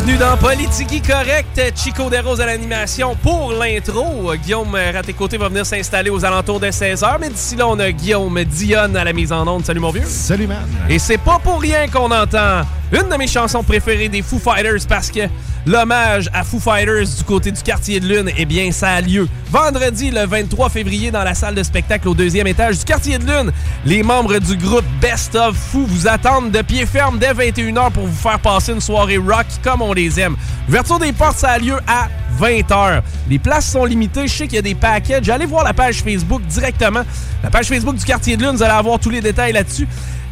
Bienvenue dans Politique Correct. Chico Desroses à l'animation pour l'intro. Guillaume Raté-Côté va venir s'installer aux alentours de 16h. Mais d'ici là, on a Guillaume Dionne à la mise en onde. Salut mon vieux. Salut man. Et c'est pas pour rien qu'on entend une de mes chansons préférées des Foo Fighters parce que l'hommage à Foo Fighters du côté du quartier de Lune, eh bien, ça a lieu vendredi le 23 février dans la salle de spectacle au deuxième étage du quartier de Lune. Les membres du groupe Best of Foo vous attendent de pied ferme dès 21h pour vous faire passer une soirée rock comme on les aime. L'ouverture des portes, ça a lieu à 20h. Les places sont limitées. Je sais qu'il y a des packages. Allez voir la page Facebook directement. La page Facebook du quartier de Lune, vous allez avoir tous les détails là-dessus.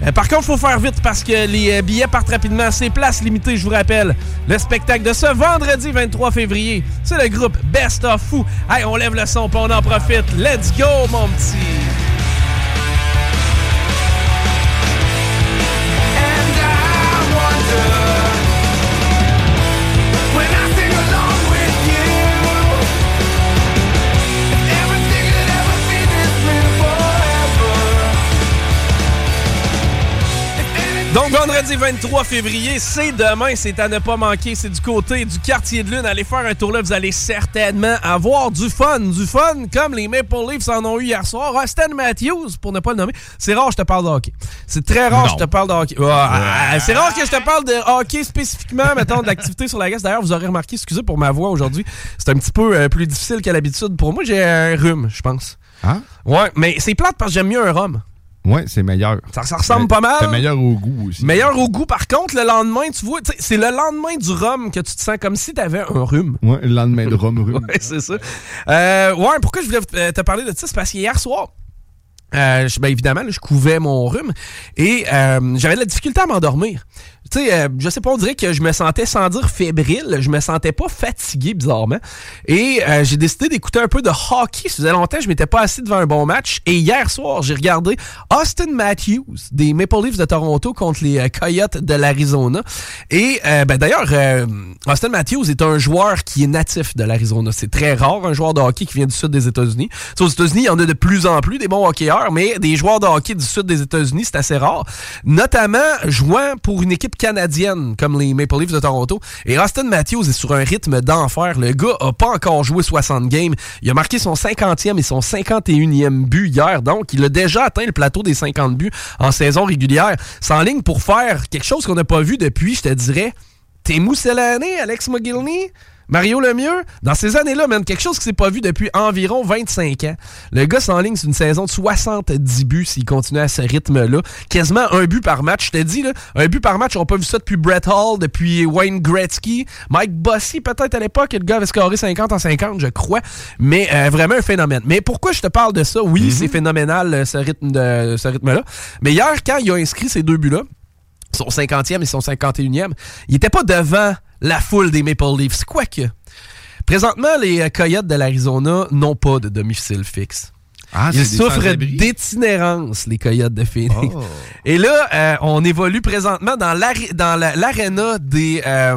Euh, par contre, il faut faire vite parce que les euh, billets partent rapidement. C'est places limitées, je vous rappelle. Le spectacle de ce vendredi 23 février, c'est le groupe Best of Foo. Hey, on lève le son, puis on en profite. Let's go, mon petit! Vendredi 23 février, c'est demain, c'est à ne pas manquer. C'est du côté du quartier de Lune. Allez faire un tour là, vous allez certainement avoir du fun. Du fun comme les Maple Leafs en ont eu hier soir. Austin Matthews, pour ne pas le nommer. C'est rare que je te parle de hockey. C'est très rare que je te parle de hockey. Ah, c'est rare que je te parle de hockey spécifiquement, mettons, d'activité sur la glace. D'ailleurs, vous aurez remarqué, excusez pour ma voix aujourd'hui, c'est un petit peu euh, plus difficile qu'à l'habitude. Pour moi, j'ai un rhume, je pense. Hein? Ouais, mais c'est plate parce que j'aime mieux un rhum. Ouais, c'est meilleur. Ça, ça ressemble pas mal. C'est meilleur au goût aussi. Meilleur au goût. Par contre, le lendemain, tu vois, c'est le lendemain du rhum que tu te sens comme si tu avais un rhume. Ouais, le lendemain de rhum rhume. ouais, c'est ça. Euh, ouais, pourquoi je voulais euh, te parler de ça? C'est parce qu'hier soir, euh, je- ben évidemment, là, je couvais mon rhume et euh, j'avais de la difficulté à m'endormir. Tu sais, euh, je sais pas, on dirait que je me sentais, sans dire fébrile, je me sentais pas fatigué bizarrement. Et euh, j'ai décidé d'écouter un peu de hockey. Ça faisait longtemps je m'étais pas assis devant un bon match. Et hier soir, j'ai regardé Austin Matthews des Maple Leafs de Toronto contre les euh, Coyotes de l'Arizona. Et euh, ben, d'ailleurs, euh, Austin Matthews est un joueur qui est natif de l'Arizona. C'est très rare, un joueur de hockey qui vient du sud des États-Unis. Aux États-Unis, il y en a de plus en plus des bons hockeyeurs, mais des joueurs de hockey du sud des États-Unis, c'est assez rare. Notamment jouant pour une équipe canadienne comme les Maple Leafs de Toronto. Et Austin Matthews est sur un rythme d'enfer. Le gars a pas encore joué 60 games. Il a marqué son 50e et son 51e but hier. Donc, il a déjà atteint le plateau des 50 buts en saison régulière. En ligne pour faire quelque chose qu'on n'a pas vu depuis, je te dirais, Temu Selane, Alex McGillney, Mario Lemieux. Dans ces années-là, man, quelque chose qui s'est pas vu depuis environ 25 ans. Le gars s'enligne sur une saison de 70 buts s'il continue à ce rythme-là. Quasiment un but par match. Je te dis, là, un but par match, on n'a pas vu ça depuis Brett Hall, depuis Wayne Gretzky. Mike Bossy, peut-être à l'époque, le gars avait scoré 50 en 50, je crois. Mais euh, vraiment un phénomène. Mais pourquoi je te parle de ça? Oui, c'est phénoménal, euh, ce rythme de ce rythme-là. Mais hier, quand il a inscrit ces deux buts-là, son 50e et son 51e, il était pas devant la foule des Maple Leafs. Quoique, présentement, les Coyotes de l'Arizona n'ont pas de domicile fixe. Ah, Ils souffrent d'itinérance, les Coyotes de Phoenix. Oh. Et là, euh, on évolue présentement dans la- l'aréna des euh,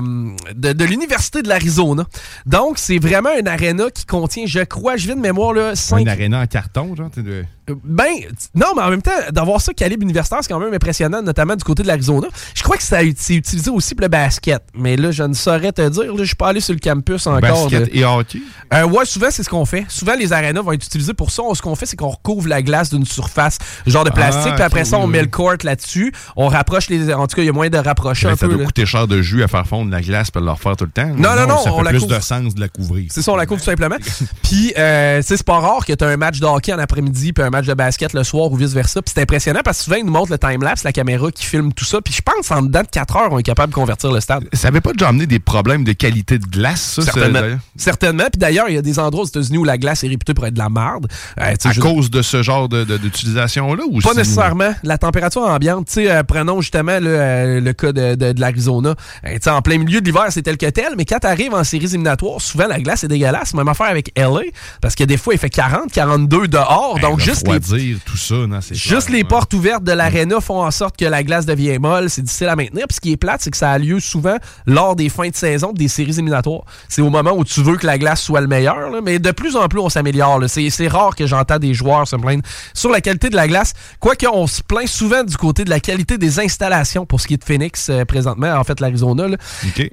de, de l'Université de l'Arizona. Donc, c'est vraiment une aréna qui contient, je crois, je viens de mémoire, là, 5... Une aréna en carton, genre. de- Ben, non, mais en même temps, d'avoir ça calibre universitaire, c'est quand même impressionnant, notamment du côté de l'Arizona. Je crois que ça c'est utilisé aussi pour le basket. Mais là, je ne saurais te dire. là, Je suis pas allé sur le campus encore. Basket de- et hockey? euh, ouais, souvent, c'est ce qu'on fait. Souvent, les arénas vont être utilisées pour ça. Ce qu'on fait, c'est qu'on recouvre la glace d'une surface, genre de plastique, Ah, puis après ça, oui, on met oui. le court là-dessus. On rapproche les. En tout cas, il y a moyen de rapprocher Ben, un ça peu. doit là. coûter cher de jus à faire fondre la glace pour le refaire tout le temps. Non, non, non, Ça on fait la plus couvre. de sens de la couvrir. C'est ça, on la couvre tout simplement. puis, euh, c'est pas rare que tu as un match de hockey en après-midi, puis un match de basket le soir ou vice-versa. Puis c'est impressionnant parce que souvent, ils nous montrent le time-lapse, la caméra qui filme tout ça. Puis je pense en dedans de 4 heures, on est capable de convertir le stade. Ça avait pas déjà amené des problèmes de qualité de glace, ça? ça, Certainement. Certainement. Puis d'ailleurs, il y a des endroits aux États-Unis où la glace est réputée pour être de la marde. Euh, À cause de ce genre de- de- d'utilisation-là? ou Pas nécessairement. La température ambiante, tu sais, euh, prenons justement là, euh, le cas de, de- de l'Arizona. Euh, en plein milieu de l'hiver, c'est tel que tel, mais quand tu arrives en séries éliminatoires, souvent la glace est dégueulasse. Même affaire avec LA, parce que des fois, il fait 40, 42 dehors. Donc, juste les, refroidir tout ça, non, c'est juste clair, les ouais. portes ouvertes de l'aréna font en sorte que la glace devient molle. C'est difficile à maintenir. Puis ce qui est plate, c'est que ça a lieu souvent lors des fins de saison des séries éliminatoires. C'est au moment où tu veux que la glace soit le meilleur. là. mais de plus en plus, on s'améliore. C'est c'est rare que j'entends des joueurs se plaindre sur la qualité de la glace. Quoique, on se plaint souvent du côté de la qualité des installations pour ce qui est de Phoenix euh, présentement, en fait, l'Arizona.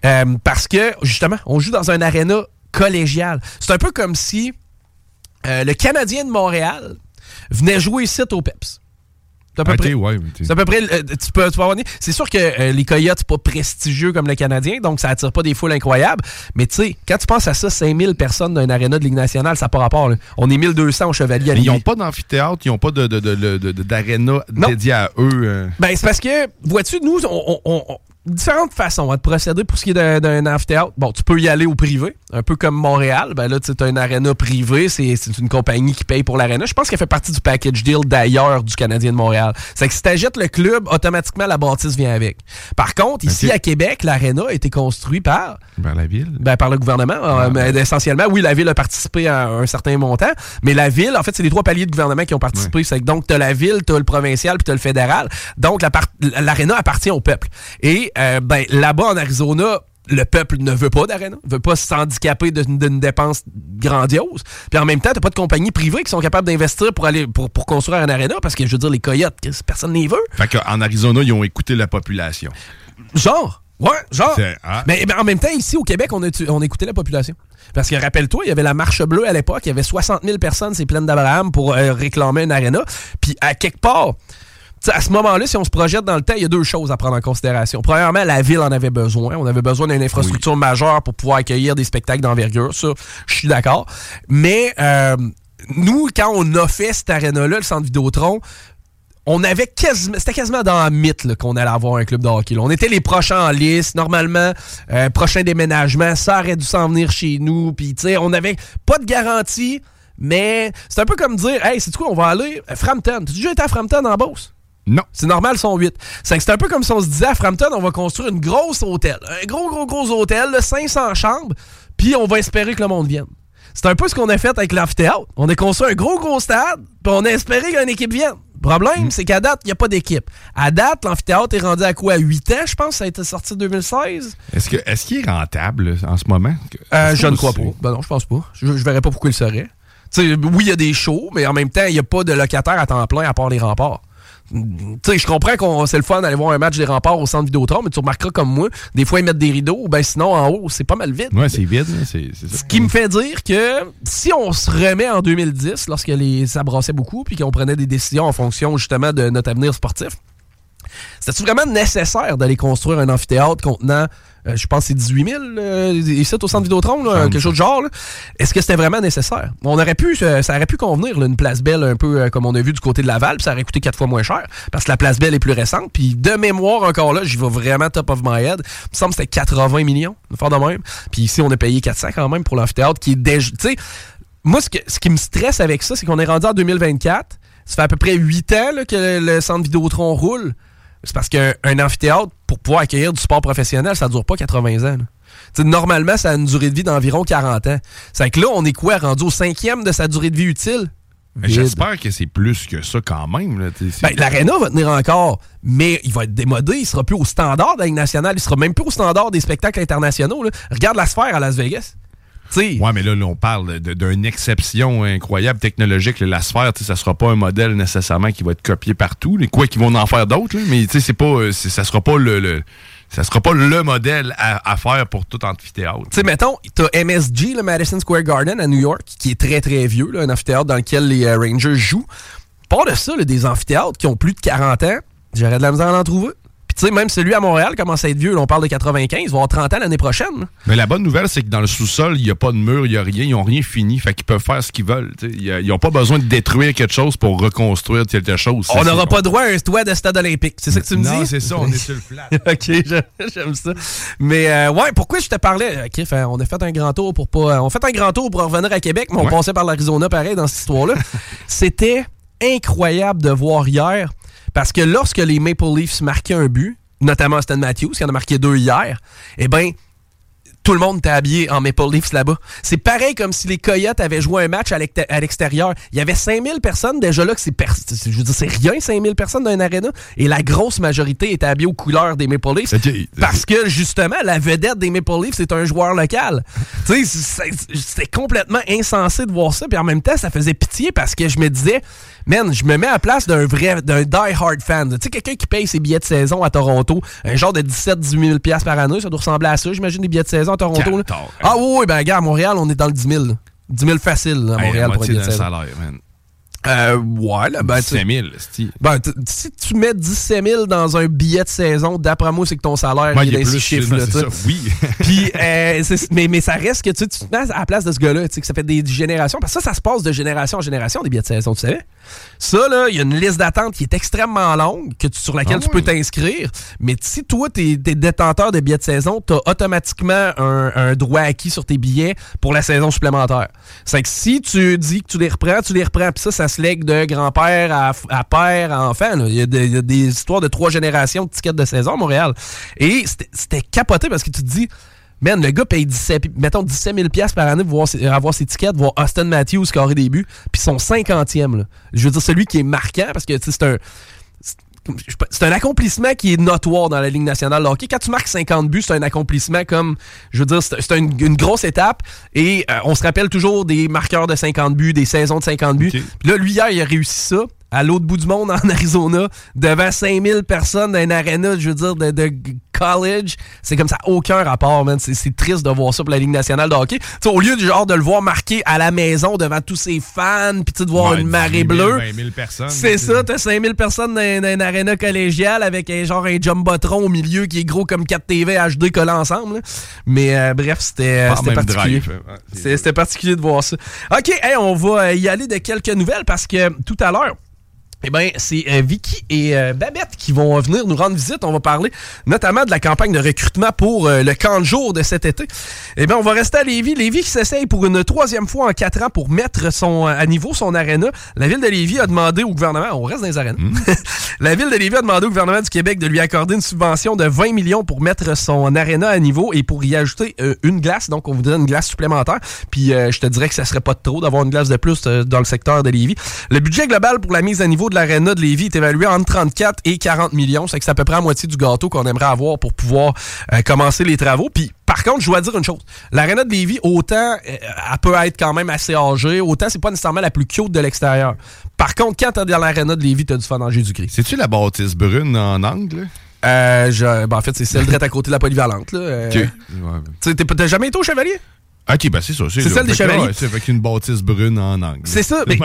Euh, parce que, justement, on joue dans un aréna collégial. C'est un peu comme si euh, le Canadien de Montréal venait jouer ici au PEPS. C'est à peu près- ouais, mais t'es- c'est à peu près. euh, tu, peux, tu C'est sûr que euh, les Coyotes, c'est pas prestigieux comme le Canadien, donc ça attire pas des foules incroyables. Mais tu sais, quand tu penses à ça, 5000 personnes dans une aréna de Ligue nationale, ça n'a pas rapport. là. On est 1200 au Chevalier à Mais ils n'ont pas d'amphithéâtre, ils n'ont pas de, de, de, d'aréna dédiée à eux. euh. Ben, c'est parce que, vois-tu, nous, on- on- différentes façons hein, de procéder pour ce qui est d'un, amphithéâtre. Bon, tu peux y aller au privé, un peu comme Montréal. Ben là, tu as une aréna privée, c'est, c'est une compagnie qui paye pour l'aréna. Je pense qu'elle fait partie du package deal d'ailleurs du Canadien de Montréal. C'est que si t'achètes le club, automatiquement, la bâtisse vient avec. Par contre, ici à Québec, l'aréna a été construit par Vers la ville. ben, par le gouvernement. euh, mais essentiellement, oui, la ville a participé à un certain montant, mais la ville, en fait, c'est les trois paliers de gouvernement qui ont participé. C'est que donc, tu as la ville, tu as le provincial, puis tu as le fédéral. Donc, la par- l'aréna appartient au peuple. Et euh, ben, là-bas, en Arizona, le peuple ne veut pas d'aréna, veut pas s'handicaper d'une d'une dépense grandiose. Puis en même temps, t'as pas de compagnies privées qui sont capables d'investir pour aller pour, pour construire un aréna parce que je veux dire les coyotes, personne n'y veut. Fait qu'en Arizona, ils ont écouté la population. Genre. Ouais, genre. Ah. Mais, mais en même temps, ici au Québec, on, a, on écoutait la population. Parce que rappelle-toi, il y avait la marche bleue à l'époque, il y avait 60 000 personnes, c'est pleine d'Abraham, pour euh, réclamer une aréna. Puis à quelque part, à ce moment-là, si on se projette dans le temps, il y a deux choses à prendre en considération. Premièrement, la ville en avait besoin. On avait besoin d'une infrastructure majeure pour pouvoir accueillir des spectacles d'envergure. Ça, je suis d'accord. Mais euh, nous, quand on a fait cette aréna-là, le centre Vidéotron, on avait quasiment, c'était quasiment dans un mythe qu'on allait avoir un club de hockey. là. On était les prochains en liste. Normalement, euh, prochain déménagement, ça aurait dû s'en venir chez nous. Puis, tu sais, on avait pas de garantie, mais c'est un peu comme dire, hey, c'est quoi, on va aller à Frampton? T'as déjà été à Frampton en Beauce? Non. C'est normal, ils sont 8. C'est un peu comme si on se disait à Frampton, on va construire une grosse hôtel. Un gros, gros, gros hôtel, là, 500 chambres, puis on va espérer que le monde vienne. C'est un peu ce qu'on a fait avec l'amphithéâtre. On a construit un gros, gros stade, puis on a espéré qu'une équipe vienne. Problème, c'est qu'à date, il n'y a pas d'équipe. À date, l'amphithéâtre est rendu à quoi? 8 ans, je pense? Ça a été sorti en 2016? Est-ce que qu'il est rentable en ce moment? Euh, je ne crois pas. Ben non, je pense pas. Je, je verrais pas pourquoi il le serait. Tu sais, oui, il y a des shows, mais en même temps, il n'y a pas de locataires à temps plein à part les remparts. Tu sais, je comprends qu'on c'est le fun d'aller voir un match des remparts au centre Vidéotron, mais tu remarqueras comme moi, des fois ils mettent des rideaux, ben sinon en haut, c'est pas mal vide. Ouais, c'est vide. C'est. Ce qui me fait dire que si on se remet en 2010, lorsque les, ça brassait beaucoup, puis qu'on prenait des décisions en fonction justement de notre avenir sportif, c'était vraiment nécessaire d'aller construire un amphithéâtre contenant, je pense, que c'est 18 000 euh, ici au centre Vidéotron, quelque chose de genre. Est-ce que c'était vraiment nécessaire? On aurait pu, euh, ça aurait pu convenir, une place belle un peu euh, comme on a vu du côté de Laval, puis ça aurait coûté quatre fois moins cher, parce que la place belle est plus récente. Puis de mémoire encore là, j'y vais vraiment top of my head. Il me semble que c'était 80 millions, faire de même. Puis ici, on a payé 400 quand même pour l'amphithéâtre, qui est déjà... Tu sais, moi, ce, qui me stresse avec ça, c'est qu'on est rendu en 2024. Ça fait à peu près 8 ans que le, le centre Vidéotron roule. C'est parce qu'un un amphithéâtre, pour pouvoir accueillir du sport professionnel, ça dure pas 80 ans. normalement, ça a une durée de vie d'environ 40 ans. C'est que là, on est quoi, rendu au cinquième de sa durée de vie utile? J'espère que c'est plus que ça quand même. Ben, l'aréna va tenir encore, mais il va être démodé. Il sera plus au standard de la Ligue nationale. Il sera même plus au standard des spectacles internationaux. là. Regarde la sphère à Las Vegas. Ouais, mais là, là, on parle d'une exception incroyable technologique. là. La sphère, ça sera pas un modèle nécessairement qui va être copié partout. là. Quoi qu'ils vont en faire d'autres, mais c'est pas, euh, ça sera pas le, le- ça sera pas le modèle à, à faire pour tout amphithéâtre. Tu sais, mettons, t'as MSG, le Madison Square Garden à New York, qui est très très vieux, là, un amphithéâtre dans lequel les euh, Rangers jouent. Pas de ça, là, des amphithéâtres qui ont plus de 40 ans, j'aurais de la misère à en trouver. Tu sais, même celui à Montréal commence à être vieux, là, on parle de 95, il va avoir 30 ans l'année prochaine. là. Mais la bonne nouvelle, c'est que dans le sous-sol, il n'y a pas de mur, il n'y a rien, ils n'ont rien fini. Fait qu'ils peuvent faire ce qu'ils veulent. Ils n'ont pas besoin de détruire quelque chose pour reconstruire quelque chose. On n'aura pas droit à un toit de stade olympique. C'est ça que tu me Non, dis? c'est ça, on est sur le flat. ok, j'aime- j'aime ça. Mais euh, ouais, pourquoi je te parlais? Ok, fait, on a fait un grand tour pour pas. On fait un grand tour pour revenir à Québec, mais on Ouais. passait par l'Arizona pareil dans cette histoire-là. C'était incroyable de voir hier. Parce que lorsque les Maple Leafs marquaient un but, notamment Stan Matthews, qui en a marqué deux hier, eh ben tout le monde était habillé en Maple Leafs là-bas. C'est pareil comme si les Coyotes avaient joué un match à l'exté- à l'extérieur. Il y avait 5000 personnes déjà là, que c'est je veux dire, c'est rien 5000 personnes dans une arena. Et la grosse majorité était habillée aux couleurs des Maple Leafs. Parce que justement, la vedette des Maple Leafs, c'est un joueur local. tu sais, c'est- c'était complètement insensé de voir ça. Puis en même temps, ça faisait pitié parce que je me disais, man, je me mets à la place d'un vrai, d'un die-hard fan. Tu sais, quelqu'un qui paye ses billets de saison à Toronto, un genre de 17-18 000 piastres par année, ça doit ressembler à ça, j'imagine, des billets de saison Toronto. là. 14. Ah oui, oui, ben, gars, à Montréal, on est dans le 10 000. là. 10 000 facile là, à Hey, Montréal la pour saison. salaire, man. Euh, ouais, là, ben, tu- 5 000, c'ti. ben, si tu mets 17 000 dans un billet de saison, d'après moi, c'est que ton salaire Ouais, il est dans ces chiffres. non, là, c'est tu sais. ça, Oui. Puis, euh, mais, mais ça reste que tu, tu te mets à la place de ce gars-là, tu sais, que ça fait des générations. Parce que ça, ça se passe de génération en génération, des billets de saison, tu savais? Ça, là, il y a une liste d'attente qui est extrêmement longue, que tu- sur laquelle Ah tu peux t'inscrire. Mais si toi, t'es es détenteur de billets de saison, t'as automatiquement un, un droit acquis sur tes billets pour la saison supplémentaire. C'est que si tu dis que tu les reprends, tu les reprends. Puis ça, ça lègue de grand-père à, père à enfant. Il y, a des- histoires de trois générations de tickets de saison à Montréal. Et c'était- capoté parce que tu te dis... Man, le gars paye 17, mettons 17 000 piastres par année pour avoir ses tickets, voir Austin Matthews scorer des buts, puis son 50e. là. Je veux dire, celui qui est marquant, parce que c'est un... c'est- un accomplissement qui est notoire dans la Ligue nationale de hockey. Quand tu marques 50 buts, c'est un accomplissement comme, je veux dire, c'est une, une grosse étape. Et euh, on se rappelle toujours des marqueurs de 50 buts, des saisons de 50 buts. Puis là, lui, hier, il a réussi ça à l'autre bout du monde, en Arizona, devant 5000 personnes dans une arena, je veux dire, de, de college. C'est comme ça, aucun rapport, man. C'est triste de voir ça pour la Ligue nationale de hockey. Au lieu du genre de le voir marqué à la maison devant tous ses fans, puis de voir Ouais, une marée 18 000, bleue. 20 000 personnes. C'est ça, t'as 5000 personnes dans, dans une arena collégiale avec un genre un jumbotron au milieu qui est gros comme 4 TV HD collés ensemble. là. Mais euh, bref, c'était c'était même particulier. ouais, C'est- C'était particulier de voir ça. OK, hey, on va euh, y aller de quelques nouvelles parce que tout à l'heure, eh bien, c'est euh, Vicky et euh, Babette qui vont venir nous rendre visite. On va parler notamment de la campagne de recrutement pour euh, le camp de jour de cet été. Eh bien, on va rester à Lévis. Lévis qui s'essaye pour une troisième fois en quatre ans pour mettre son, à niveau son aréna. La ville de Lévis a demandé au gouvernement, on reste dans les arénas, la ville de Lévis a demandé au gouvernement du Québec de lui accorder une subvention de 20 millions pour mettre son aréna à niveau et pour y ajouter euh, une glace. Donc, on voudrait une glace supplémentaire. Puis, euh, je te dirais que ça serait pas de trop d'avoir une glace de plus euh, dans le secteur de Lévis. Le budget global pour la mise à niveau de l'aréna de Lévis est évalué entre 34 et 40 millions. C'est que c'est à peu près la moitié du gâteau qu'on aimerait avoir pour pouvoir euh, commencer les travaux. Puis, par contre, je dois dire une chose. L'aréna de Lévis, autant euh, elle peut être quand même assez âgée, autant c'est pas nécessairement la plus cute de l'extérieur. Par contre, quand t'es dans l'aréna de Lévis, t'as du fun en Jésus-Christ. C'est-tu la bâtisse brune en angle? Euh, je- ben, en fait, c'est celle direct à côté de la polyvalente. Là. Euh. Ouais. T'as jamais été au Chevalier? Ok, ben c'est ça. C'est celle des chevaliers. ouais, C'est avec une bâtisse brune en angle. C'est ça, mais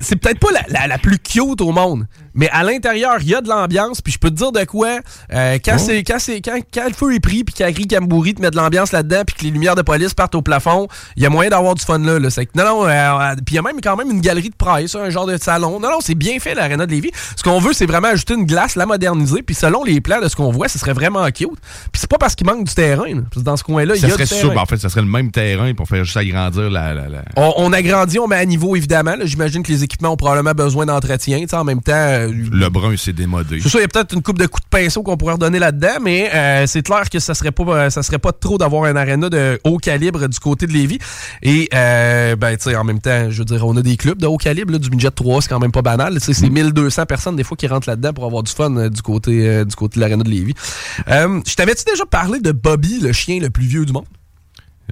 c'est peut-être pas la, la- la plus cute au monde, mais à l'intérieur, il y a de l'ambiance, puis je peux te dire de quoi, euh, quand, Oh. c'est, quand, c'est, quand, quand le feu est pris, puis qu'Agri Cambouri te met de l'ambiance là-dedans, puis que les lumières de police partent au plafond, il y a moyen d'avoir du fun là. là. C'est non, non, euh, euh, puis il y a même quand même une galerie de presse, un genre de salon. Non, non, c'est bien fait l'aréna de Lévis. Ce qu'on veut, c'est vraiment ajouter une glace, la moderniser, puis selon les plans de ce qu'on voit, ce serait vraiment cute. Puis c'est pas parce qu'il manque du terrain, là. Dans ce coin-là, il y a serait du sûr, terrain. ben, en fait, ça serait le même terrain pour faire juste agrandir la. la, la- On, on agrandit, on met à niveau, évidemment. là. J'imagine que les équipements ont probablement besoin d'entretien. En même temps, euh, le brun, c'est démodé. C'est ça, il y a peut-être une coupe de coups de pinceau qu'on pourrait redonner là-dedans, mais euh, c'est clair que ça serait pas ça serait pas trop d'avoir un aréna de haut calibre du côté de Lévis. Et euh, ben tu sais, en même temps, je veux dire, on a des clubs de haut calibre, là, du budget 3, c'est quand même pas banal. C'est 1200 personnes des fois qui rentrent là-dedans pour avoir du fun du côté du côté de l'aréna de Lévis. je t'avais-tu déjà parlé de Bobby, le chien le plus vieux du monde?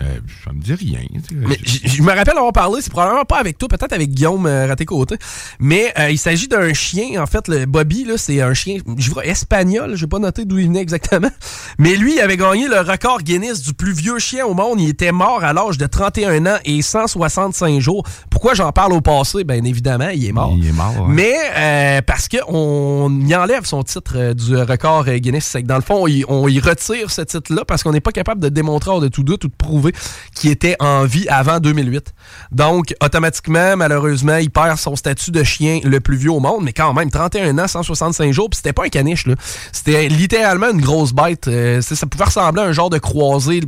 Euh, ça me dit rien. Mais je me rappelle avoir parlé, c'est probablement pas avec toi, peut-être avec Guillaume euh, Raté-Côté, mais euh, il s'agit d'un chien, en fait, le Bobby, là, c'est un chien, je vois, espagnol, je vais pas noter d'où il venait exactement, mais lui, il avait gagné le record Guinness du plus vieux chien au monde, il était mort à l'âge de 31 ans et 165 jours. Pourquoi j'en parle au passé? Bien évidemment, il est mort. Il est mort, Mais euh, parce qu'on y enlève son titre du record Guinness, c'est que dans le fond, on y retire ce titre-là parce qu'on n'est pas capable de démontrer hors de tout doute ou de prouver qui était en vie avant 2008. Donc, automatiquement, malheureusement, il perd son statut de chien le plus vieux au monde, mais quand même, 31 ans, 165 jours, puis c'était pas un caniche, là. C'était littéralement une grosse bête. Euh, ça pouvait ressembler à un genre de croisé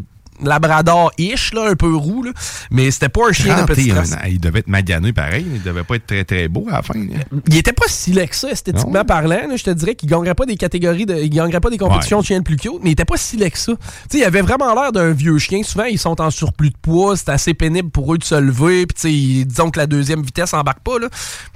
labrador-ish, là, un peu roux, là. mais c'était pas un chien de petite race. Il devait être magané pareil, il devait pas être très très beau à la fin. Il était pas si laid que ça, esthétiquement parlant. je te dirais qu'il gagnerait pas des catégories, de, il gagnerait pas des compétitions de chiens de plus cute, mais il était pas si laid que ça. il avait vraiment l'air d'un vieux chien. Souvent, ils sont en surplus de poids, c'est assez pénible pour eux de se lever, puis disons que la deuxième vitesse embarque pas. Là.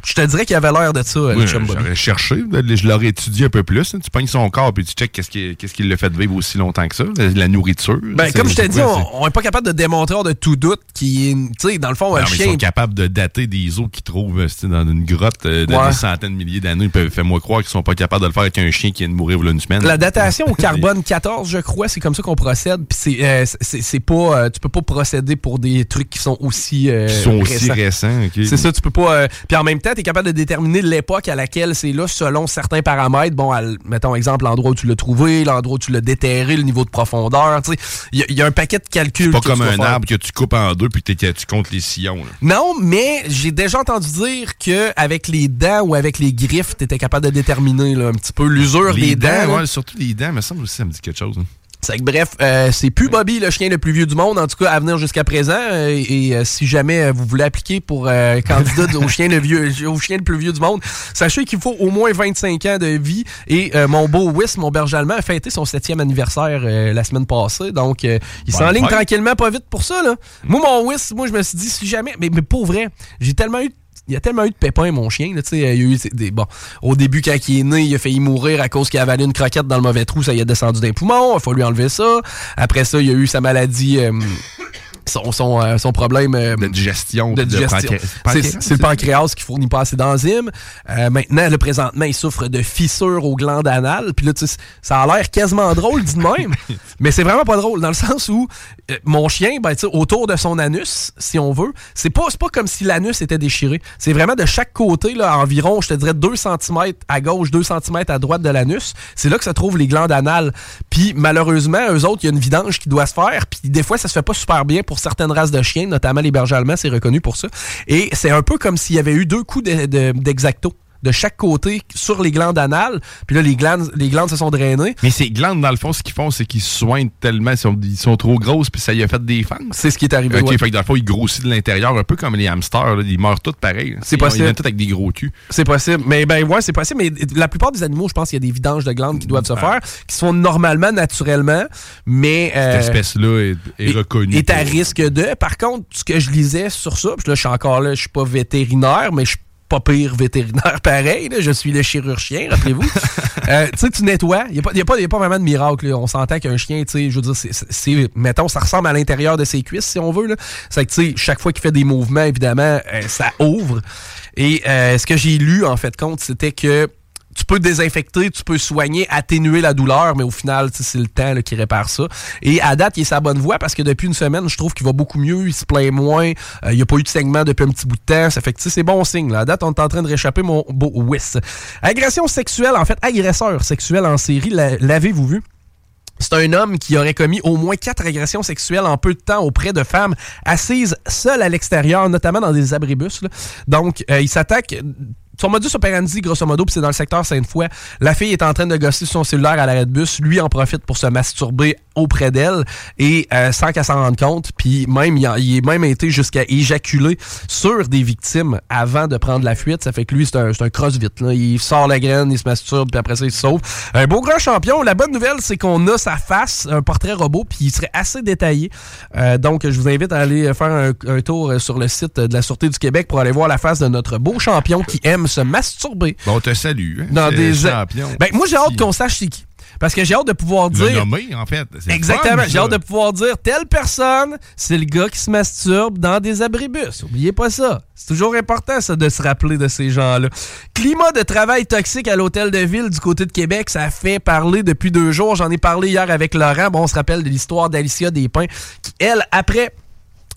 Je te dirais qu'il avait l'air de ça, oui, J'aurais cherché, je l'aurais étudié un peu plus. Tu pognes son corps, puis tu checkes qu'est-ce qui, qui le fait vivre aussi longtemps que ça, la nourriture. Ben, comme je dit, on n'est pas capable de démontrer de tout doute qui tu sais, dans le fond, un chien. Ils sont capables de dater des os qu'ils trouvent euh, dans une grotte euh, de des centaines de milliers d'années. Ils peuvent faire moi croire qu'ils sont pas capables de le faire avec un chien qui vient de mourir une semaine. La datation au carbone 14, je crois, c'est comme ça qu'on procède. Puis c'est, euh, c'est, pas, tu peux pas procéder pour des trucs qui sont aussi qui sont aussi récents. C'est ça, tu peux pas. puis en même temps, tu es capable de déterminer l'époque à laquelle c'est là selon certains paramètres. Bon, mettons exemple l'endroit où tu l'as trouvé, l'endroit où tu l'as déterré, le niveau de profondeur. Il y, y, a un paquet de calculs pas comme un arbre que tu coupes en deux puis tu comptes les sillons. Non, mais j'ai déjà entendu dire que avec les dents ou avec les griffes, tu étais capable de déterminer un petit peu l'usure des dents. Ouais, surtout les dents, mais ça aussi, ça me dit quelque chose. Hein. C'est que bref, euh, c'est plus Bobby le chien le plus vieux du monde, en tout cas à venir jusqu'à présent. Euh, et euh, si jamais vous voulez appliquer pour candidat au chien le vieux, au chien le plus vieux du monde, sachez qu'il faut au moins 25 ans de vie. Et mon beau Wiss, mon berger allemand, a fêté son septième anniversaire la semaine passée. Donc il s'enligne tranquillement, pas vite pour ça. Là. Moi, mon Wiss, moi je me suis dit si jamais, mais, mais pour vrai, j'ai tellement eu il y a tellement eu de pépins, mon chien. Là, il y a eu des, bon, au début, quand il est né, il a failli mourir à cause qu'il a avalé une croquette dans le mauvais trou, ça y a descendu des poumons. Il faut lui enlever ça. Après ça, il y a eu sa maladie. Euh, son, son, euh, son problème euh, de digestion. De digestion. C'est le pancréas qui fournit pas assez d'enzymes. Euh, maintenant, le présentement, il souffre de fissures aux glandes anales. Puis là, ça a l'air quasiment drôle, dit de même. mais c'est vraiment pas drôle, dans le sens où mon chien, ben, autour de son anus, si on veut, c'est pas, pas comme si l'anus était déchiré. C'est vraiment de chaque côté, là, environ, je te dirais, 2 cm à gauche, 2 cm à droite de l'anus. C'est là que se trouvent les glandes anales. Puis malheureusement, eux autres, il y a une vidange qui doit se faire. Puis des fois, ça se fait pas super bien pour certaines races de chiens, notamment les bergers allemands, c'est reconnu pour ça. Et c'est un peu comme s'il y avait eu deux coups d'exacto de chaque côté sur les glandes anales. Puis là, les glandes, les glandes se sont drainées. Mais ces glandes, dans le fond, ce qu'ils font, c'est qu'ils soignent tellement, ils sont, ils sont, trop grosses, puis ça y a fait des fangs. C'est ce qui est arrivé. OK, fait que dans le fond, ils grossissent de l'intérieur, un peu comme les hamsters. Là, ils meurent tous pareil. C'est possible. Ils viennent tous avec des gros culs. C'est possible. Mais ben ouais, c'est possible. Mais la plupart des animaux, je pense qu'il y a des vidanges de glandes qui doivent se faire, qui sont normalement naturellement, mais... Euh, Cette espèce-là est, reconnue. Est à risque de. Par contre, ce que je lisais sur ça, puis là, je suis encore là, je suis pas vétérinaire, mais je pas pire vétérinaire pareil. Je suis le chirurgien, rappelez-vous. Euh, tu sais, tu nettoies. Il n'y a, pas, a, pas vraiment de miracle. On s'entend qu'un chien, tu sais, je veux dire, c'est, mettons, ça ressemble à l'intérieur de ses cuisses, si on veut. C'est que, tu sais, chaque fois qu'il fait des mouvements, évidemment, euh, ça ouvre. Et euh, ce que j'ai lu, en fait, compte, c'était que tu peux désinfecter, tu peux soigner, atténuer la douleur, mais au final, c'est le temps qui répare ça. Et à date, il est sa bonne voie parce que depuis une semaine, je trouve qu'il va beaucoup mieux, il se plaint moins, euh, il n'y a pas eu de saignement depuis un petit bout de temps. Ça fait que c'est bon signe. Là. À date, on est en train de réchapper mon beau whis. Agression sexuelle, en fait, agresseur sexuel en série, l'avez-vous vu? C'est un homme qui aurait commis au moins quatre agressions sexuelles en peu de temps auprès de femmes assises seules à l'extérieur, notamment dans des abribus. Donc, euh, il s'attaque son modus operandi, grosso modo, puis c'est dans le secteur Sainte-Foy. La fille est en train de gosser son cellulaire à l'arrêt de bus. Lui en profite pour se masturber auprès d'elle et euh, sans qu'elle s'en rende compte. Puis même, il, a, il est même été jusqu'à éjaculer sur des victimes avant de prendre la fuite. Ça fait que lui, c'est un, un cross-vite. là. Il sort la graine, il se masturbe, puis après ça, il se sauve. Un beau grand champion. La bonne nouvelle, c'est qu'on a sa face, un portrait robot, puis il serait assez détaillé. Euh, donc, je vous invite à aller faire un, un tour sur le site de la Sûreté du Québec pour aller voir la face de notre beau champion qui aime se masturber. Bon, on te salue. Hein, Dans c'est des champion. Ben, moi, j'ai hâte qu'on sache c'est qui. Parce que j'ai hâte de pouvoir Le dire. nommer, en fait. Le Exactement. J'ai hâte de pouvoir dire telle personne, c'est le gars qui se masturbe dans des abribus. Oubliez pas ça. C'est toujours important, ça, de se rappeler de ces gens-là. Climat de travail toxique à l'hôtel de ville du côté de Québec, ça fait parler depuis deux jours. J'en ai parlé hier avec Laurent. Bon, on se rappelle de l'histoire d'Alicia Despins, qui, elle, après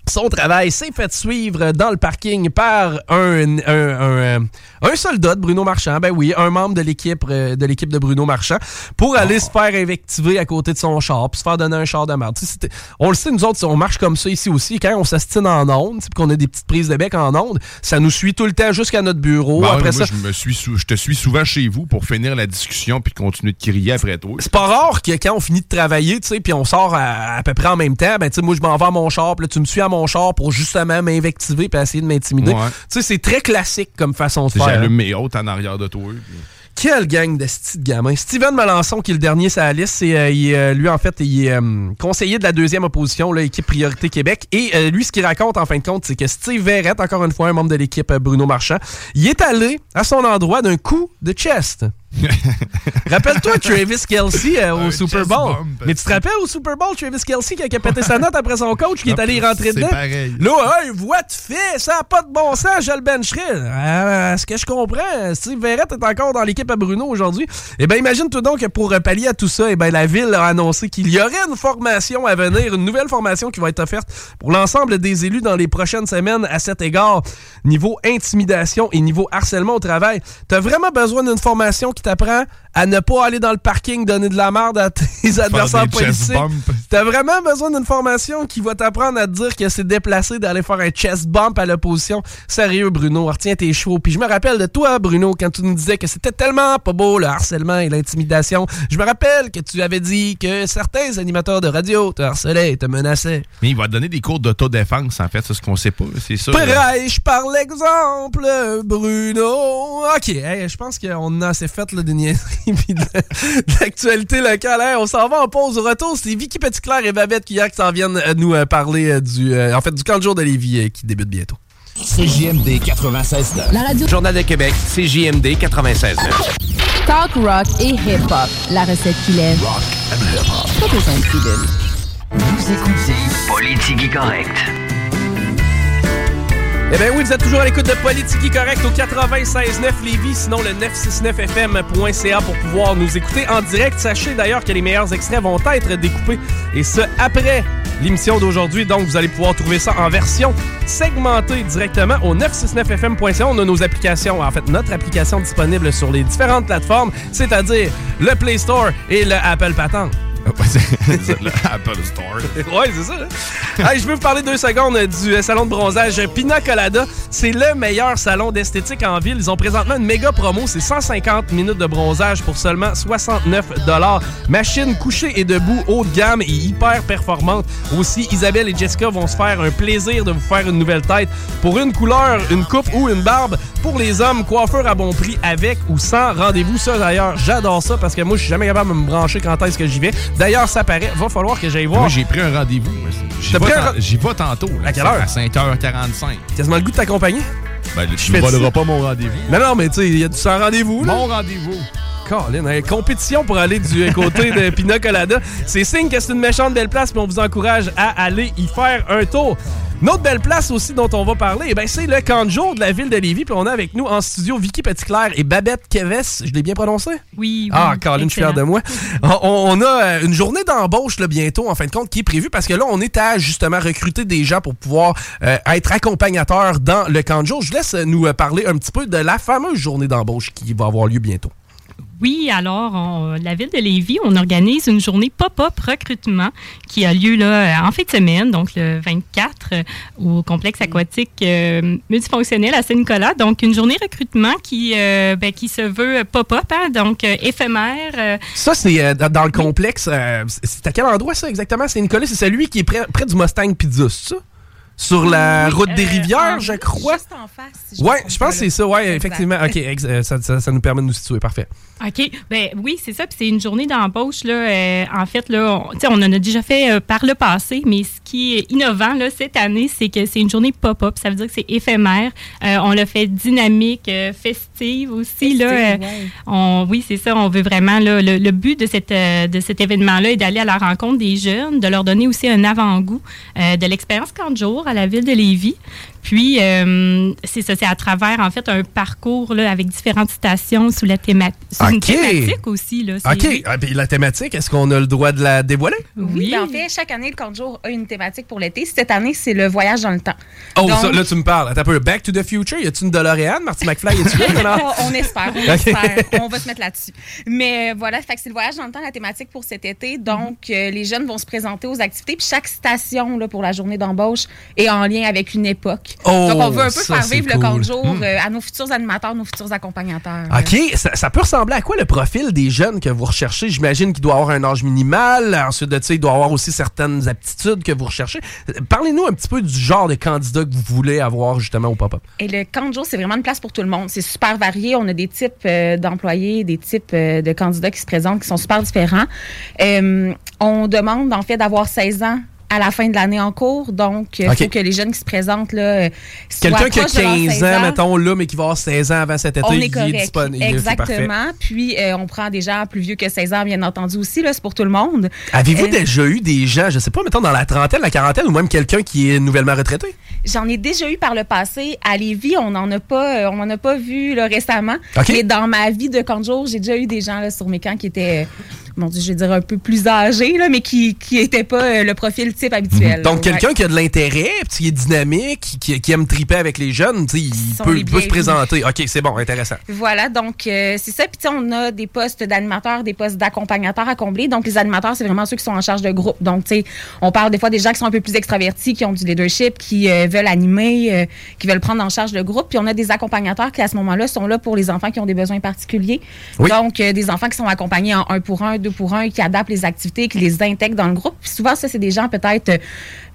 son travail s'est fait suivre dans le parking par un, un, un, euh, un soldat de Bruno Marchand. Ben oui, un membre de l'équipe euh, de l'équipe de Bruno Marchand pour aller se faire invectiver à côté de son char, puis se faire donner un char de merde. On le sait, nous autres, on marche comme ça ici aussi. Quand on s'astine en puis qu'on a des petites prises de bec en ondes, ça nous suit tout le temps jusqu'à notre bureau. Ben, après moi, ça, je, me suis sou- je te suis souvent chez vous pour finir la discussion puis continuer de crier après toi. c'est pas rare que quand on finit de travailler, tu sais, puis on sort à, à peu près en même temps, ben tu sais, moi je m'en vais à mon char, puis là tu me suis à mon char pour justement m'invectiver puis essayer de m'intimider. Ouais. Tu sais, c'est très classique comme façon de faire. hein. J'allume mes hôtes en arrière de toi. puis- Quelle gang de petits gamins. Steven Melançon, qui est le dernier sur la liste, c'est, euh, il, euh, lui, en fait, il est euh, conseiller de la deuxième opposition, là, équipe Priorité Québec. Et lui, ce qu'il raconte, en fin de compte, c'est que Steve Verrette, encore une fois, un membre de l'équipe Bruno Marchand, il est allé à son endroit d'un coup de chest. Rappelle-toi Travis Kelsey euh, au Super Bowl. bump. Mais tu te rappelles au Super Bowl, Travis Kelsey qui a pété sa note après son coach qui est allé y rentrer dedans? pareil. Là, hey, voix de fait, ça n'a pas de bon sens, je le bencherai. Euh, ce que je comprends, Steve Verrette est encore dans l'équipe à Bruno aujourd'hui. Eh bien, imagine-toi donc que pour pallier à tout ça, eh ben, la ville a annoncé qu'il y aurait une formation à venir, une nouvelle formation qui va être offerte pour l'ensemble des élus dans les prochaines semaines à cet égard. Niveau intimidation et niveau harcèlement au travail, t'as vraiment besoin d'une formation qui t'apprend à ne pas aller dans le parking donner de la merde à tes adversaires bumps. T'as vraiment besoin d'une formation qui va t'apprendre à te dire que c'est déplacé d'aller faire un chest bump à l'opposition? Sérieux, Bruno, retiens tes chevaux. Puis je me rappelle de toi, Bruno, quand tu nous disais que c'était tellement pas beau le harcèlement et l'intimidation. Je me rappelle que tu avais dit que certains animateurs de radio te harcelaient, te menaçaient. Mais il va donner des cours d'autodéfense, en fait, c'est ce qu'on sait pas. C'est ça. Prêche par l'exemple, Bruno. OK, hey, je pense qu'on a assez fait là, des niaiseries puis de, de l'actualité locale. Hey, on s'en va en pause. Au retour, c'est Vicky Petitclerc et Babette qui s'en viennent euh, nous euh, parler euh, du, en fait, du camp de jour de Lévis qui débute bientôt. CJMD 96 La radio Journal de Québec, CJMD 96.9. Talk rock et hip-hop. La recette qui lève. Pas besoin de pilule. Vous écoutez Politique Correct. Eh bien oui, vous êtes toujours à l'écoute de Politique Correct au 96.9 Lévis, sinon le 969fm.ca pour pouvoir nous écouter en direct. Sachez d'ailleurs que les meilleurs extraits vont être découpés et ce après l'émission d'aujourd'hui. Donc vous allez pouvoir trouver ça en version segmentée directement au 969fm.ca. On a nos applications, en fait notre application disponible sur les différentes plateformes, c'est-à-dire le Play Store et le Apple Patente. C'est le Apple Store. Ouais, c'est ça. hein? Je veux vous parler deux secondes euh, du euh, salon de bronzage Pina Colada. C'est le meilleur salon d'esthétique en ville. Ils ont présentement une méga promo. C'est 150 minutes de bronzage pour seulement 69 Machine couchée et debout, haut de gamme et hyper performante. Aussi, Isabelle et Jessica vont se faire un plaisir de vous faire une nouvelle tête pour une couleur, une coupe ou une barbe. Pour les hommes, coiffeur à bon prix avec ou sans rendez-vous. Ça, d'ailleurs, j'adore ça parce que moi, je suis jamais capable de me brancher quand est-ce que j'y vais. D'ailleurs, ça paraît, va falloir que j'aille voir. Moi, j'ai pris un rendez-vous. J'y vais, un j'y vais tantôt. là. À quelle heure? À 5h45. quasiment le goût de t'accompagner? Ben, tu ne voleras pas mon rendez-vous. Non, non, mais tu sais, il y a du sans rendez-vous. Mon rendez-vous. Colin, hein, compétition pour aller du côté de Pina Colada. C'est signe que c'est une méchante belle place, mais on vous encourage à aller y faire un tour. Une autre belle place aussi dont on va parler, eh ben, c'est le camp de jour de la ville de Lévis. Puis on a avec nous en studio Vicky Petitclerc et Babette Keves. Je l'ai bien prononcé? Oui, oui. Ah, Colin, je suis fier de moi. On, on a euh, une journée d'embauche bientôt, en fin de compte, qui est prévue parce que là, on est à justement recruter des gens pour pouvoir euh, être accompagnateurs dans le camp de jour. Je vous laisse nous euh, parler un petit peu de la fameuse journée d'embauche qui va avoir lieu bientôt. Oui, alors, la ville de Lévis, on organise une journée pop-up recrutement qui a lieu là, en fin de semaine, donc le 24, euh, au complexe aquatique euh, multifonctionnel à Saint-Nicolas. Donc, une journée recrutement qui, euh, ben, se veut pop-up, hein, donc éphémère. Ça, c'est dans, le complexe. c'est à quel endroit, ça, exactement? C'est Nicolas, c'est celui qui est près, près du Mustang Pizza, ça? Sur la Oui, route des euh, Rivières, en- je crois. Juste en face. si je Ouais, je pense que c'est là. ça, ouais, Exact. effectivement. OK, ex- euh, ça, ça- ça nous permet de nous situer, parfait. OK. Ben oui, c'est ça. Puis c'est une journée d'embauche. Là, euh, en fait, là, on, tu sais, on en a déjà fait euh, par le passé, mais ce qui est innovant là, cette année, c'est que c'est une journée pop-up. Ça veut dire que c'est éphémère. Euh, on l'a fait dynamique, euh, festive aussi. là, Festive, Euh, ouais. on, oui, c'est ça. On veut vraiment. Là, le, le but de, cette, euh, de cet événement-là est d'aller à la rencontre des jeunes, de leur donner aussi un avant-goût euh, de l'expérience 40 jours à la ville de Lévis. Puis, euh, c'est ça, c'est à travers, en fait, un parcours là, avec différentes stations sous la théma- sous une OK. thématique aussi. Là, OK, ah, puis la thématique, est-ce qu'on a le droit de la dévoiler? Oui, Oui. ben, en fait, chaque année, le camp de jour a une thématique pour l'été. Cette année, c'est le voyage dans le temps. Oh, Donc- ça, là, tu me parles. Attends un peu. Back to the Future, y a-tu une DeLorean? Marty McFly, est-tu là? non? on espère, on espère. On va se mettre là-dessus. Mais euh, voilà, fait que c'est le voyage dans le temps, la thématique pour cet été. Donc, euh, les jeunes vont se présenter aux activités. Puis chaque station là, pour la journée d'embauche est en lien avec une époque. Oh, Donc, on veut un peu ça, faire vivre le de jour Mm. euh, à nos futurs animateurs, nos futurs accompagnateurs. OK, ça, ça peut ressembler à quoi le profil des jeunes que vous recherchez? J'imagine qu'il doit avoir un âge minimal. Ensuite de ça, il doit avoir aussi certaines aptitudes que vous recherchez. Parlez-nous un petit peu du genre de candidat que vous voulez avoir justement au pop-up. Et le camp de jour, c'est vraiment une place pour tout le monde. C'est super varié. On a des types euh, d'employés, des types euh, de candidats qui se présentent qui sont super différents. On demande en fait d'avoir 16 ans à la fin de l'année en cours. Donc, il OK. faut que les jeunes qui se présentent là, euh, soient Quelqu'un qui a proches de leurs 15 16 ans, mettons, là, mais qui va avoir 16 ans avant cet été, on est correct. disponible. Exactement. Puis, euh, on prend des gens plus vieux que 16 ans, bien entendu aussi. là, C'est pour tout le monde. Avez-vous Euh, déjà eu des gens, je sais pas, mettons dans la trentaine, la quarantaine, ou même quelqu'un qui est nouvellement retraité? J'en ai déjà eu par le passé. À Lévis, on n'en a pas, euh, on en a pas vu là, récemment. Mais dans ma vie de camp de jour, j'ai déjà eu des gens là, sur mes camps qui étaient, euh, mon Dieu, je vais dire un peu plus âgés, là, mais qui n'étaient pas euh, le profil type habituel. Donc, quelqu'un Ouais. qui a de l'intérêt, qui est dynamique, qui, qui aime triper avec les jeunes, il peut, se présenter. OK, c'est bon, intéressant. Voilà, donc euh, c'est ça. Puis on a des postes d'animateurs, des postes d'accompagnateurs à combler. Donc les animateurs, c'est vraiment ceux qui sont en charge de groupe. Donc tu sais, on parle des fois des gens qui sont un peu plus extravertis, qui ont du leadership, qui euh, veulent animer, euh, qui veulent prendre en charge le groupe. Puis on a des accompagnateurs qui à ce moment-là sont là pour les enfants qui ont des besoins particuliers. Oui. Donc des enfants qui sont accompagnés en un pour un, deux pour un, qui adaptent les activités, qui les intègrent dans le groupe. Puis souvent ça, c'est des gens peut-être, euh,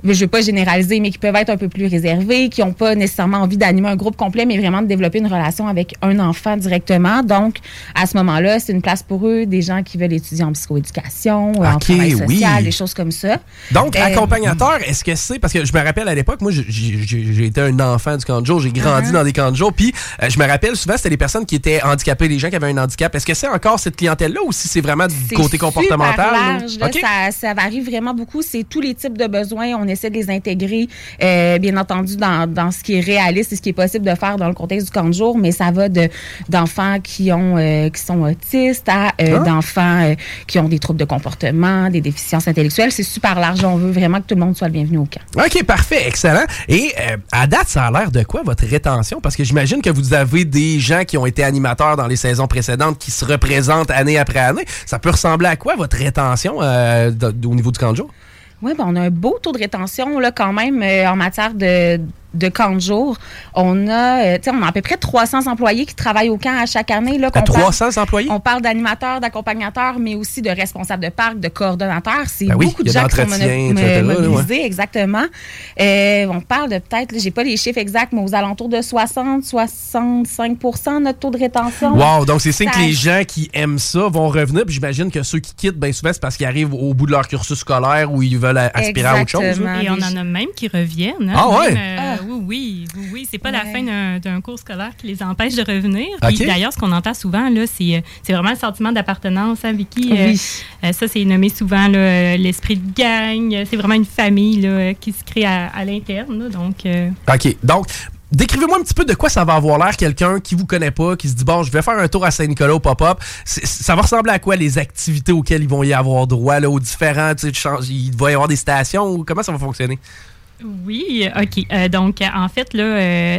je veux pas généraliser, mais qui peuvent être un peu plus réservés, qui n'ont pas nécessairement envie d'animer un groupe complet, mais vraiment de développer une relation avec un enfant directement. Donc, à ce moment-là, c'est une place pour eux, des gens qui veulent étudier en psychoéducation, euh, en Ok, travail social, oui. des choses comme ça. Donc, Euh, accompagnateur, est-ce que c'est. Parce que je me rappelle à l'époque, moi, j'ai- été un enfant du camp de jour, j'ai grandi Uh-huh. dans des camps de jour, puis euh, je me rappelle souvent, c'était les personnes qui étaient handicapées, les gens qui avaient un handicap. Est-ce que c'est encore cette clientèle-là ou si c'est vraiment du côté comportemental? large, là. Ça, ça varie vraiment beaucoup. C'est tous les types de besoins. On essaie de les intégrer, euh, bien entendu, dans, dans ce qui est réaliste et ce qui est possible de faire dans le contexte du camp de jour, mais ça va de d'enfants qui ont euh, qui sont autistes à euh, Ah. d'enfants qui ont des troubles de comportement, des déficiences intellectuelles. C'est super large. On veut vraiment que tout le monde soit le bienvenu au camp. OK, parfait, excellent. Et à date, ça a l'air de quoi votre rétention? Parce que j'imagine que vous avez des gens qui ont été animateurs dans les saisons précédentes qui se représentent année après année. Ça peut ressembler à quoi votre rétention euh, au niveau du camp de jour? Oui, ben on a un beau taux de rétention là, quand même euh, en matière de, de camp de jour. On a, euh, tu sais, on a à peu près 300 employés qui travaillent au camp à chaque année. Là, À qu'on parle- 300 employés? On parle d'animateurs, d'accompagnateurs, mais aussi de responsables de parc, de coordonnateurs. C'est Ben oui, beaucoup de gens qui sont mobilisés, exactement. Euh, on parle de peut-être, j'ai pas les chiffres exacts, mais aux alentours de 60, 65% de notre taux de rétention. Wow, donc c'est signe Ça- que les gens qui aiment ça vont revenir. Puis j'imagine que ceux qui quittent, bien souvent, c'est parce qu'ils arrivent au bout de leur cursus scolaire ou ils veulent aspirer à autre chose. là. Et on en a même qui reviennent. hein. Ah ouais? Même, euh, Oui, oui, oui, oui. C'est pas la fin d'un- cours scolaire qui les empêche de revenir. Puis. D'ailleurs, ce qu'on entend souvent, là, c'est euh, c'est vraiment le sentiment d'appartenance, hein, Vicky? Euh, Oui. euh, ça, c'est nommé souvent l'esprit de gang. C'est vraiment une famille là, qui se crée à, à l'interne. Donc, euh, OK. Donc, décrivez-moi un petit peu de quoi ça va avoir l'air quelqu'un qui vous connaît pas, qui se dit bon, je vais faire un tour à Saint-Nicolas au pop-up. Ça va ressembler à quoi les activités auxquelles ils vont y avoir droit, là, aux différents, tu sais, il va y avoir des stations comment ça va fonctionner? Oui, OK. Euh, donc, en fait, là, euh,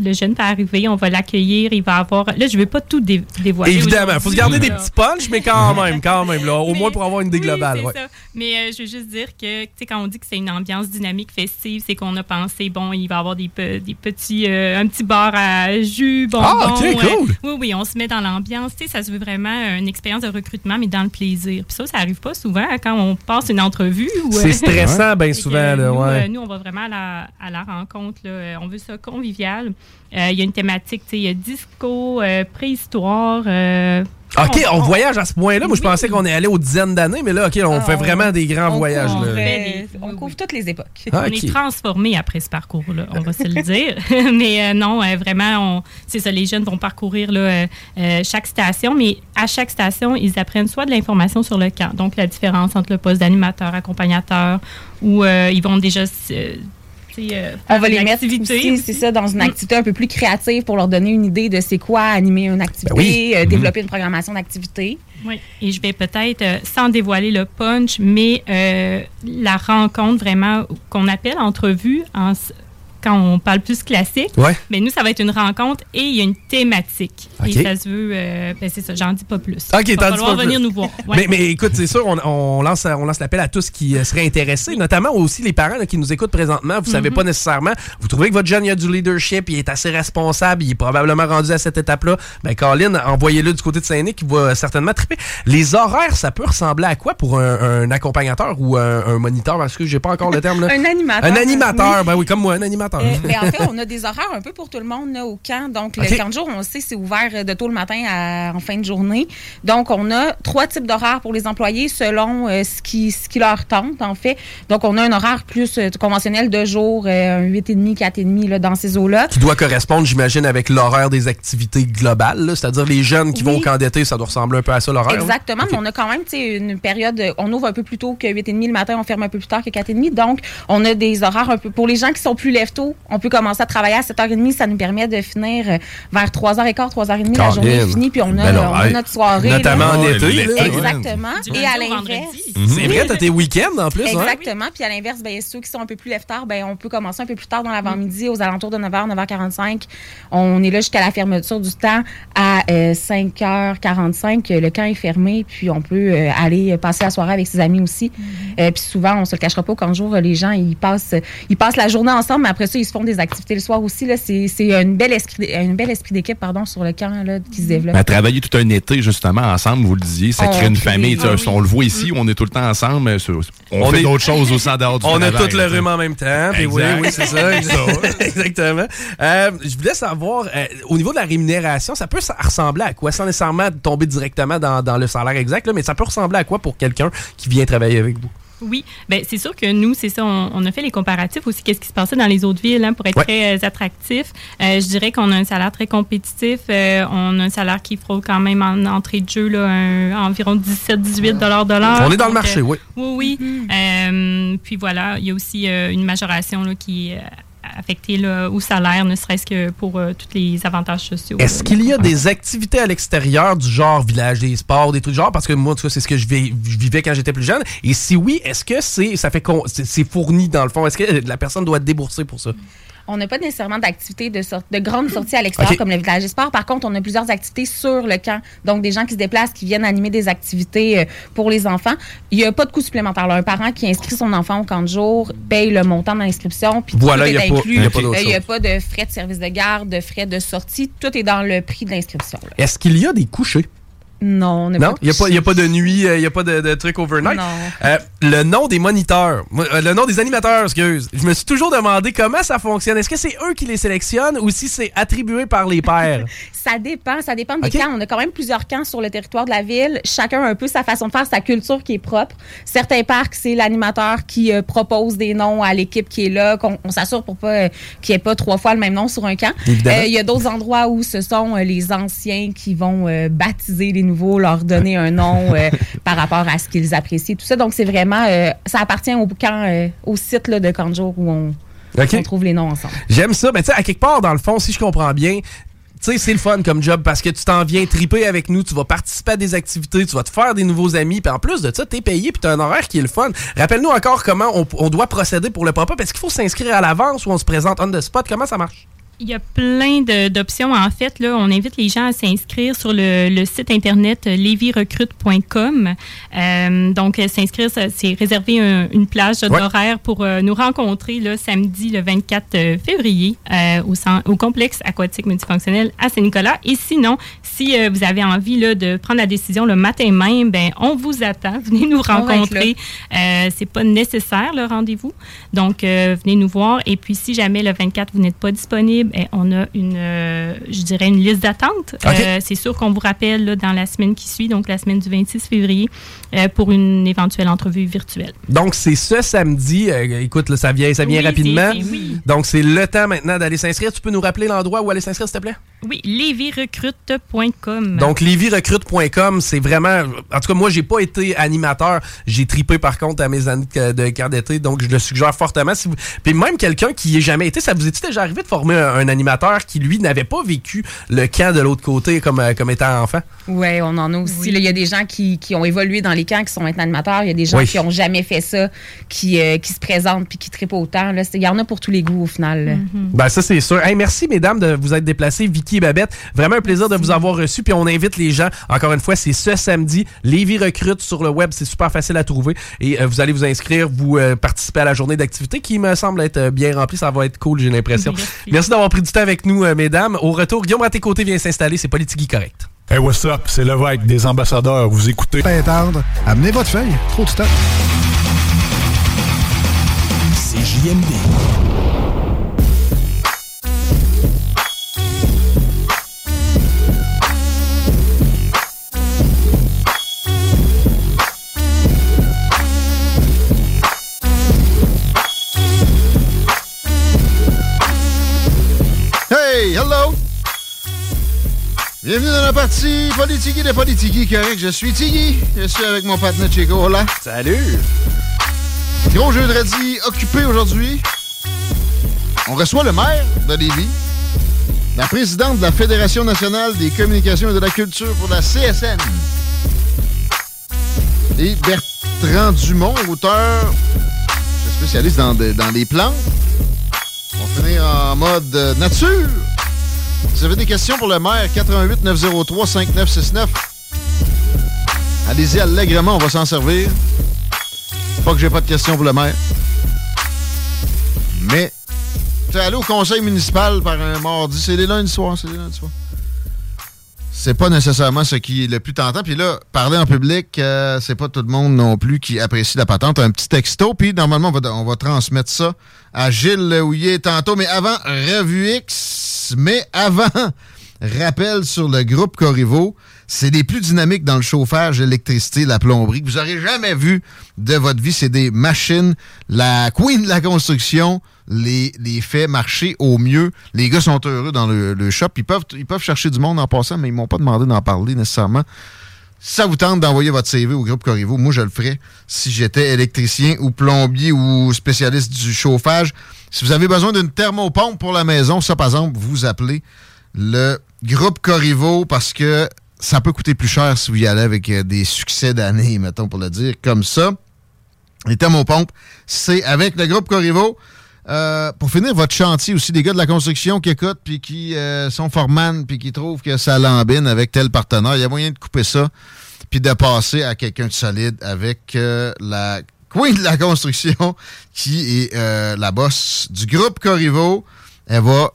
le jeune peut arriver, on va l'accueillir, il va avoir. Là, je ne veux pas tout dé- dévoiler. Évidemment, il faut se garder des petits punchs, mais quand même, quand même, là, au moins pour avoir une idée globale. ouais. ça. Mais euh, je veux juste dire que, tu sais, quand on dit que c'est une ambiance dynamique, festive, c'est qu'on a pensé, bon, il va y avoir des, pe- des petits, un petit bar à jus, bonbons. Ah, ok, cool. oui, oui, on se met dans l'ambiance. Tu sais, ça se veut vraiment une expérience de recrutement, mais dans le plaisir. Puis ça, ça arrive pas souvent hein, quand on passe une entrevue. C'est stressant, bien que, souvent, là, nous, ouais. nous, on va vraiment à la, la rencontre. là. Euh, On veut ça convivial. Euh, Il y a une thématique, il y a disco, euh, préhistoire. Euh, OK, on, on- voyage à ce point-là. Moi, je pensais qu'on est allé aux dizaines d'années, mais là, OK, on Ah, fait vraiment des grands on voyages. couvre, là. euh, on couvre toutes les époques. Ah, On est transformé après ce parcours-là, on va se le dire. mais euh, non, euh, vraiment, on- c'est ça, les jeunes vont parcourir là, euh, chaque station, mais à chaque station, ils apprennent soit de l'information sur le camp, donc la différence entre le poste d'animateur, accompagnateur, ou euh, ils vont déjà... euh, On va les mettre activité aussi, aussi. c'est ça, dans une Mm. activité un peu plus créative pour leur donner une idée de c'est quoi animer une activité, Ben oui. euh, Mhm. développer une programmation d'activité. Oui, et je vais peut-être, euh, sans dévoiler le punch, mais euh, la rencontre vraiment qu'on appelle entrevue en quand on parle plus classique. Ouais. Mais nous, ça va être une rencontre et il y a une thématique. OK. Et ça se veut, euh, ben c'est ça, j'en dis pas plus. OK, Il t'en va dis falloir pas venir plus. nous voir. Ouais. Mais, mais écoute, c'est sûr, on, on lance, on lance l'appel à tous qui euh, seraient intéressés, notamment aussi les parents là, qui nous écoutent présentement. Vous savez Mhm. pas nécessairement, vous trouvez que votre jeune il a du leadership, il est assez responsable, il est probablement rendu à cette étape-là. Ben, Colin, envoyez-le du côté de Saint-Nic, qui va certainement triper. Les horaires, ça peut ressembler à quoi pour un, un accompagnateur ou un, un moniteur? Parce que j'ai pas encore le terme là. Un animateur. Un animateur, oui. ben oui, comme moi, un animateur. Euh, ben, en fait, on a des horaires un peu pour tout le monde là, au camp. Donc, le camp de jour, on sait, c'est ouvert euh, de tôt le matin à, en fin de journée. Donc, on a trois types d'horaires pour les employés selon euh, ce, qui, ce qui leur tente, en fait. Donc, on a un horaire plus conventionnel de jour, euh, un 8,5, 4,5 là, dans ces eaux-là. qui doit correspondre, j'imagine, avec l'horaire des activités globales. C'est-à-dire les jeunes qui Oui. vont au camp d'été, ça doit ressembler un peu à ça, l'horaire. Exactement, mais on a quand même une période, on ouvre un peu plus tôt que 8h30 le matin, on ferme un peu plus tard que 4h30. Donc, on a des horaires un peu. Pour les gens qui sont plus on peut commencer à travailler à 7h30. Ça nous permet de finir euh, vers 3h15, 3h30. La journée est finie, puis on a, Ben non, on a hey. notre soirée. Notamment là. en été. Exactement. Et à l'inverse. vendredi. C'est vrai, t'as tes week-ends en plus, hein? Exactement. Puis à l'inverse, ben, ceux qui sont un peu plus lève-tard, ben, on peut commencer un peu plus tard dans l'avant-midi, aux alentours de 9h, 9h45. On est là jusqu'à la fermeture du temps à euh, 5h45. Le camp est fermé, puis on peut euh, aller passer la soirée avec ses amis aussi. Euh, puis souvent, on se le cachera pas, qu'un jour, les gens, ils passent, ils passent la journée ensemble, mais après ça, ils se font des activités le soir aussi. Là. C'est, c'est un bel esprit, un bel esprit d'équipe pardon, sur le camp là, qui se développe. Ben, travailler tout un été, justement, ensemble, vous le disiez, ça On crée une crée- famille. Ah oui. On le voit ici, on est tout le temps ensemble. On, On fait est- d'autres choses aussi en dehors du On a tout le rhume en même temps. puis oui, c'est ça. Exactement. Euh, je voulais savoir, euh, au niveau de la rémunération, ça peut ressembler à quoi? Sans nécessairement tomber directement dans, dans le salaire exact, là, mais ça peut ressembler à quoi pour quelqu'un qui vient travailler avec vous? Oui, ben c'est sûr que nous, c'est ça, on, on a fait les comparatifs aussi, qu'est-ce qui se passait dans les autres villes hein, pour être Ouais. très euh, attractif. Euh, je dirais qu'on a un salaire très compétitif. euh, on a un salaire qui frôle quand même en entrée de jeu là, un- environ 17-18 dollars de l'heure. On est dans le marché, euh, oui. Oui, oui. Euh, puis voilà, il y a aussi euh, une majoration là, qui est affectée là, au salaire, ne serait-ce que pour euh, tous les avantages sociaux. Est-ce qu'il y a des activités à l'extérieur du genre village des sports, des trucs du genre? Parce que moi, tu vois, c'est ce que je, vis- je vivais quand j'étais plus jeune. Et si oui, est-ce que c'est ça fait c'est fourni dans le fond? Est-ce que la personne doit débourser pour ça? On n'a pas nécessairement d'activités de, sort- de grandes sorties à l'extérieur comme le village des sports. Par contre, on a plusieurs activités sur le camp. Donc, des gens qui se déplacent, qui viennent animer des activités euh, pour les enfants. Il n'y a pas de coût supplémentaire. Un parent qui inscrit son enfant au camp de jour paye le montant de l'inscription. Puis Voilà, tout il y est a inclus. il a Euh, n'y a pas de frais de service de garde, de frais de sortie. Tout est dans le prix de l'inscription. Est-ce qu'il y a des couchers? Non, on Non, pas il n'y a, pas- il y a pas de nuit, euh, il n'y a pas de, de truc overnight? Non. Euh, le nom des moniteurs, euh, le nom des animateurs, excuse. Je me suis toujours demandé comment ça fonctionne. Est-ce que c'est eux qui les sélectionnent ou si c'est attribué par les pairs? Ça dépend, ça dépend des camps. On a quand même plusieurs camps sur le territoire de la ville. Chacun a un peu sa façon de faire, sa culture qui est propre. Certains parcs, c'est l'animateur qui euh, propose des noms à l'équipe qui est là, qu'on on s'assure pour pas euh, qu'il n'y ait pas trois fois le même nom sur un camp. Euh, Il y a d'autres endroits où ce sont les anciens qui vont baptiser les nouveaux, leur donner un nom par rapport à ce qu'ils apprécient, tout ça. Donc c'est vraiment, ça appartient au camp, au site là, de jour où on trouve les noms ensemble. J'aime ça. Mais tu sais, à quelque part, dans le fond, si je comprends bien, tu sais, c'est le fun comme job parce que tu t'en viens triper avec nous, tu vas participer à des activités, tu vas te faire des nouveaux amis, puis en plus de ça, t'es payé puis t'as un horaire qui est le fun. Rappelle-nous encore comment on, on doit procéder pour le pop-up. Est-ce qu'il faut s'inscrire à l'avance ou on se présente on the spot? Comment ça marche? Il y a plein d'options. En fait, là, on invite les gens à s'inscrire sur le, le site internet euh, levirecrute.com. Euh, donc, euh, s'inscrire, c'est réserver un- une plage Ouais. d'horaire pour euh, nous rencontrer là, samedi le 24 euh, février euh, au, au complexe aquatique multifonctionnel à Saint-Nicolas. Et sinon, si vous avez envie là, de prendre la décision le matin même, ben, on vous attend. Venez nous rencontrer. Euh, c'est pas nécessaire le rendez-vous. Donc, venez nous voir. Et puis, si jamais le 24, vous n'êtes pas disponible, eh, on a une, euh, je dirais, une liste d'attente. Euh, c'est sûr qu'on vous rappelle là, dans la semaine qui suit, donc la semaine du 26 février, euh, pour une éventuelle entrevue virtuelle. Donc, c'est ce samedi. Écoute, là, ça vient, ça vient Oui, rapidement. c'est- c'est- oui. Donc, c'est le temps maintenant d'aller s'inscrire. Tu peux nous rappeler l'endroit où aller s'inscrire, s'il te plaît? Oui, levirecrute.com. Donc, levirecrute.com, c'est vraiment. En tout cas, moi, j'ai pas été animateur. J'ai tripé, par contre, à mes années de camp d'été. Donc, je le suggère fortement. Si vous... Puis, même quelqu'un qui y ait jamais été, ça vous est déjà arrivé de former un, un animateur qui, lui, n'avait pas vécu le camp de l'autre côté comme, euh, comme étant enfant? Oui, on en a aussi. Il y a des gens qui, qui ont évolué dans les camps, qui sont maintenant animateurs. Il y a des gens Oui. qui n'ont jamais fait ça, qui, euh, qui se présentent puis qui trippent autant. Il y en a pour tous les goûts, au final. là. Ben ça c'est sûr. Hey, merci mesdames de vous être déplacées, Vicky et Babette. Vraiment un plaisir de vous avoir reçu. Puis on invite les gens. Encore une fois, c'est ce samedi. Lévis recrute sur le web, c'est super facile à trouver. Et euh, vous allez vous inscrire, vous euh, participer à la journée d'activité qui me semble être bien remplie. Ça va être cool, j'ai l'impression. Merci. Merci d'avoir pris du temps avec nous, euh, mesdames. Au retour, Guillaume à tes côtés vient s'installer. C'est Politique correct. Hey, what's up? C'est Levac des ambassadeurs. Vous écoutez. Pas attendre. Amenez votre feuille. Trop de stock. C'est JMD. Bienvenue dans la partie Politique de Politique correct. Je suis Tiggy. Je suis avec mon partenaire Chico. Hola. Salut! Gros jeu de radis occupé aujourd'hui. On reçoit le maire de Lévis, la présidente de la Fédération nationale des communications et de la culture pour la CSN, et Bertrand Dumont, auteur, spécialiste dans, de- dans les plantes. On va finir en mode nature. Vous avez des questions pour le maire, 88 903 5969. Allez-y allègrement, on va s'en servir. Pas que j'ai pas de questions pour le maire. Mais, tu aller au conseil municipal par un mardi, c'est les lundis soirs, c'est les lundis soirs. C'est pas nécessairement ce qui est le plus tentant. Puis là, parler en public, euh, c'est pas tout le monde non plus qui apprécie la patente. Un petit texto, puis normalement, on va, on va transmettre ça à Gilles Houillet tantôt. Mais avant, Revue X. Mais avant, rappel sur le groupe Corriveau. C'est les plus dynamiques dans le chauffage, l'électricité, la plomberie vous aurez jamais vu de votre vie. C'est des machines. La queen de la construction les, les fait marcher au mieux. Les gars sont heureux dans le, le shop. Ils peuvent, ils peuvent chercher du monde en passant, mais ils m'ont pas demandé d'en parler nécessairement. Ça vous tente d'envoyer votre CV au groupe Corriveau, moi je le ferais si j'étais électricien ou plombier ou spécialiste du chauffage. Si vous avez besoin d'une thermopompe pour la maison, ça par exemple, vous appelez le groupe Corriveau parce que ça peut coûter plus cher si vous y allez avec euh, des succès d'année, mettons pour le dire comme ça. Les thermopompes, c'est avec le groupe Corriveau. Euh, pour finir, votre chantier aussi, des gars de la construction qui écoutent puis qui euh, sont forman puis qui trouvent que ça lambine avec tel partenaire, il y a moyen de couper ça puis de passer à quelqu'un de solide avec euh, la queen de la construction qui est la boss du groupe Corriveau. Elle va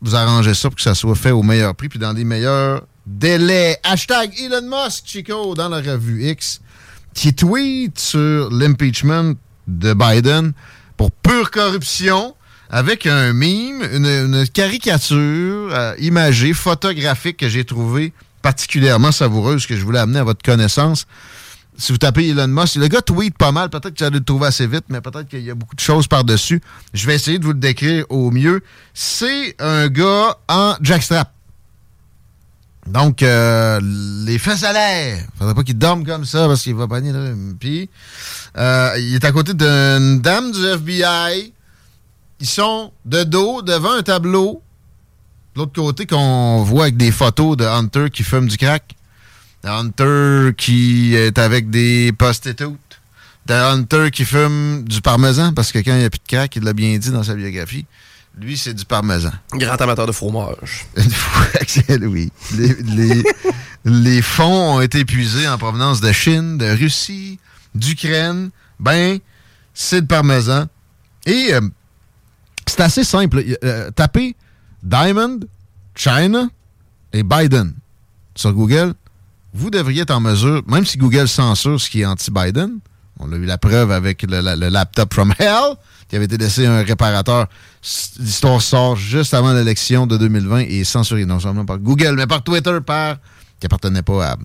vous arranger ça pour que ça soit fait au meilleur prix puis dans les meilleurs délais. Hashtag Elon Musk, Chico, dans la revue X, qui tweet sur l'impeachment de Biden pour pure corruption avec un mime, une, caricature euh, imagée, photographique que j'ai trouvé particulièrement savoureuse, que je voulais amener à votre connaissance. Si vous tapez Elon Musk, le gars tweet pas mal, peut-être que allez le trouver assez vite, mais peut-être qu'il y a beaucoup de choses par-dessus. Je vais essayer de vous le décrire au mieux. C'est un gars en jackstrap. Donc, euh, les fesses à l'air. Faudrait pas qu'il dorme comme ça parce qu'il va pogner là. Puis, euh, il est à côté d'une dame du FBI. Ils sont de dos devant un tableau. De l'autre côté, qu'on voit avec des photos de Hunter qui fume du crack, de Hunter qui est avec des prostitutes, de Hunter qui fume du parmesan, parce que quand il n'y a plus de crack, il l'a bien dit dans sa biographie, lui, c'est du parmesan. Grand amateur de fromage. oui. Les, les- les fonds ont été épuisés en provenance de Chine, de Russie, d'Ukraine. Ben, c'est le parmesan. Et euh, c'est assez simple. Euh, tapez Diamond, China et Biden sur Google. Vous devriez être en mesure, même si Google censure ce qui est anti-Biden, on a eu la preuve avec le, la- le laptop from hell qui avait été laissé un réparateur. L'histoire sort juste avant l'élection de 2020 et est non seulement par Google, mais par Twitter, par qui appartenait pas à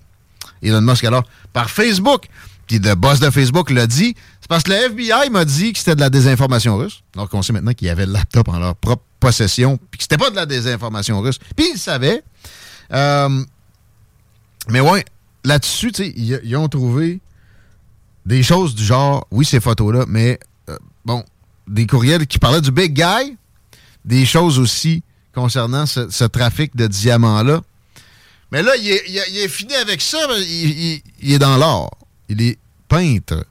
Elon Musk alors, par Facebook. Puis le boss de Facebook l'a dit. C'est parce que le FBI m'a dit que c'était de la désinformation russe. Donc on sait maintenant qu'il y avait le laptop en leur propre possession, puis que c'était pas de la désinformation russe. Puis ils savaient. Euh, mais ouais, là-dessus, ils ont trouvé des choses du genre, oui, ces photos-là, mais euh, bon, des courriels qui parlaient du big guy, des choses aussi concernant ce, trafic de diamants-là. Mais là, il est, fini avec ça, il, est dans l'or. Il est peintre.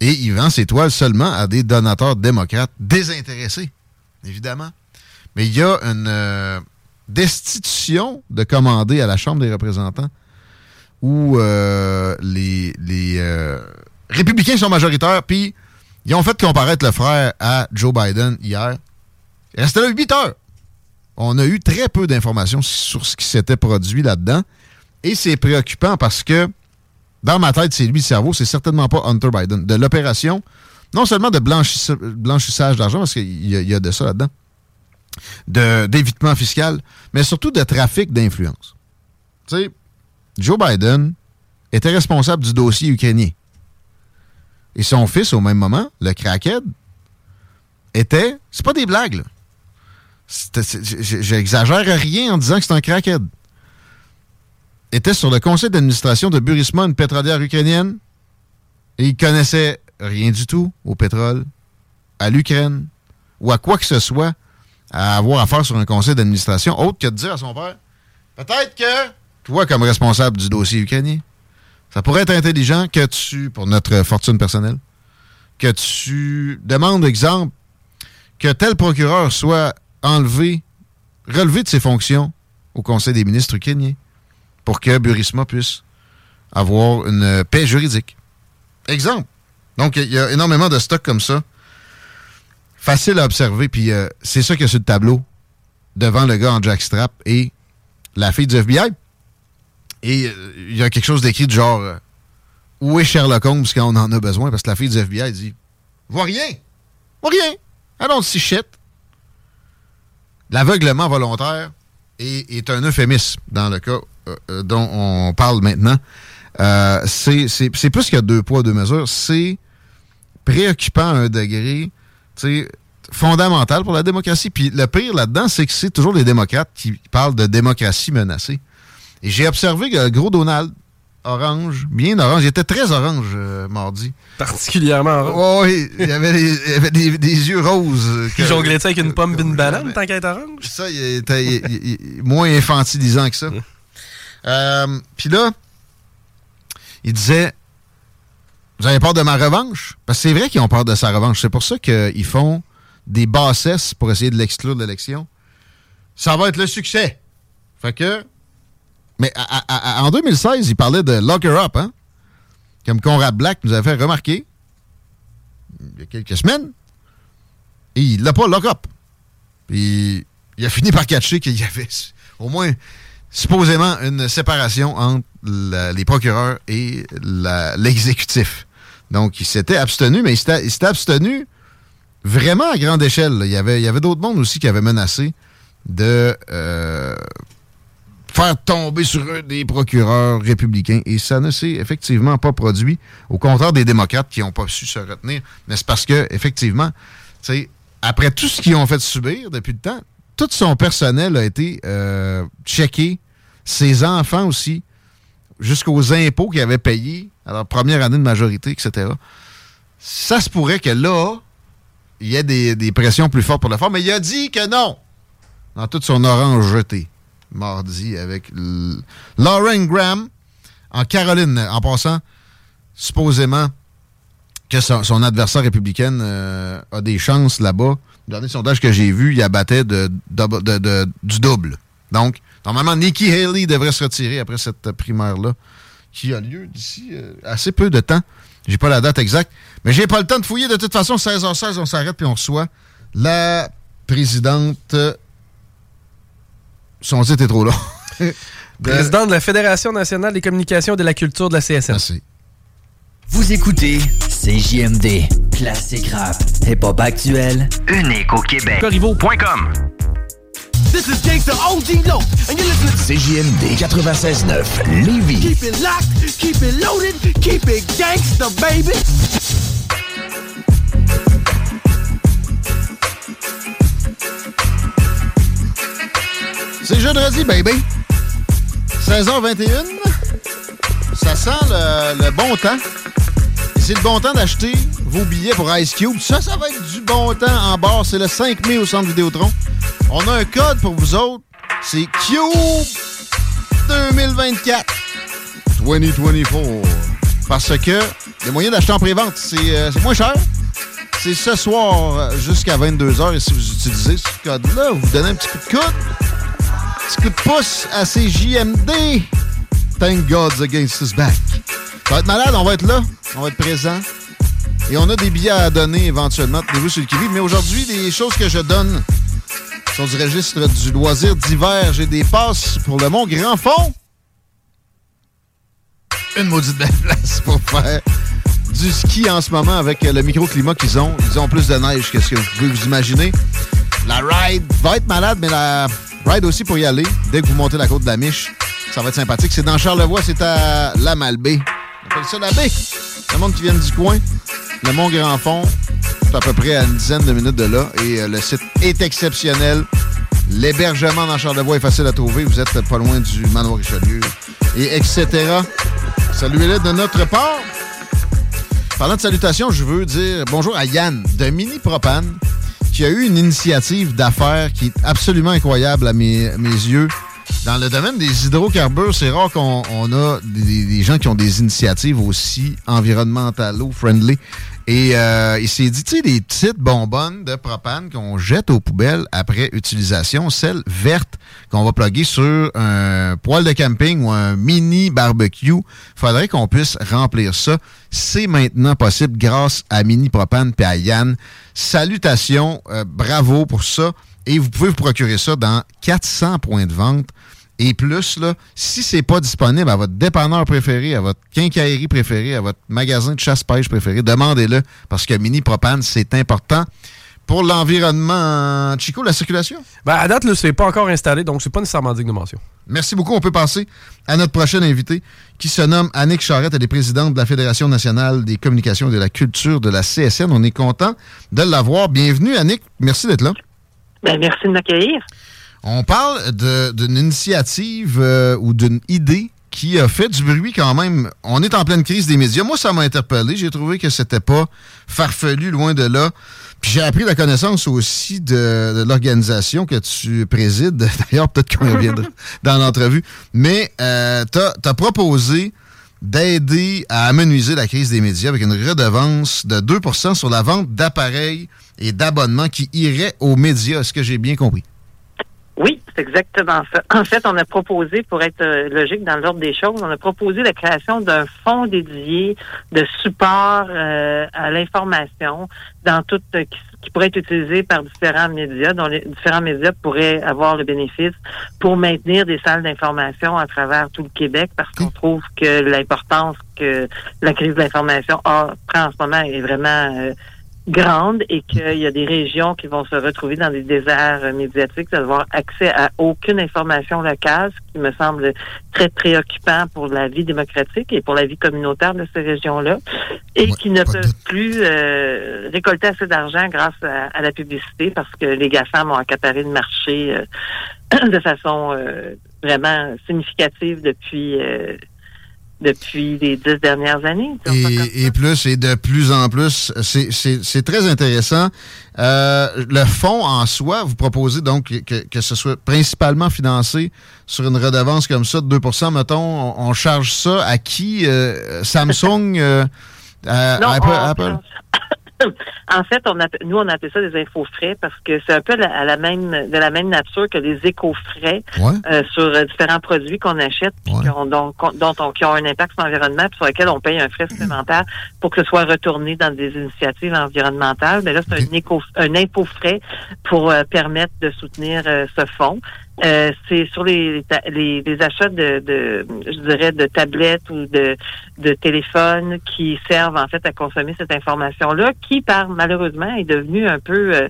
Et il vend ses toiles seulement à des donateurs démocrates désintéressés, évidemment. Mais il y a une euh, destitution de commander à la Chambre des représentants où euh, les, les, euh, républicains sont majoritaires, puis ils ont fait comparaître le frère à Joe Biden hier. Il restait là 8 heures. On a eu très peu d'informations sur ce qui s'était produit là-dedans. Et c'est préoccupant parce que, dans ma tête, c'est lui le cerveau, c'est certainement pas Hunter Biden. De l'opération, non seulement de blanchissa- blanchissage d'argent, parce qu'il y, y a de ça là-dedans, de- d'évitement fiscal, mais surtout de trafic d'influence. Tu sais, Joe Biden était responsable du dossier ukrainien. Et son fils, au même moment, le crackhead, était. C'est pas des blagues, là. J'exagère rien en disant que c'est un crackhead. Était sur le conseil d'administration de Burisma, une pétrolière ukrainienne, et il connaissait rien du tout au pétrole, à l'Ukraine, ou à quoi que ce soit à avoir affaire sur un conseil d'administration, autre que de dire à son père peut-être que toi, comme responsable du dossier ukrainien, ça pourrait être intelligent que tu, pour notre fortune personnelle, que tu demandes, exemple, que tel procureur soit enlevé, relevé de ses fonctions au Conseil des ministres ukrainien pour que Burisma puisse avoir une paix juridique. Exemple. Donc, il y a énormément de stocks comme ça. Facile à observer, puis euh, c'est ça qu'il y a sur le tableau devant le gars en jackstrap et la fille du FBI. Et euh, il y a quelque chose d'écrit du genre euh, Où est Sherlock Holmes quand on en a besoin? Parce que la fille du FBI dit vois rien. Vois rien. I don't see shit. L'aveuglement volontaire est, un euphémisme dans le cas euh, dont on parle maintenant. C'est c'est- c'est plus que deux poids, deux mesures. C'est préoccupant à un degré fondamental pour la démocratie. Puis le pire là-dedans, c'est que c'est toujours les démocrates qui parlent de démocratie menacée. Et j'ai observé que le gros Donald, orange, bien orange, il était très orange euh, mardi. Particulièrement orange. Oui, il avait, les- il avait des, des yeux roses. euh, Il que- jonglait avec une pomme et une banane tant qu'à être orange? ça, il était il- il- il- moins infantilisant que ça. Euh, Puis là, il disait Vous avez peur de ma revanche Parce que c'est vrai qu'ils ont peur de sa revanche. C'est pour ça qu'ils font des bassesses pour essayer de l'exclure de l'élection. Ça va être le succès. Fait que. Mais en 2016, il parlait de lock her up, hein? Comme Conrad Black nous avait fait remarquer il y a quelques semaines. Il l'a pas lock up. Puis il a fini par catcher qu'il y avait au moins supposément une séparation entre les procureurs et l'exécutif. Donc il s'était abstenu, mais il s'était abstenu vraiment à grande échelle. Il y avait, avait d'autres mondes aussi qui avaient menacé de euh, faire tomber sur eux des procureurs républicains. Et ça ne s'est effectivement pas produit. Au contraire des démocrates qui n'ont pas su se retenir. Mais c'est parce que, effectivement, après tout ce qu'ils ont fait subir depuis le temps, tout son personnel a été euh, checké, ses enfants aussi, jusqu'aux impôts qu'ils avaient payés à leur première année de majorité, etc. Ça se pourrait que là, il y ait des, des pressions plus fortes pour le faire, mais il a dit que non. dans toute son orange jeté, mardi, avec Lauren Graham en Caroline. En passant, supposément que son, adversaire républicaine euh, a des chances là-bas. Le dernier sondage que j'ai vu, il abattait de- du double. Donc, normalement, Nikki Haley devrait se retirer après cette primaire-là, qui a lieu d'ici euh, assez peu de temps. J'ai pas la date exacte, mais j'ai pas le temps de fouiller. De toute façon, 16h16, on s'arrête puis on reçoit la présidente. Son titre est trop long. De- Président de la Fédération nationale des communications et de la culture de la CSN. Merci. Vous écoutez CJMD, classique rap, hip-hop actuel, unique au Québec. Corriveau.com This is Gangsta OG Low, and you're listening to CJMD 96.9, Lévis. Keep it locked, keep it loaded, keep it gangsta, baby. Jeudi, baby. 16h21. Ça sent le, bon temps. C'est le bon temps d'acheter vos billets pour Ice Cube. Ça, ça va être du bon temps en bord. C'est le 5 mai au centre Vidéotron. On a un code pour vous autres. C'est Cube 2024. 2024. Parce que les moyens d'acheter en pré-vente, c'est euh, moins cher. C'est ce soir jusqu'à 22h. Et si vous utilisez ce code-là, vous donnez un petit coup de coude petit coup de pouce à ces JMD. Thank God's Against Us Back. Ça va être malade, on va être là, on va être présent. Et on a des billets à donner éventuellement, tenez-vous sur le qui Mais aujourd'hui, les choses que je donne sont du registre du loisir d'hiver. J'ai des passes pour le Mont Grand Fond. Une maudite belle place pour faire du ski en ce moment avec le microclimat qu'ils ont. Ils ont plus de neige que ce que vous pouvez vous imaginer. La ride va être malade, mais la ride aussi pour y aller. Dès que vous montez la côte de la Miche, ça va être sympathique. C'est dans Charlevoix, c'est à La Malbaie. On appelle ça la baie. Le monde qui vient du coin. Le Mont Grand Fond, c'est à peu près à une dizaine de minutes de là. Et euh, le site est exceptionnel. L'hébergement dans Charlevoix est facile à trouver. Vous êtes pas loin du Manoir Richelieu. Et etc. Saluez-les de notre part. Parlant de salutations, je veux dire bonjour à Yann de Mini Propane qui a eu une initiative d'affaires qui est absolument incroyable à mes, yeux. Dans le domaine des hydrocarbures, c'est rare qu'on on a des, des gens qui ont des initiatives aussi environnementalo-friendly. Et euh, il s'est dit, tu sais, des petites bonbonnes de propane qu'on jette aux poubelles après utilisation, celles vertes qu'on va plugger sur un poêle de camping ou un mini barbecue, faudrait qu'on puisse remplir ça. C'est maintenant possible grâce à Mini Propane et à Yann. Salutations, euh, bravo pour ça. Et vous pouvez vous procurer ça dans 400 points de vente et plus, là, si c'est pas disponible à votre dépanneur préféré, à votre quincaillerie préférée, à votre magasin de chasse-pêche préféré, demandez-le parce que Mini Propane, c'est important. Pour l'environnement, Chico, la circulation? Ben, à date, c'est pas encore installé, donc c'est pas nécessairement digne de mention. Merci beaucoup. On peut passer à notre prochaine invitée qui se nomme Annick Charrette. Elle est présidente de la Fédération nationale des communications et de la culture de la CSN. On est content de l'avoir. Bienvenue, Annick. Merci d'être là. Ben, merci de m'accueillir. On parle d'une initiative euh, ou d'une idée qui a fait du bruit quand même. On est en pleine crise des médias. Moi, ça m'a interpellé. J'ai trouvé que c'était pas farfelu, loin de là. Puis j'ai appris la connaissance aussi de, de l'organisation que tu présides. D'ailleurs, peut-être qu'on reviendra dans l'entrevue. Mais euh, tu as, proposé d'aider à amenuiser la crise des médias avec une redevance de 2% sur la vente d'appareils et d'abonnements qui iraient aux médias. Est-ce que j'ai bien compris? C'est exactement ça. En fait, on a proposé, pour être euh, logique dans l'ordre des choses, on a proposé la création d'un fonds dédié de support euh, à l'information dans tout euh, qui, qui pourrait être utilisé par différents médias, dont les différents médias pourraient avoir le bénéfice pour maintenir des salles d'information à travers tout le Québec, parce qu'on trouve que l'importance que la crise de l'information a prend en ce moment est vraiment euh, grande et qu'il y a des régions qui vont se retrouver dans des déserts médiatiques, d'avoir accès à aucune information locale, ce qui me semble très préoccupant pour la vie démocratique et pour la vie communautaire de ces régions-là, et qui ne peuvent plus euh, récolter assez d'argent grâce à, à la publicité parce que les GAFAM ont accaparé le marché euh, de façon euh, vraiment significative depuis euh, depuis les dix dernières années. Et, et plus, et de plus en plus, c'est- c'est c'est très intéressant. Euh, le fonds en soi, vous proposez donc que, que ce soit principalement financé sur une redevance comme ça de 2% mettons. On, on charge ça à qui? Euh, Samsung? euh, Non, Apple? on- Apple? En fait, on appelle- nous, on appelle ça des infos-frais parce que c'est un peu la- à la même, de la même nature que les éco-frais Ouais. euh, sur euh, différents produits qu'on achète qu'on- dont, qu'on- dont on- qui ont un impact sur l'environnement sur lesquels on paye un frais supplémentaire pour que ce soit retourné dans des initiatives environnementales. Mais là, c'est un, éco, un impôt-frais pour euh, permettre de soutenir euh, ce fonds. Euh, c'est sur les, les, les achats de, de, je dirais, de tablettes ou de, de téléphones qui servent en fait à consommer cette information-là, qui par malheureusement est devenue un peu, euh,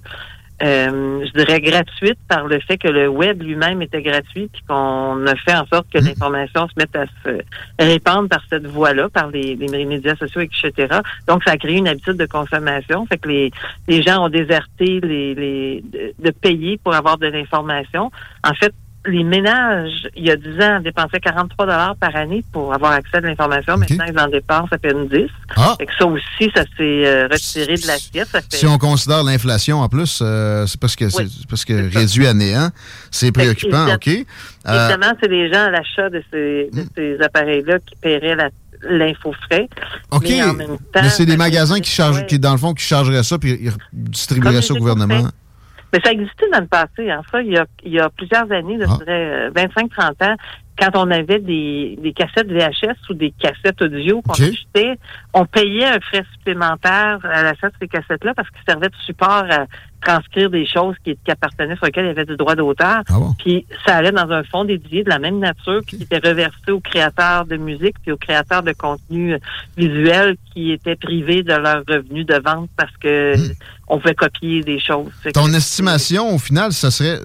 euh, je dirais, gratuite par le fait que le web lui-même était gratuit, puis qu'on a fait en sorte que l'information se mette à se répandre par cette voie-là, par les, les médias sociaux, etc. Donc, ça a créé une habitude de consommation. Fait que les, les gens ont déserté les, les de, de payer pour avoir de l'information. En fait, les ménages, il y a 10 ans, dépensaient 43 dollars par année pour avoir accès à l'information. Maintenant, ils en dépensent à peine 10. Ah. Fait que ça aussi, ça s'est euh, retiré de l'assiette. Fait Si on considère l'inflation en plus, euh, c'est parce que c'est c'est parce que réduit à néant. C'est préoccupant, OK? Euh, Évidemment, c'est les gens à l'achat de ces, de ces appareils-là qui paieraient la- l'info-frais. OK. Mais c'est des magasins qui chargent, qui, dans le fond, qui chargeraient ça puis ils distribueraient ça au gouvernement. Mais ça existait dans le passé. En ça, il y a, il y a plusieurs années, dirais euh, 25-30 ans, quand on avait des, des cassettes VHS ou des cassettes audio qu'on achetait, on payait un frais supplémentaire à l'achat de ces cassettes-là parce qu'ils servaient de support à transcrire des choses qui, qui appartenaient sur lesquelles il y avait du droit d'auteur. Puis ça allait dans un fonds dédié de la même nature puis qui était reversé aux créateurs de musique puis aux créateurs de contenu euh, visuel qui étaient privés de leurs revenus de vente parce que on pouvait copier des choses. Ton estimation, au final, ça serait,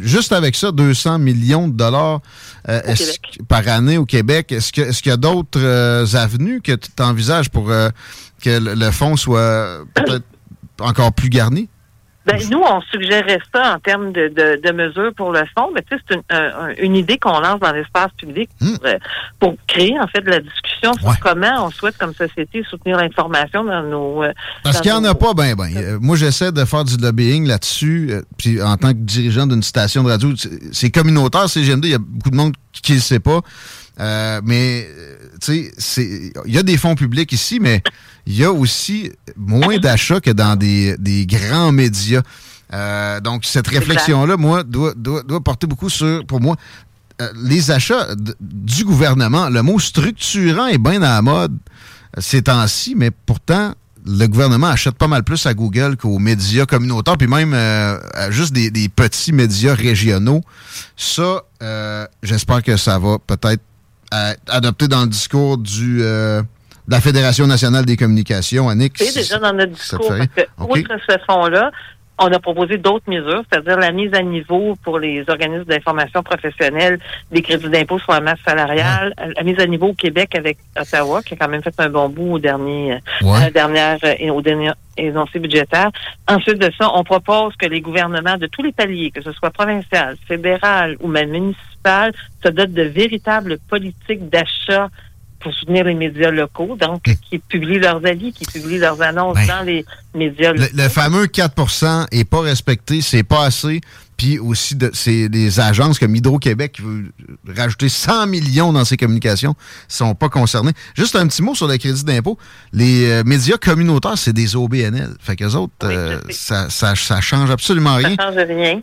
juste avec ça, 200 millions de dollars euh, que- par année au Québec. Est-ce que- est-ce qu'il y a d'autres euh, avenues que tu envisages pour euh, que le, le fonds soit peut-être encore plus garni? Ben, nous, on suggérait ça en termes de, de, de mesures pour le fond, mais tu sais, c'est une, un- une idée qu'on lance dans l'espace public pour, euh, pour créer en fait de la discussion sur comment on souhaite comme société soutenir l'information dans nos euh, Parce qu'il n'y en a pas, ben, ben. Euh, moi, j'essaie de faire du lobbying là-dessus. Puis en tant que dirigeant d'une station de radio, c'est- c'est communautaire, c'est GMD. Il y a beaucoup de monde qui ne le sait pas. Euh, mais, euh, tu sais, il y a des fonds publics ici, mais il y a aussi moins d'achats que dans des, des grands médias. Euh, donc, cette réflexion-là, moi, doit, doit, doit porter beaucoup sur, pour moi, euh, les achats du gouvernement. Le mot structurant est bien à la mode ces temps-ci, mais pourtant, le gouvernement achète pas mal plus à Google qu'aux médias communautaires, puis même euh, à juste des, des petits médias régionaux. Ça, j'espère que ça va peut-être euh, adopté dans le discours du, euh, de la Fédération nationale des communications, Annick. C'est déjà dans notre discours. Parce que, OK. outre ce fonds-là, on a proposé d'autres mesures, c'est-à-dire la mise à niveau pour les organismes d'information professionnelle des crédits d'impôt sur la masse salariale, la mise à niveau au Québec avec Ottawa, qui a quand même fait un bon bout au dernier, euh, Ouais. dernière, euh, au dernier énoncé budgétaire. Ensuite de ça, on propose que les gouvernements de tous les paliers, que ce soit provincial, fédéral ou même municipal, se dotent de véritables politiques d'achat pour soutenir les médias locaux, donc qui publient leurs avis, qui publient leurs annonces dans les médias Le, locaux. le fameux 4% est pas respecté, c'est pas assez. Puis aussi, de- c'est des agences comme Hydro-Québec qui veulent rajouter 100 millions dans ses communications, sont pas concernés. Juste un petit mot sur le crédit d'impôt. Les euh, médias communautaires, c'est des OBNL. Fait qu'eux autres, euh, ça, ça, ça change absolument rien. Ça change rien.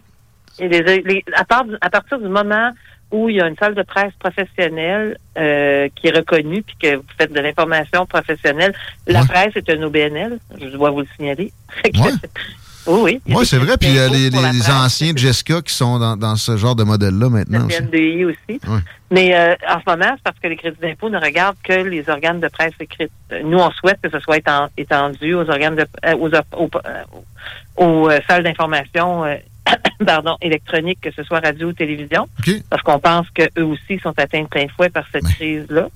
Et les- les- à, part à partir du moment où il y a une salle de presse professionnelle euh, qui est reconnue, puis que vous faites de l'information professionnelle, la presse est un OBNL, je dois vous le signaler. Que- oui, oui. Il y a Oui, c'est vrai. Puis les, pour la les anciens de Jessica qui sont dans, dans ce genre de modèle-là maintenant Le aussi. CNDI aussi. Ouais. Mais euh, en ce moment, c'est parce que les crédits d'impôt ne regardent que les organes de presse écrite. Euh, Nous, on souhaite que ce soit éten- étendu aux organes de euh, aux, op- aux, aux, salles d'information pardon, électroniques, que ce soit radio ou télévision. Parce qu'on pense qu'eux aussi sont atteints de plein fouet par cette crise-là.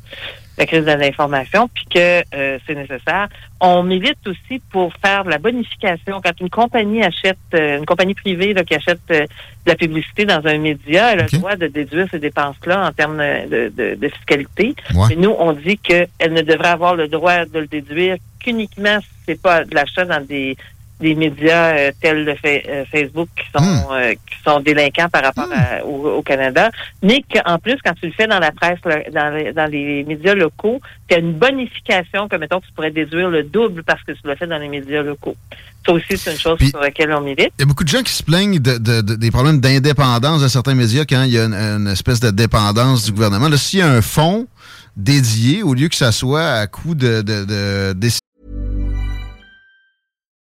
la crise de l'information, puis que euh, c'est nécessaire. On milite aussi pour faire de la bonification. Quand une compagnie achète, euh, une compagnie privée là, qui achète euh, de la publicité dans un média, elle a le droit de déduire ces dépenses-là en termes de, de, de fiscalité. Ouais. Mais nous, on dit qu'elle ne devrait avoir le droit de le déduire qu'uniquement si c'est pas de l'achat dans des des médias euh, tels le fa- euh, Facebook qui sont euh, qui sont délinquants par rapport à- au, au Canada, mais qu'en plus quand tu le fais dans la presse, dans, les, dans les médias locaux, tu as une bonification que mettons tu pourrais déduire le double parce que tu l'as fait dans les médias locaux. Ça aussi c'est une chose sur laquelle on milite. Il y a beaucoup de gens qui se plaignent de, de- de- des problèmes d'indépendance de certains médias quand il y a une, une espèce de dépendance du gouvernement. Là, s'il y a un fonds dédié, au lieu que ça soit à coup de, de, de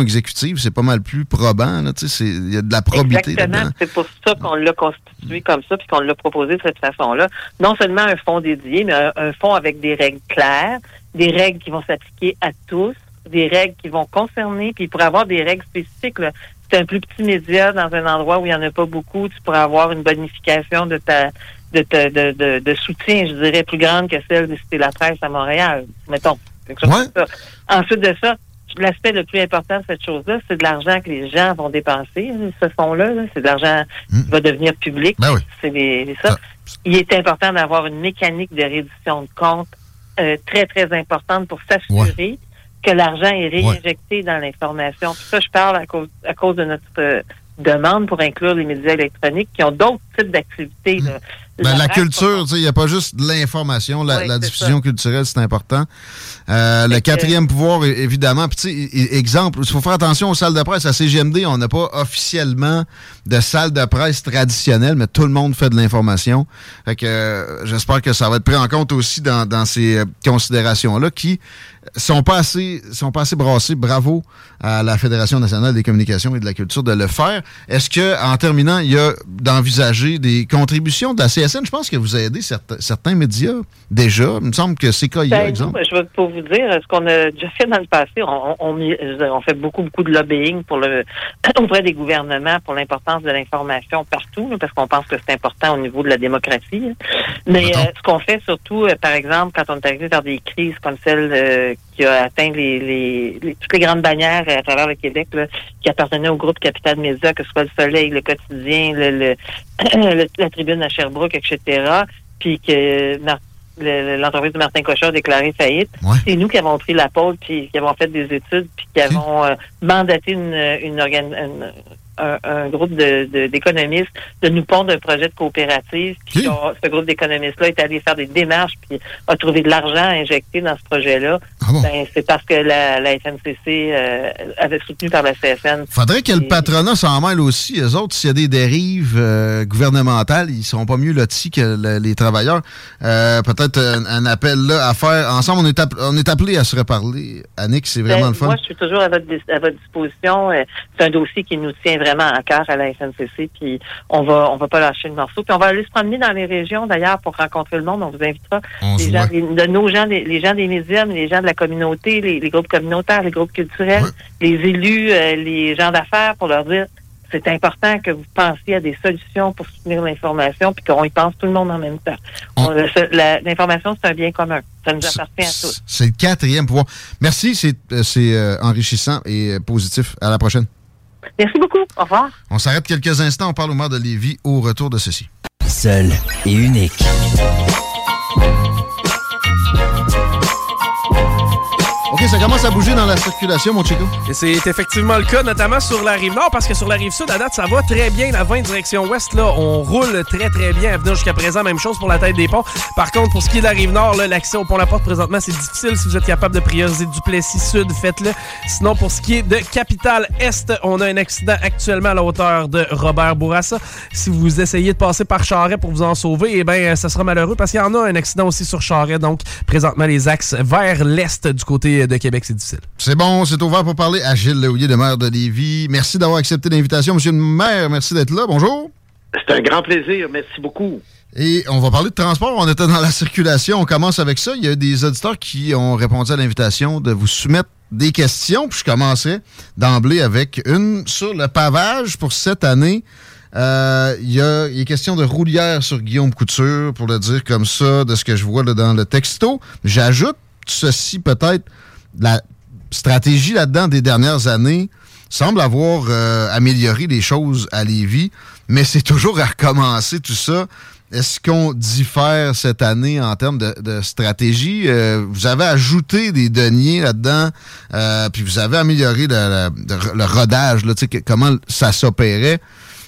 Exécutives, c'est pas mal plus probant. là, tu sais, c'est- Il y a de la probité Exactement. C'est pour ça qu'on l'a constitué comme ça, puis qu'on l'a proposé de cette façon-là. Non seulement un fonds dédié, mais un, un fonds avec des règles claires, des règles qui vont s'appliquer à tous, des règles qui vont concerner, puis pourrait avoir des règles spécifiques. là. Si tu un plus petit média dans un endroit où il n'y en a pas beaucoup, tu pourrais avoir une bonification de ta de, ta- de, de, de soutien, je dirais, plus grande que celle de Cité La Presse à Montréal, mettons. Quelque chose comme ça. Ensuite de ça, l'aspect le plus important de cette chose-là, c'est de l'argent que les gens vont dépenser. Ce fonds-là, là. c'est de l'argent qui va devenir public. Ben oui. C'est ça. Il est important d'avoir une mécanique de réduction de compte euh, très, très importante pour s'assurer que l'argent est réinjecté dans l'information. Ça, je parle à cause, à cause de notre euh, demande pour inclure les médias électroniques qui ont d'autres types d'activités. là. Ben, la culture, il n'y a pas juste de l'information, la, Oui, la c'est diffusion culturelle, c'est important. Euh, le quatrième pouvoir, évidemment. Puis, exemple, il faut faire attention aux salles de presse. À CGMD, on n'a pas officiellement de salle de presse traditionnelle, mais tout le monde fait de l'information. Fait que euh, j'espère que ça va être pris en compte aussi dans, dans ces euh, considérations-là qui sont pas assez sont pas assez brassées. Bravo à la Fédération nationale des communications et de la culture de le faire. Est-ce que, en terminant, il y a d'envisager des contributions de la Je pense que vous avez aidé certains, certains médias déjà. Il me semble que CKIA, Ben, exemple. je vais pour vous dire ce qu'on a déjà fait dans le passé. On, veux fait beaucoup, beaucoup de lobbying pour le auprès des gouvernements pour l'importance de l'information partout, parce qu'on pense que c'est important au niveau de la démocratie. Mais euh, ce qu'on fait surtout, euh, par exemple, quand on est arrivé vers des crises comme celle euh, qui a atteint les, les, les- toutes les grandes bannières à travers le Québec, là, qui appartenaient au groupe Capital Média, que ce soit le Soleil, le Quotidien, le, le- le- la Tribune à Sherbrooke, etc. Puis que l'entreprise de Martin Cochon a déclaré faillite. C'est nous qui avons pris la pôle, puis qui avons fait des études, puis qui avons euh, mandaté une, une, organ- une- un, un groupe de- de- d'économistes de, nous pondre un projet de coopérative. Puis on- ce groupe d'économistes-là est allé faire des démarches, puis a trouvé de l'argent injecté dans ce projet-là. Ben, c'est parce que la, la FNCC euh, avait soutenu par la CSN. Faudrait que le patronat s'en mêle aussi. Les autres, s'il y a des dérives euh, gouvernementales, ils seront pas mieux lotis que le- les travailleurs. Euh, Peut-être un, un appel là à faire. Ensemble, on est, on est appelé à se reparler. Annick, c'est vraiment Ben, le fun. Moi, je suis toujours à votre, à votre disposition. Euh, C'est un dossier qui nous tient vraiment à cœur à la SNCC, puis on va on va pas lâcher le morceau. Puis on va aller se promener dans les régions, d'ailleurs, pour rencontrer le monde. On vous invitera On les gens, des- de nos gens, les, les gens des médias, les gens de la communauté, les, les groupes communautaires, les groupes culturels, les élus, euh, les gens d'affaires, pour leur dire c'est important que vous pensiez à des solutions pour soutenir l'information, puis qu'on y pense tout le monde en même temps. On- L'information, c'est un bien commun. Ça nous appartient à tous. C'est le quatrième pouvoir. Merci, c'est euh, c'est, euh, enrichissant et euh, positif. À la prochaine. Merci beaucoup. Au revoir. On s'arrête quelques instants. On parle au maire de Lévis au retour de ceci. Seul et unique. OK, ça commence à bouger dans la circulation, mon Chico. Et c'est effectivement le cas, notamment sur la rive nord, parce que sur la rive sud, à date, ça va très bien. La 20 direction ouest, là, on roule très très bien. À venir jusqu'à présent, même chose pour la tête des ponts. Par contre, pour ce qui est de la rive nord, l'accès au pont La Porte présentement, c'est difficile. Si vous êtes capable de prioriser Duplessis Sud, faites-le. Sinon, pour ce qui est de Capitale Est, on a un accident actuellement à la hauteur de Robert Bourassa. Si vous essayez de passer par Charret pour vous en sauver, eh bien, ça sera malheureux parce qu'il y en a un accident aussi sur Charret. Donc, présentement, les axes vers l'est du côté de Québec, c'est difficile. C'est bon, c'est ouvert pour parler à Gilles Lehouillier, le maire de Lévis. Merci d'avoir accepté l'invitation, monsieur le maire. Merci d'être là. Bonjour. C'est un grand plaisir. Merci beaucoup. Et on va parler de transport. On était dans la circulation. On commence avec ça. Il y a des auditeurs qui ont répondu à l'invitation de vous soumettre des questions. Puis je commencerai d'emblée avec une sur le pavage pour cette année. Euh, Il y, a, il est question de roulière sur Guillaume Couture, pour le dire comme ça, de ce que je vois là, dans le texto. J'ajoute ceci peut-être, la stratégie là-dedans des dernières années semble avoir euh, amélioré les choses à Lévis, mais c'est toujours à recommencer tout ça. Est-ce qu'on diffère cette année en termes de, de stratégie? Euh, vous avez ajouté des deniers là-dedans, euh, puis vous avez amélioré le, le- le rodage, là, comment ça s'opérait.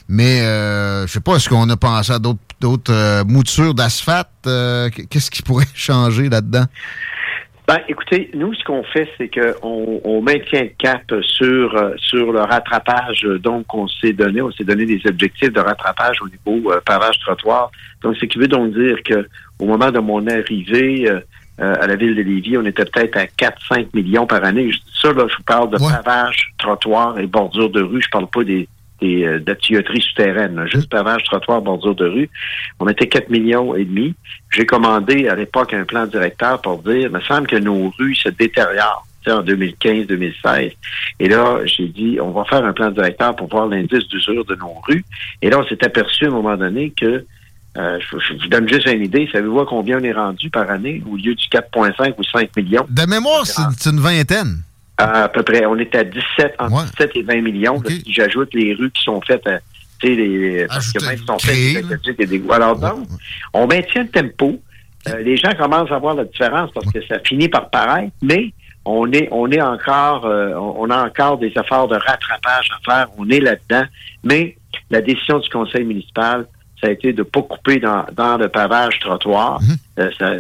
Mais euh, je sais pas, est-ce qu'on a pensé à d'autres d'autres euh, moutures d'asphalte? Euh, Qu'est-ce qui pourrait changer là-dedans? Ben, écoutez, nous, ce qu'on fait, c'est qu'on on maintient le cap sur, euh, sur le rattrapage euh, donc qu'on s'est donné. On s'est donné des objectifs de rattrapage au niveau euh, pavage trottoir. Donc, ce qui veut donc dire que au moment de mon arrivée euh, euh, à la ville de Lévis, on était peut-être à 4-5 millions par année. Ça, là, je vous parle de pavage, trottoir et bordure de rue. Je parle pas des, des, euh, de la tuyauterie souterraine, là. juste pavage, trottoir, bordure de rue. On était 4 millions et demi. J'ai commandé à l'époque un plan directeur pour dire, il me semble que nos rues se détériorent en 2015-2016. Et là, j'ai dit, on va faire un plan directeur pour voir l'indice d'usure de nos rues. Et là, on s'est aperçu à un moment donné que, euh, je, je vous donne juste une idée, savez-vous à combien on est rendu par année au lieu du 4,5 ou 5 millions? De mémoire, c'est une vingtaine. À peu près. On est à 17, entre 17 et 20 millions. là, si j'ajoute les rues qui sont faites, à, tu sais, les, parce que même si sont faites des Alors donc, on maintient le tempo. Euh, les gens commencent à voir la différence parce que ça finit par paraître, mais on est, on est encore, euh, on a encore des efforts de rattrapage à faire. On est là-dedans, mais la décision du conseil municipal, ça a été de pas couper dans, dans le pavage trottoir. Euh, ça,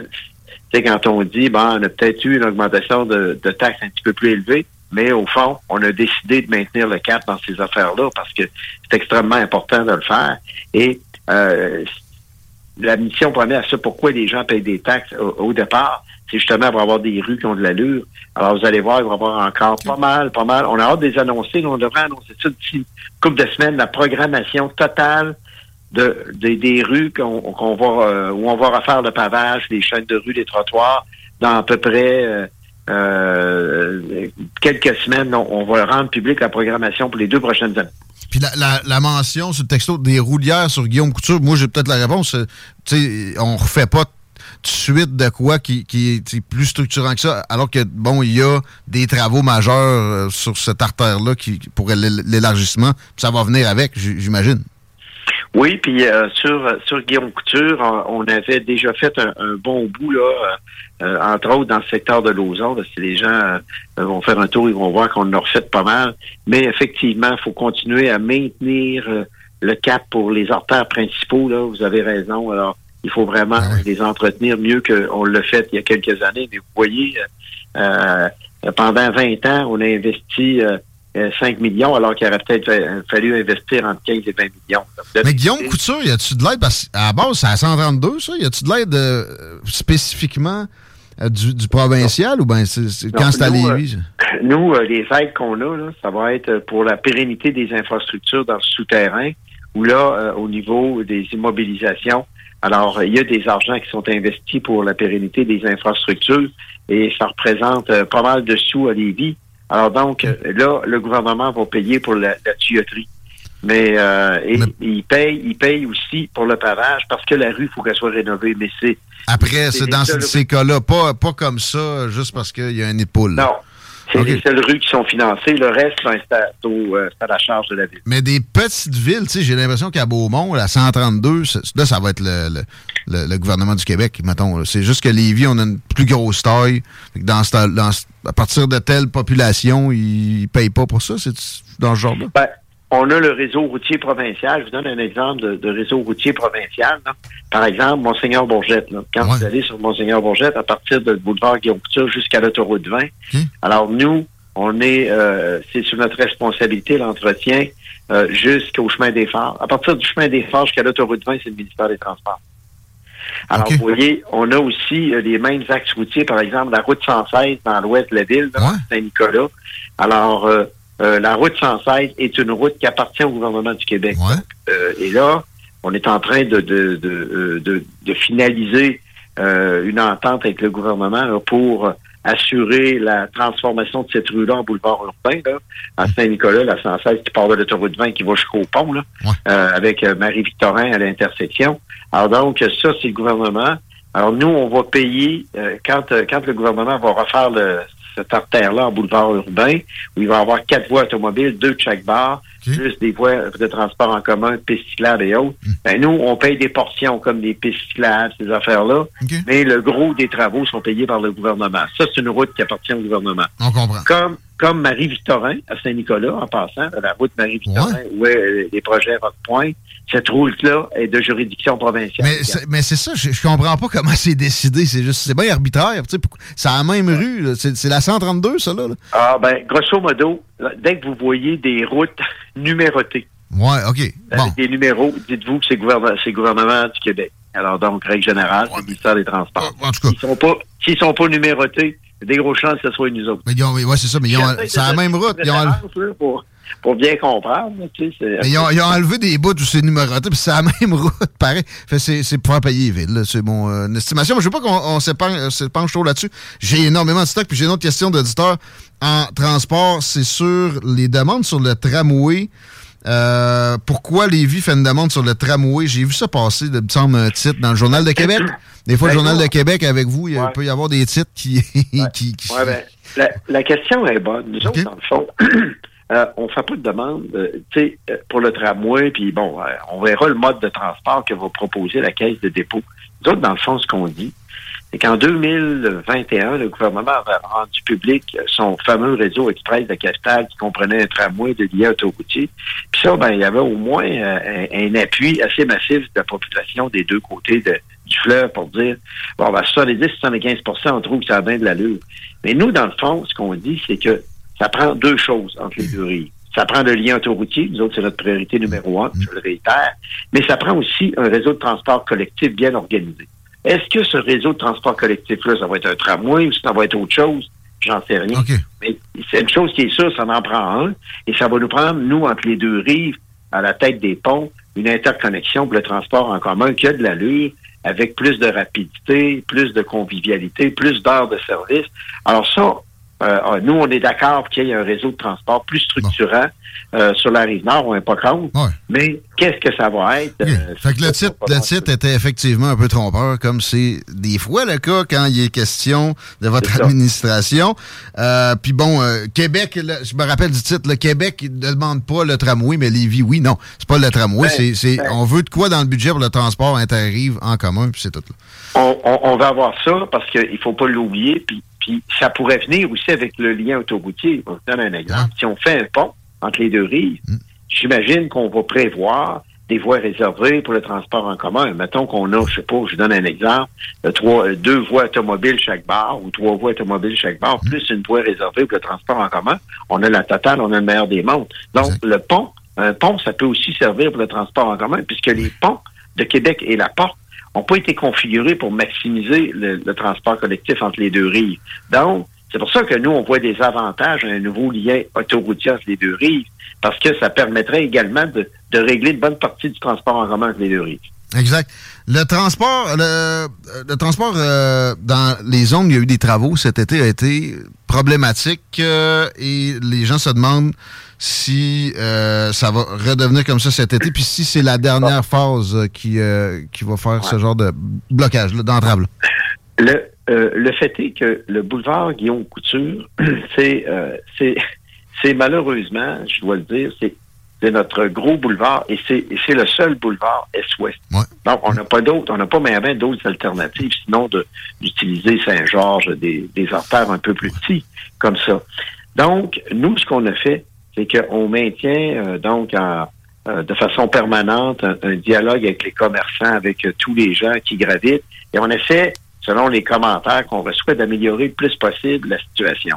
tu quand on dit, bon, on a peut-être eu une augmentation de, taxes un petit peu plus élevée, mais au fond, on a décidé de maintenir le cap dans ces affaires-là parce que c'est extrêmement important de le faire. Et euh, la mission première, c'est pourquoi les gens payent des taxes au, au départ, c'est justement pour avoir des rues qui ont de l'allure. Alors, vous allez voir, il va y avoir encore pas mal, pas mal. On a hâte de les annoncer. On devrait annoncer ça d'ici une couple de semaines, la programmation totale de, des- rues qu'on va euh, où on va refaire le pavage, les chaînes de rue, les trottoirs, dans à peu près euh, euh, quelques semaines, on, va rendre public la programmation pour les deux prochaines années. Puis la, mention sur le texto des roulières sur Guillaume Couture, moi j'ai peut-être la réponse. Tu sais, on refait pas de suite de quoi qui, qui est plus structurant que ça, alors que bon, il y a des travaux majeurs sur cette artère-là qui pour l'é- l'élargissement. Ça va venir avec, j'imagine. Oui, puis euh, sur sur Guillaume Couture, on, avait déjà fait un, un bon bout là, euh, euh, entre autres dans le secteur de là, Si les gens euh, vont faire un tour, ils vont voir qu'on en refait pas mal. Mais effectivement, il faut continuer à maintenir euh, le cap pour les artères principaux. Là, vous avez raison. Alors, il faut vraiment les entretenir mieux qu'on l'a fait il y a quelques années. Mais vous voyez, euh, pendant 20 ans, on a investi 5 millions, alors qu'il aurait peut-être fa- fallu investir entre 15 et 20 millions. Mais Guillaume Couture, y a-tu de l'aide? Parce qu'à la base, c'est à 132, ça. Y a-tu de l'aide euh, spécifiquement euh, du, du provincial? Ou bien quand c'est à Lévis? Nous, euh, les aides qu'on a, là, ça va être pour la pérennité des infrastructures dans le souterrain ou là, euh, au niveau des immobilisations. Alors, il y a des argents qui sont investis pour la pérennité des infrastructures et ça représente euh, pas mal de sous à Lévis. Alors donc, euh, là, le gouvernement va payer pour la, la tuyauterie. Mais, euh, et, il paye, il paye aussi pour le pavage parce que la rue, il faut qu'elle soit rénovée. Mais c'est Après, c'est dans ces, cas-là, pas, pas comme ça, juste parce qu'il y a un nid de poule. Non. C'est les seules rues qui sont financées. Le reste, ben, c'est euh, c'est à la charge de la ville. Mais des petites villes, tu sais, j'ai l'impression qu'à Beaumont, la 132, ça- là, ça va être le, le- le- le gouvernement du Québec, mettons. C'est juste que Lévis, on a une plus grosse taille. Dans ce- dans ce- à partir de telle population, ils ne payent pas pour ça. C'est dans ce genre-là? Ben, on a le réseau routier provincial. Je vous donne un exemple de, de réseau routier provincial. là. Par exemple, Monseigneur Bourgette. là. Quand vous allez sur Monseigneur Bourgette, à partir de boulevard Guillaume Couture jusqu'à l'autoroute 20, alors nous, on est, euh, c'est sur notre responsabilité l'entretien euh, jusqu'au chemin des phares. À partir du chemin des phares jusqu'à l'autoroute 20, c'est le ministère des Transports. Alors, vous voyez, on a aussi euh, les mêmes axes routiers, par exemple, la route 116 dans l'ouest de la ville, là, Saint-Nicolas. Alors, euh, euh, la route 116 est une route qui appartient au gouvernement du Québec. Euh, et là, on est en train de, de, de, euh, de- de finaliser euh, une entente avec le gouvernement là, pour assurer la transformation de cette rue-là en boulevard urbain, là, à Saint-Nicolas, la 116 qui part de l'autoroute 20 qui va jusqu'au pont, là, euh, avec euh, Marie-Victorin à l'intersection. Alors donc, ça, c'est le gouvernement. Alors nous, on va payer, euh, quand, euh, quand le gouvernement va refaire le, cette artère-là en boulevard urbain, où il va y avoir quatre voies automobiles, deux de chaque barre, plus des voies de transport en commun, pistes cyclables et autres. Ben, nous, on paye des portions comme des pistes cyclables, ces affaires-là, mais le gros des travaux sont payés par le gouvernement. Ça, c'est une route qui appartient au gouvernement. On comprend. Comme, comme Marie-Victorin, à Saint-Nicolas, en passant, la route Marie-Victorin, où est euh, les projets Rock-Point, cette route-là est de juridiction provinciale. Mais c'est, ça, je, je comprends pas comment c'est décidé. C'est juste, c'est bien arbitraire. tu sais, pourquoi- C'est à la même rue. C'est, la 132, ça, là. Ah, ben, grosso modo, dès que vous voyez des routes numérotées, Ouais, OK. Bon. avec des numéros, dites-vous que c'est gouvernement, gouvernement du Québec. Alors, donc, règle générale, c'est le ministère des Transports. S'ils sont pas, s'ils sont pas numérotés, des grosses chances que ce soit nous autres. Mais ils ont, ouais, c'est ça, mais ils ont, c'est la même route. Ils ont, pour, pour bien comprendre, tu sais, mais ils ont, ils ont enlevé des bouts où c'est numéroté, puis c'est la même route, pareil. Fait, c'est, c'est pour faire payer les villes. C'est mon euh, estimation. Mais je veux pas qu'on on s'épargne- euh, s'épanche trop là-dessus. J'ai énormément de stock, puis j'ai une autre question d'auditeur. En transport, c'est sur les demandes sur le tramway. Euh, pourquoi Lévis fait une demande sur le tramway? J'ai vu ça passer, il me semble, un titre dans le Journal de Québec. Des fois, le Ben, Journal de Québec, avec vous, il peut y avoir des titres qui... qui, qui- Ouais, ben, la, la question est bonne. Nous autres, dans le fond, euh, on fait pas de demande, euh, euh, pour le tramway, puis bon, on verra le mode de transport que va proposer la caisse de dépôt. Nous autres, dans le fond, ce qu'on dit, c'est qu'en 2021, le gouvernement avait rendu public son fameux réseau express de capital qui comprenait un tramway de lien autoroutier. Puis ça, ben, il y avait au moins euh, un, appui assez massif de la population des deux côtés du fleuve pour dire, bon, ben, 70-75% on trouve que ça a bien de l'allure. Mais nous, dans le fond, ce qu'on dit, c'est que ça prend deux choses entre les deux rives. Ça prend le lien autoroutier, nous autres, c'est notre priorité numéro un, je le réitère, mais ça prend aussi un réseau de transport collectif bien organisé. Est-ce que ce réseau de transport collectif-là, ça va être un tramway ou ça va être autre chose? J'en sais rien. Mais c'est une chose qui est sûre, ça en prend un, et ça va nous prendre, nous, entre les deux rives, à la tête des ponts, une interconnexion pour le transport en commun qui a de l'allure, avec plus de rapidité, plus de convivialité, plus d'heures de service. Alors ça, euh, nous, on est d'accord qu'il y ait un réseau de transport plus structurant euh, sur la rive nord, on n'est pas contre. Mais qu'est-ce que ça va être? euh, Fait que le titre, le titre était effectivement un peu trompeur, comme c'est des fois le cas quand il est question de votre administration. Puis bon, euh, Québec, je me rappelle du titre, le Québec il ne demande pas le tramway, mais Lévis, oui, non. C'est pas le tramway, Ben, c'est, c'est- ben. on veut de quoi dans le budget pour le transport interrive en commun, puis c'est tout. là. on, on- on va avoir ça parce qu'il ne faut pas l'oublier. Puis, puis ça pourrait venir aussi avec le lien autoroutier. On vous donne un exemple. Si on fait un pont entre les deux rives, j'imagine qu'on va prévoir des voies réservées pour le transport en commun. Mettons qu'on a, je sais pas, je vous donne un exemple, euh, trois, euh, deux voies automobiles chaque barre ou trois voies automobiles chaque barre, plus une voie réservée pour le transport en commun. On a la totale, on a le meilleur des mondes. Donc, le pont, un pont, ça peut aussi servir pour le transport en commun, puisque les ponts de Québec et la porte n'ont pas été configurés pour maximiser le, transport collectif entre les deux rives. Donc, c'est pour ça que nous, on voit des avantages à un nouveau lien autoroutier entre les deux rives, parce que ça permettrait également de régler une bonne partie du transport en commun entre les deux rives. Exact. Le transport, le, le transport euh, dans les zones où il y a eu des travaux cet été a été problématique euh, et les gens se demandent si euh, ça va redevenir comme ça cet été, puis si c'est la dernière phase euh, qui, qui va faire ce genre de blocage, d'entrave. Le, le fait est que le boulevard Guillaume Couture, c'est malheureusement, je dois le dire, c'est, c'est notre gros boulevard et c'est, le seul boulevard Est-Ouest. Donc, on n'a pas d'autres, on n'a pas même d'autres alternatives, sinon de, d'utiliser Saint-Georges, des, des artères un peu plus petits, comme ça. Donc, nous, ce qu'on a fait, c'est qu'on maintient euh, donc en, euh, de façon permanente un, un dialogue avec les commerçants, avec euh, tous les gens qui gravitent, et on essaie, selon les commentaires qu'on reçoit, d'améliorer le plus possible la situation.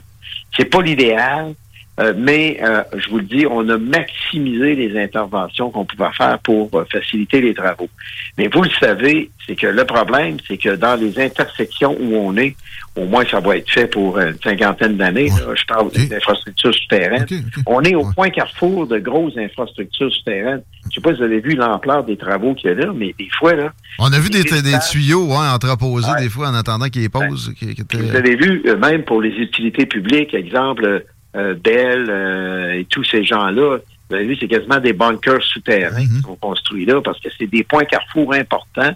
C'est pas l'idéal, euh, mais euh, je vous le dis, on a maximisé les interventions qu'on pouvait faire pour euh, faciliter les travaux. Mais vous le savez, c'est que le problème, c'est que dans les intersections où on est, au moins ça va être fait pour une cinquantaine d'années, je parle des infrastructures souterraines, on est au point carrefour de grosses infrastructures souterraines. Je sais pas si vous avez vu l'ampleur des travaux qu'il y a là, mais des fois, là... On a vu des, des tuyaux hein, entreposés des fois en attendant qu'ils posent. qui- qui étaient- Vous avez vu, euh, même pour les utilités publiques, exemple, euh, Bell euh, et tous ces gens-là, vous avez vu, c'est quasiment des bunkers souterrains qui sont construits là parce que c'est des points carrefour importants.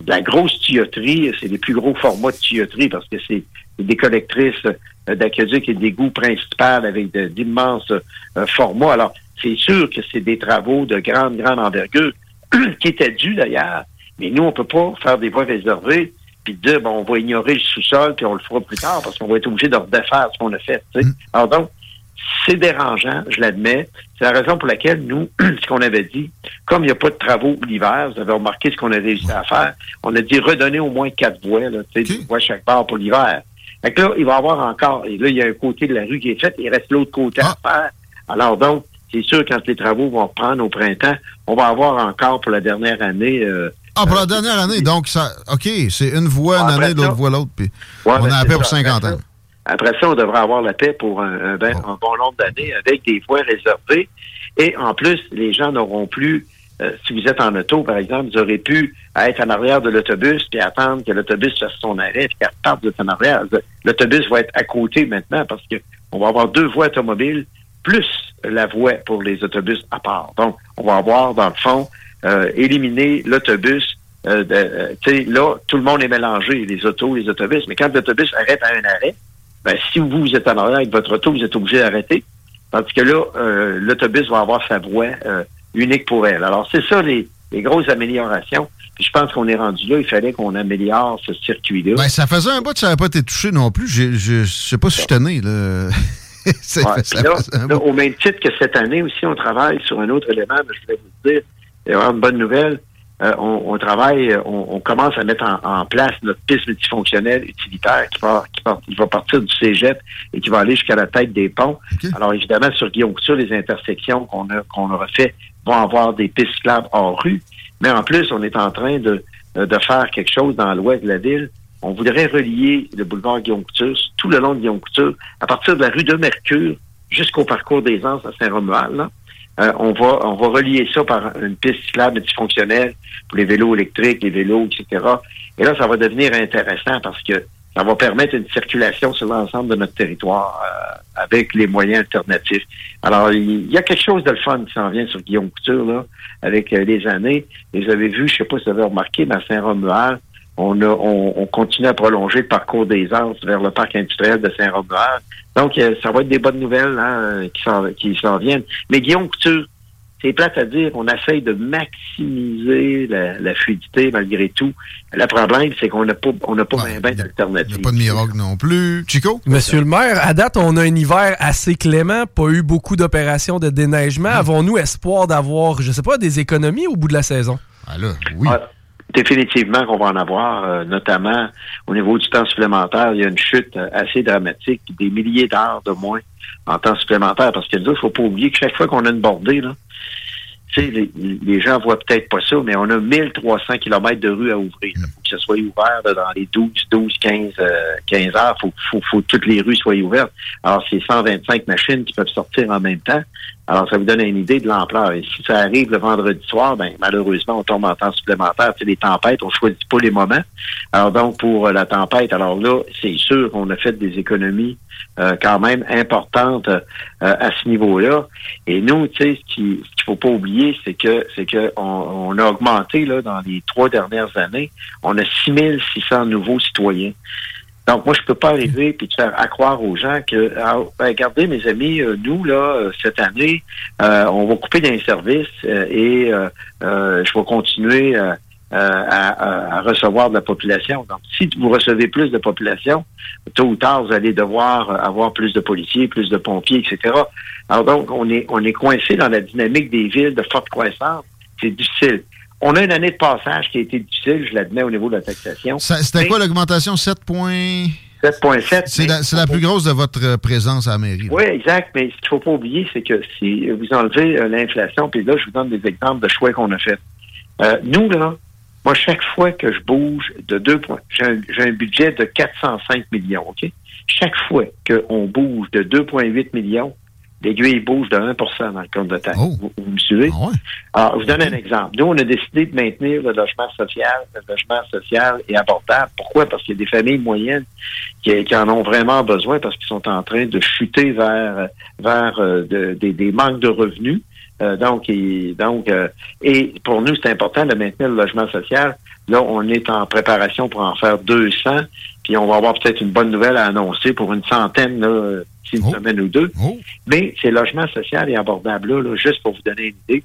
De la grosse tuyauterie, c'est les plus gros formats de tuyauterie parce que c'est des collectrices euh, d'aqueduc et d'égouts principales avec d'immenses euh, formats. Alors, c'est sûr que c'est des travaux de grande, grande envergure qui étaient dus d'ailleurs. Mais nous, on peut pas faire des voies réservées puis dire, bon, on va ignorer le sous-sol, puis on le fera plus tard, parce qu'on va être obligé de redéfaire ce qu'on a fait. sais. Alors donc, c'est dérangeant, je l'admets. C'est la raison pour laquelle nous, ce qu'on avait dit, comme il n'y a pas de travaux l'hiver, vous avez remarqué ce qu'on a réussi à faire, on a dit redonner au moins quatre voies, là, tu sais, une voie chaque part pour l'hiver. Fait que là, il va y avoir encore, et là, il y a un côté de la rue qui est fait, il reste l'autre côté à faire. Alors donc, c'est sûr, quand les travaux vont reprendre au printemps, on va avoir encore pour la dernière année euh, Ah, pour la dernière année, donc, ça, OK, c'est une voie une année, l'autre voie l'autre, puis Ouais, on ben, a paix pour ça. 50 Après ans. Après ça, on devrait avoir la paix pour un, un ben- un bon nombre d'années avec des voies réservées. Et en plus, les gens n'auront plus, euh, si vous êtes en auto, par exemple, vous aurez pu être en arrière de l'autobus puis attendre que l'autobus fasse son arrêt puis qu'elle reparte de son arrière. L'autobus va être à côté maintenant parce que on va avoir deux voies automobiles plus la voie pour les autobus à part. Donc, on va avoir, dans le fond, euh, éliminé l'autobus. Euh, euh, là, tout le monde est mélangé, les autos, les autobus. Mais quand l'autobus arrête à un arrêt, ben, si vous, vous êtes en arrière avec votre auto, vous êtes obligé d'arrêter. Tandis que là, euh, l'autobus va avoir sa voie euh, unique pour elle. Alors, c'est ça les, les grosses améliorations. Puis je pense qu'on est rendu là. Il fallait qu'on améliore ce circuit-là. Ben, ça faisait un bout que ça n'avait pas été touché non plus. Je je sais pas si je tenais, là. Ouais, ça là, un au même titre que cette année aussi, on travaille sur un autre élément, mais je voulais vous dire, il y a une bonne nouvelle. Euh, on, on travaille, euh, on, on commence à mettre en, en place notre piste multifonctionnelle utilitaire qui va, qui, va, qui va partir du cégep et qui va aller jusqu'à la tête des ponts. Alors évidemment, sur Guillaume Couture, les intersections qu'on a, qu'on aura fait vont avoir des pistes cyclables hors rue. Mais en plus, on est en train de, de faire quelque chose dans l'ouest de la ville. On voudrait relier le boulevard Guillaume Couture tout le long de Guillaume Couture, à partir de la rue de Mercure jusqu'au parcours des Anses à Saint-Romuald. Euh, on va on va relier ça par une piste cyclable multifonctionnelle pour les vélos électriques, les vélos, etc. Et là, ça va devenir intéressant parce que ça va permettre une circulation sur l'ensemble de notre territoire euh, avec les moyens alternatifs. Alors, il y a quelque chose de le fun qui s'en vient sur Guillaume Couture, là, avec euh, les années. Et vous avez vu, je sais pas si vous avez remarqué, mais à Saint-Romuald, on, a, on, on continue à prolonger le parcours des Anses vers le parc industriel de Saint-Romuald. Donc, euh, ça va être des bonnes nouvelles hein, qui s'en qui s'en viennent. Mais Guillaume Couture, c'est plate à dire, on essaye de maximiser la, la fluidité malgré tout. Le problème, c'est qu'on n'a pas, on n'a pas bien d'alternatives. Pas de miracle non plus. Chico? Monsieur le maire, à date, on a un hiver assez clément, pas eu beaucoup d'opérations de déneigement. Avons-nous espoir d'avoir, je sais pas, des économies au bout de la saison? oui. Ah, définitivement qu'on va en avoir, euh, notamment au niveau du temps supplémentaire. Il y a une chute euh, assez dramatique, des milliers d'heures de moins en temps supplémentaire. Parce que là, il faut pas oublier que chaque fois qu'on a une bordée, là, tu sais, les, les gens voient peut-être pas ça, mais on a 1300 kilomètres de rue à ouvrir. Que ce soit ouvert dans les 12, 12, 15, euh, 15 heures. Il faut, faut, faut que toutes les rues soient ouvertes. Alors, c'est 125 machines qui peuvent sortir en même temps. Alors, ça vous donne une idée de l'ampleur. Et si ça arrive le vendredi soir, ben malheureusement, on tombe en temps supplémentaire. Sais, les tempêtes, on choisit pas les moments. Alors donc, pour euh, la tempête, alors là, c'est sûr qu'on a fait des économies euh, quand même importantes euh, à ce niveau-là. Et nous, tu sais, ce qui- ce qu'il faut pas oublier, c'est que c'est que on a augmenté là dans les trois dernières années, on a 6600 nouveaux citoyens. Donc, moi, je peux pas arriver puis faire accroire aux gens que, ah, ben, regardez, mes amis, euh, nous, là, euh, cette année, euh, on va couper d'un service et je vais continuer à, à, recevoir de la population. Donc, si vous recevez plus de population, tôt ou tard, vous allez devoir avoir plus de policiers, plus de pompiers, etc. Alors donc, on est, on est coincé dans la dynamique des villes de forte croissance. C'est difficile. On a une année de passage qui a été difficile, je l'admets, au niveau de la taxation. C'était quoi l'augmentation? 7 7,7. C'est la, plus grosse de votre euh, présence à la mairie. Oui, exact. Mais ce qu'il ne faut pas oublier, c'est que si vous enlevez euh, l'inflation, puis là, je vous donne des exemples de choix qu'on a fait. Euh, nous, là, moi, chaque fois que je bouge de deux points, j'ai un, budget de 405 millions, OK? Chaque fois qu'on bouge de 2,8 millions, l'aiguille bouge de 1% dans le compte de taxe. Oh. Vous, me suivez? Ah Alors, je vous donne un exemple. Nous, on a décidé de maintenir le logement social, le logement social et abordable. Pourquoi? Parce qu'il y a des familles moyennes qui, en ont vraiment besoin parce qu'ils sont en train de chuter vers, vers euh, des, manques de revenus. Euh, donc, et, donc euh, et pour nous, c'est important de maintenir le logement social. Là, on est en préparation pour en faire 200, puis on va avoir peut-être une bonne nouvelle à annoncer pour une centaine là, une oh. semaine ou deux. Oh. Mais ces logements sociaux et abordables là, juste pour vous donner une idée,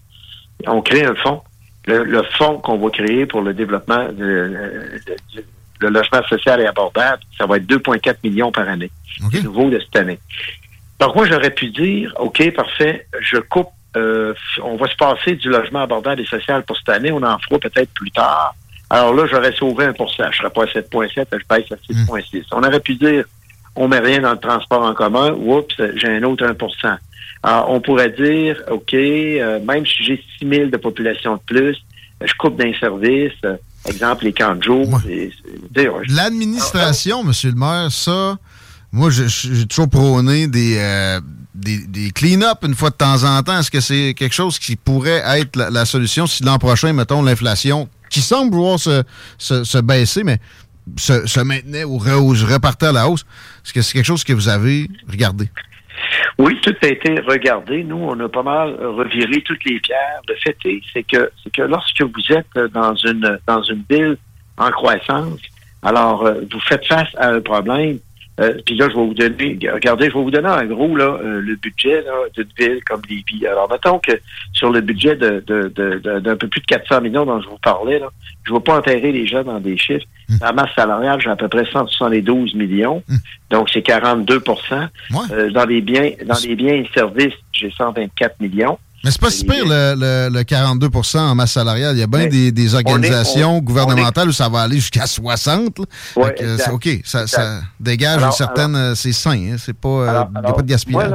on crée un fonds. Le, fonds qu'on va créer pour le développement de, le logement social et abordable, ça va être 2,4 millions par année. C'est nouveau de cette année. Donc moi, j'aurais pu dire, OK, parfait, je coupe, euh, on va se passer du logement abordable et social pour cette année, on en fera peut-être plus tard. Alors là, j'aurais sauvé 1% Je ne serais pas à 7,7, je baisse à 6,6. On aurait pu dire, on met rien dans le transport en commun, oups, j'ai un autre 1% Alors, on pourrait dire, OK, euh, même si j'ai 6 000 de population de plus, je coupe d'un service, euh, exemple les camps de jour. L'administration, Monsieur le maire, ça, moi, j'ai toujours prôné des, euh, des, clean-up une fois de temps en temps. Est-ce que c'est quelque chose qui pourrait être la, solution si l'an prochain, mettons, l'inflation, qui semble vouloir se, se baisser, mais se, maintenait ou, repartait à la hausse. Est-ce que c'est quelque chose que vous avez regardé? Oui, tout a été regardé. Nous, on a pas mal reviré toutes les pierres. Le fait est, c'est que, c'est que lorsque vous êtes dans une, dans une ville en croissance, alors euh, vous faites face à un problème euh, puis là, je vais vous donner, regardez, je vais vous donner en gros là, euh, le budget d'une ville comme Lévis. Alors, mettons que sur le budget de, d'un peu plus de 400 millions dont je vous parlais, là, je ne vais pas enterrer les gens dans des chiffres. Hmm. La masse salariale, j'ai à peu près 172 millions, hmm. donc c'est 42 euh, Dans les biens, dans les biens et services, j'ai 124 millions. Mais c'est pas si pire le, le, 42% en masse salariale. Il y a bien des, des, organisations gouvernementales où ça va aller jusqu'à 60. Ouais, OK, ça, ça dégage une certaine... Euh, c'est sain, hein, c'est pas, euh, il n'y a pas de gaspillage.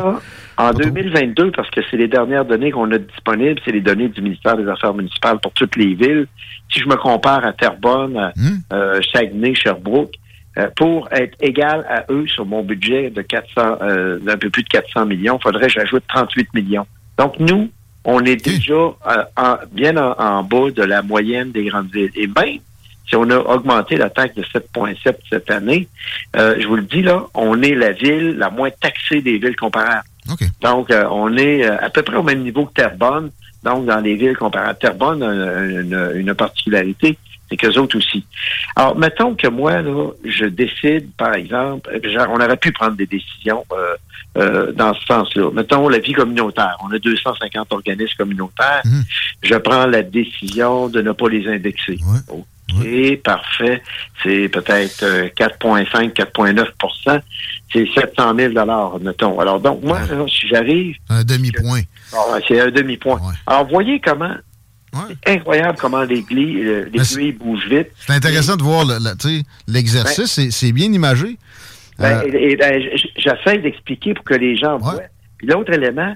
en 2022, parce que c'est les dernières données qu'on a disponibles, c'est les données du ministère des Affaires municipales pour toutes les villes. Si je me compare à Terrebonne, à hmm. euh, Saguenay, Sherbrooke, pour être égal à eux sur mon budget de 400, d'un peu plus de 400 millions, il faudrait que j'ajoute 38 millions. Donc, nous, on est déjà euh, bien en, bas de la moyenne des grandes villes. Et même si on a augmenté la taxe de 7,7 cette année, euh, je vous le dis là, on est la ville la moins taxée des villes comparables. Donc, euh, on est à peu près au même niveau que Terrebonne. Donc, dans les villes comparables, Terrebonne a une, une particularité, c'est qu'eux autres aussi. Alors, mettons que moi, là, je décide, par exemple, genre, on aurait pu prendre des décisions euh, dans ce sens-là. Mettons la vie communautaire. On a 250 organismes communautaires. Mhm. Je prends la décision de ne pas les indexer. OK, parfait. C'est peut-être 4,5, euh, 4,9% C'est 700 000 mettons. Alors, donc, moi, si j'arrive... Un demi-point. Ah, c'est un demi-point. Alors, voyez comment c'est incroyable comment l'aiguille euh, bouge vite. C'est intéressant de voir l'exercice, c'est bien imagé. Ben, euh, ben, J'essaie d'expliquer pour que les gens voient. Puis l'autre élément,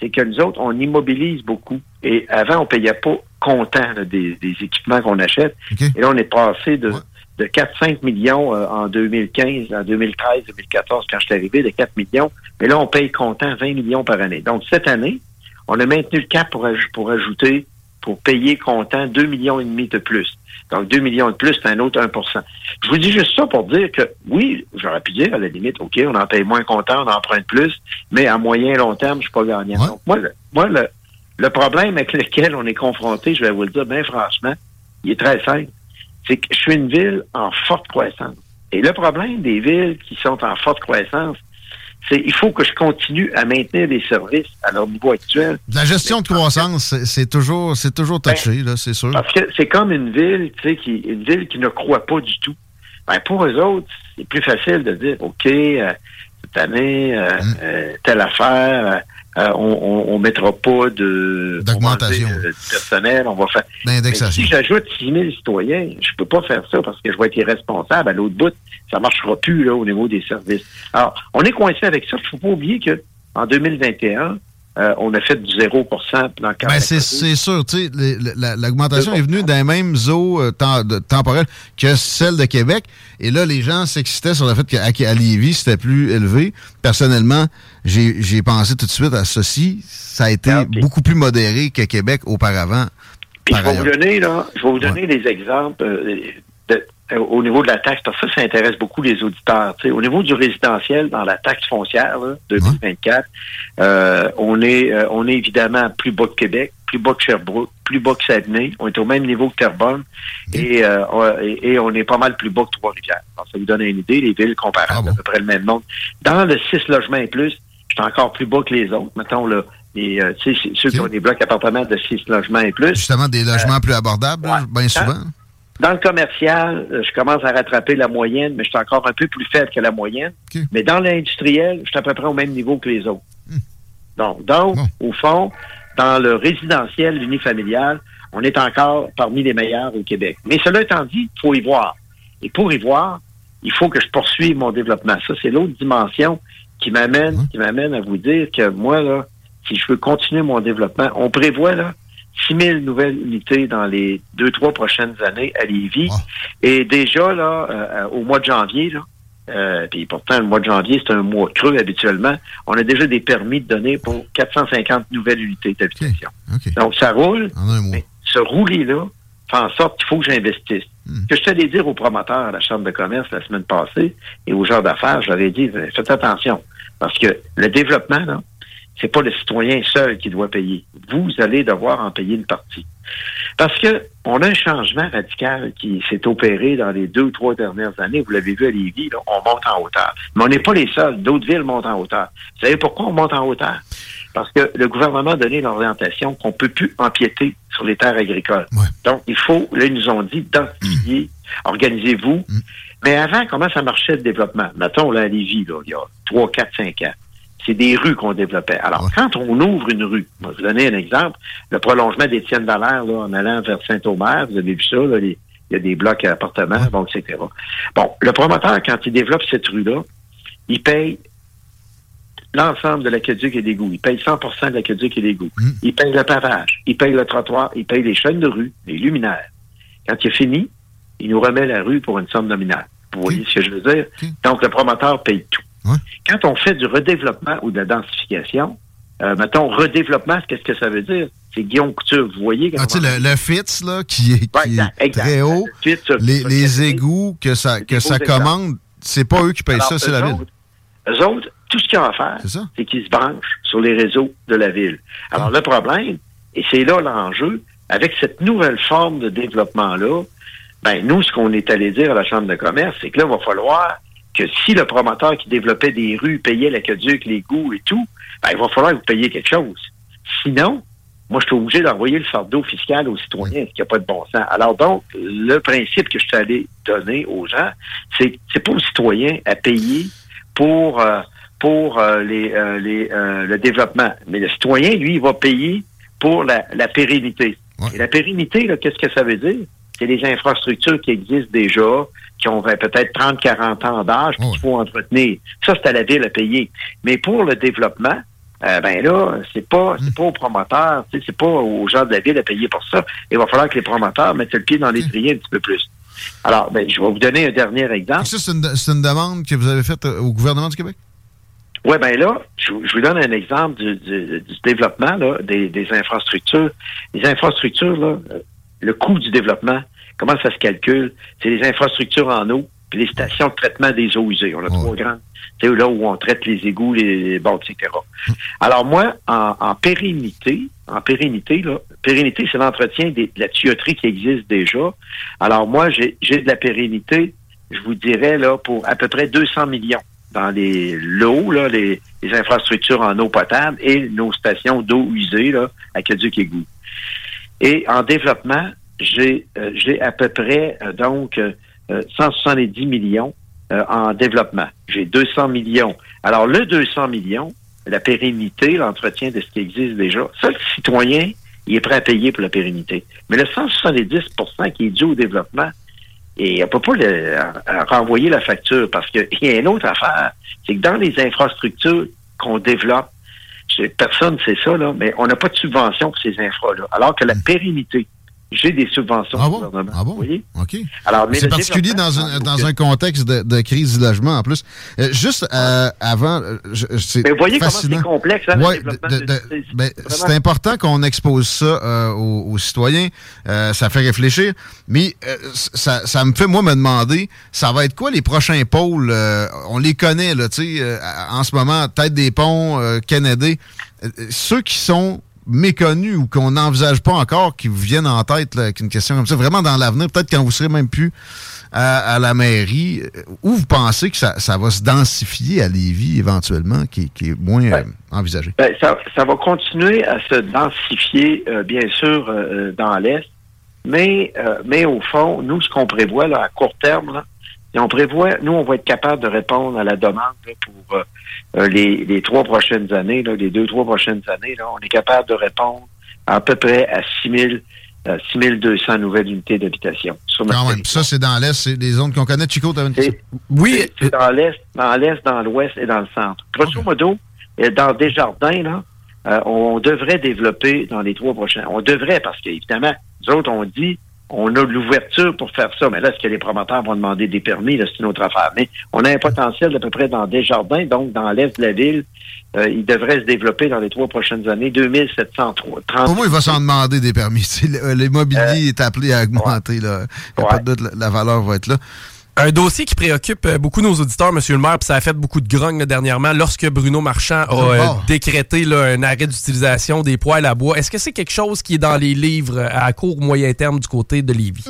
c'est que nous autres, on immobilise beaucoup. Et avant, on payait pas comptant des, équipements qu'on achète. Et là, on est passé de, de 4-5 millions euh, en 2015, en 2013, 2014, quand je suis arrivé, de 4 millions. Mais là, on paye comptant 20 millions par année. Donc, cette année, on a maintenu le cap pour, pour ajouter pour payer comptant 2 millions et demi de plus. Donc, 2 millions de plus, c'est un autre 1% Je vous dis juste ça pour dire que, oui, j'aurais pu dire, à la limite, OK, on en paye moins comptant, on emprunte plus, mais à moyen et long terme, je suis pas gagnant. Donc, moi, le, moi le, le problème avec lequel on est confronté, je vais vous le dire bien franchement, il est très simple. C'est que je suis une ville en forte croissance. Et le problème des villes qui sont en forte croissance, il faut que je continue à maintenir les services à leur niveau actuel. La gestion de croissance, c'est toujours, c'est toujours touché, là, c'est sûr. Parce que c'est comme une ville, tu sais, qui, une ville qui ne croit pas du tout. Ben, pour eux autres, c'est plus facile de dire, OK, euh, cette année, euh, Mm. euh, telle affaire, euh, on, on mettra pas de D'augmentation. personnel, on va faire. D'indexation. Si j'ajoute 6 000 citoyens, je peux pas faire ça parce que je vais être irresponsable. À l'autre bout, ça marchera plus là, au niveau des services. Alors, on est coincé avec ça. Il faut pas oublier que en 2021, euh, on a fait du 0 dans Ben, c'est c'est sûr, tu sais, l'augmentation est venue les mêmes eaux euh, tem- de- temporelles que celle de Québec. Et là, les gens s'excitaient sur le fait qu'à à Lévis, c'était plus élevé. Personnellement, j'ai j'ai pensé tout de suite à ceci. Ça a été beaucoup plus modéré que Québec auparavant. Puis je vais vous donner, là, je vais vous donner des exemples euh, au niveau de la taxe, parce que ça, ça intéresse beaucoup les auditeurs. Tu sais, au niveau du résidentiel, dans la taxe foncière, là, 2024, euh, on est euh, on est évidemment plus bas que Québec, plus bas que Sherbrooke, plus bas que Saguenay. On est au même niveau que Terrebonne et, euh, on- et, et on est pas mal plus bas que Trois-Rivières. Ça vous donne une idée, les villes comparables, à peu près le même nombre. Dans le 6 logements et plus, je suis encore plus bas que les autres. Mettons, là, les, euh, tu sais, ceux qui ont des blocs appartements de 6 logements et plus. Justement, des logements plus abordables, bien souvent? Dans le commercial, euh, je commence à rattraper la moyenne, mais je suis encore un peu plus faible que la moyenne. Mais dans l'industriel, je suis à peu près au même niveau que les autres. Donc, donc au fond, dans le résidentiel, l'unifamilial, on est encore parmi les meilleurs au Québec. Mais cela étant dit, il faut y voir. Et pour y voir, il faut que je poursuive mon développement. Ça, c'est l'autre dimension qui m'amène, qui m'amène à vous dire que moi, là, si je veux continuer mon développement, on prévoit, là, 6 000 nouvelles unités dans les deux, trois prochaines années à Lévis. Et déjà, là, euh, au mois de janvier, là, euh, puis pourtant, le mois de janvier, c'est un mois creux habituellement, on a déjà des permis de donner pour 450 nouvelles unités d'habitation. Donc, ça roule. Mais ce rouler-là fait en sorte qu'il faut que j'investisse. Ce que je t'allais dire aux promoteurs à la Chambre de commerce la semaine passée et aux gens d'affaires, j'avais dit, faites attention. Parce que le développement, là, c'est pas le citoyen seul qui doit payer. Vous allez devoir en payer une partie. Parce que on a un changement radical qui s'est opéré dans les deux ou trois dernières années. Vous l'avez vu à Lévis, là, on monte en hauteur. Mais on n'est pas les seuls. D'autres villes montent en hauteur. Vous savez pourquoi on monte en hauteur? Parce que le gouvernement a donné l'orientation qu'on peut plus empiéter sur les terres agricoles. Donc, il faut, là, ils nous ont dit d'identifier, organisez-vous. Mais avant, comment ça marchait le développement? Mettons, là, à Lévis, là, il y a 3, 4, 5 ans. C'est des rues qu'on développait. Alors, quand on ouvre une rue, je vais vous donner un exemple, le prolongement d'Étienne Dallaire, là, en allant vers Saint-Omer, vous avez vu ça, là, les- il y a des blocs à appartements, bon, etc. Bon, le promoteur, quand il développe cette rue-là, il paye l'ensemble de l'aqueduc et d'égout. Il paye 100 de l'aqueduc et d'égout. Il paye le pavage, il paye le trottoir, il paye les chaînes de rue, les luminaires. Quand il est fini, il nous remet la rue pour une somme nominale. Vous voyez ce que je veux dire? Donc, le promoteur paye tout. Quand on fait du redéveloppement ou de la densification, euh, mettons, redéveloppement, qu'est-ce que ça veut dire? C'est Guillaume Couture. Vous voyez? Ah, tu sais, le, le FITS, là, qui est, qui est très haut, les, les égouts que ça, que ça commande, c'est pas eux qui payent Alors, ça, c'est la ville. autres- Eux autres, tout ce qu'ils ont à faire, c'est qu'ils se branchent sur les réseaux de la ville. Alors, le problème, et c'est là l'enjeu, avec cette nouvelle forme de développement-là, ben, nous, ce qu'on est allé dire à la Chambre de commerce, c'est que là, il va falloir que si le promoteur qui développait des rues payait l'aqueduc, l'égout et tout, ben, il va falloir que vous payiez quelque chose. Sinon, moi, je suis obligé d'envoyer le fardeau fiscal aux citoyens, ce qui n'a pas de bon sens. Alors donc, le principe que je suis allé donner aux gens, c'est c'est pas aux citoyens à payer pour euh, pour euh, les, euh, les, euh, le développement. Mais le citoyen, lui, il va payer pour la, la pérennité. Et la pérennité, qu'est-ce que ça veut dire? C'est les infrastructures qui existent déjà, qui ont peut-être 30, 40 ans d'âge, qu'il faut entretenir. Ça, c'est à la ville à payer. Mais pour le développement, euh, ben là, c'est pas c'est pas aux promoteurs, c'est pas aux gens de la ville à payer pour ça. Il va falloir que les promoteurs mettent le pied dans l'étrier un petit peu plus. Alors, ben, je vais vous donner un dernier exemple. Ça, c'est une, demande que vous avez faite euh, au gouvernement du Québec? Oui, ben là, je, je vous donne un exemple du, du- du développement là, des, des infrastructures. Les infrastructures, là, euh, le coût du développement, comment ça se calcule? C'est les infrastructures en eau, puis les stations de traitement des eaux usées. On a trois grandes. C'est là où on traite les égouts, les, les bords, etc. Alors moi, en, en pérennité, en pérennité, là, pérennité, c'est l'entretien des- de la tuyauterie qui existe déjà. Alors moi, j'ai de la pérennité je vous dirais, là, pour à peu près 200 millions dans les l'eau, là, les, les infrastructures en eau potable et nos stations d'eau usée, là, et Goût. Et en développement, j'ai euh, j'ai à peu près euh, donc euh, 170 millions euh, en développement. J'ai 200 millions. Alors le 200 millions, la pérennité, l'entretien de ce qui existe déjà, ça le citoyen, il est prêt à payer pour la pérennité. Mais le 170% qui est dû au développement, et on peut pas le, à- à renvoyer la facture parce qu'il y a une autre affaire, c'est que dans les infrastructures qu'on développe, personne ne sait ça, là, mais on n'a pas de subvention pour ces infras-là. Alors que la pérennité, j'ai des subventions du gouvernement. Vous voyez? OK. Alors, mais C'est particulier dans un, dans un contexte de, de crise du logement, en plus. Euh, juste euh, avant, euh, c'est Mais voyez comment c'est complexe, hein, Ouais, c'est- ben, c'est important qu'on expose ça euh, aux, aux citoyens. Ça fait réfléchir. Mais ça, ça me fait, moi, me demander, ça va être quoi les prochains pôles? On les connaît, là, tu sais, en ce moment, Tête des Ponts, Kennedy. Euh, ceux qui sont méconnus ou qu'on n'envisage pas encore, qui vous viennent en tête là, avec une question comme ça, vraiment dans l'avenir, peut-être quand vous serez même plus à, à la mairie, euh, où vous pensez que ça, ça va se densifier à Lévis éventuellement, qui, qui est moins euh, envisagé? Ben, ça, ça va continuer à se densifier, euh, bien sûr, euh, dans l'Est. Mais, mais au fond, nous, ce qu'on prévoit là, à court terme, là, et on prévoit, nous, on va être capable de répondre à la demande là, pour euh, euh, les, les trois prochaines années, là, les deux, trois prochaines années. Là, on est capable de répondre à peu près à 6 000, euh, 6 200 nouvelles unités d'habitation. Quand même. Ça, c'est dans l'Est, c'est les zones qu'on connaît. Chico, t'avais une question? oui. C'est dans l'Est, dans l'Est, dans l'Ouest et dans le centre. Grosso modo, euh, dans Desjardins, là, euh, on devrait développer dans les trois prochains. On devrait, parce qu'évidemment, nous autres, on dit, on a de l'ouverture pour faire ça. Mais là, est-ce que les promoteurs vont demander des permis? Là, c'est une autre affaire. Mais on a un potentiel d'à peu près dans Desjardins, donc dans l'Est de la ville. Euh, il devrait se développer dans les trois prochaines années, 2730. Pour moi, il va s'en demander des permis. L'immobilier est appelé à augmenter. Là. Y a pas de doute, la valeur va être là. Un dossier qui préoccupe euh, beaucoup nos auditeurs, Monsieur le maire, puis ça a fait beaucoup de grogne dernièrement, lorsque Bruno Marchand a euh, Oh. décrété là, un arrêt d'utilisation des poêles à bois. Est-ce que c'est quelque chose qui est dans les livres euh, à court ou moyen terme du côté de Lévis?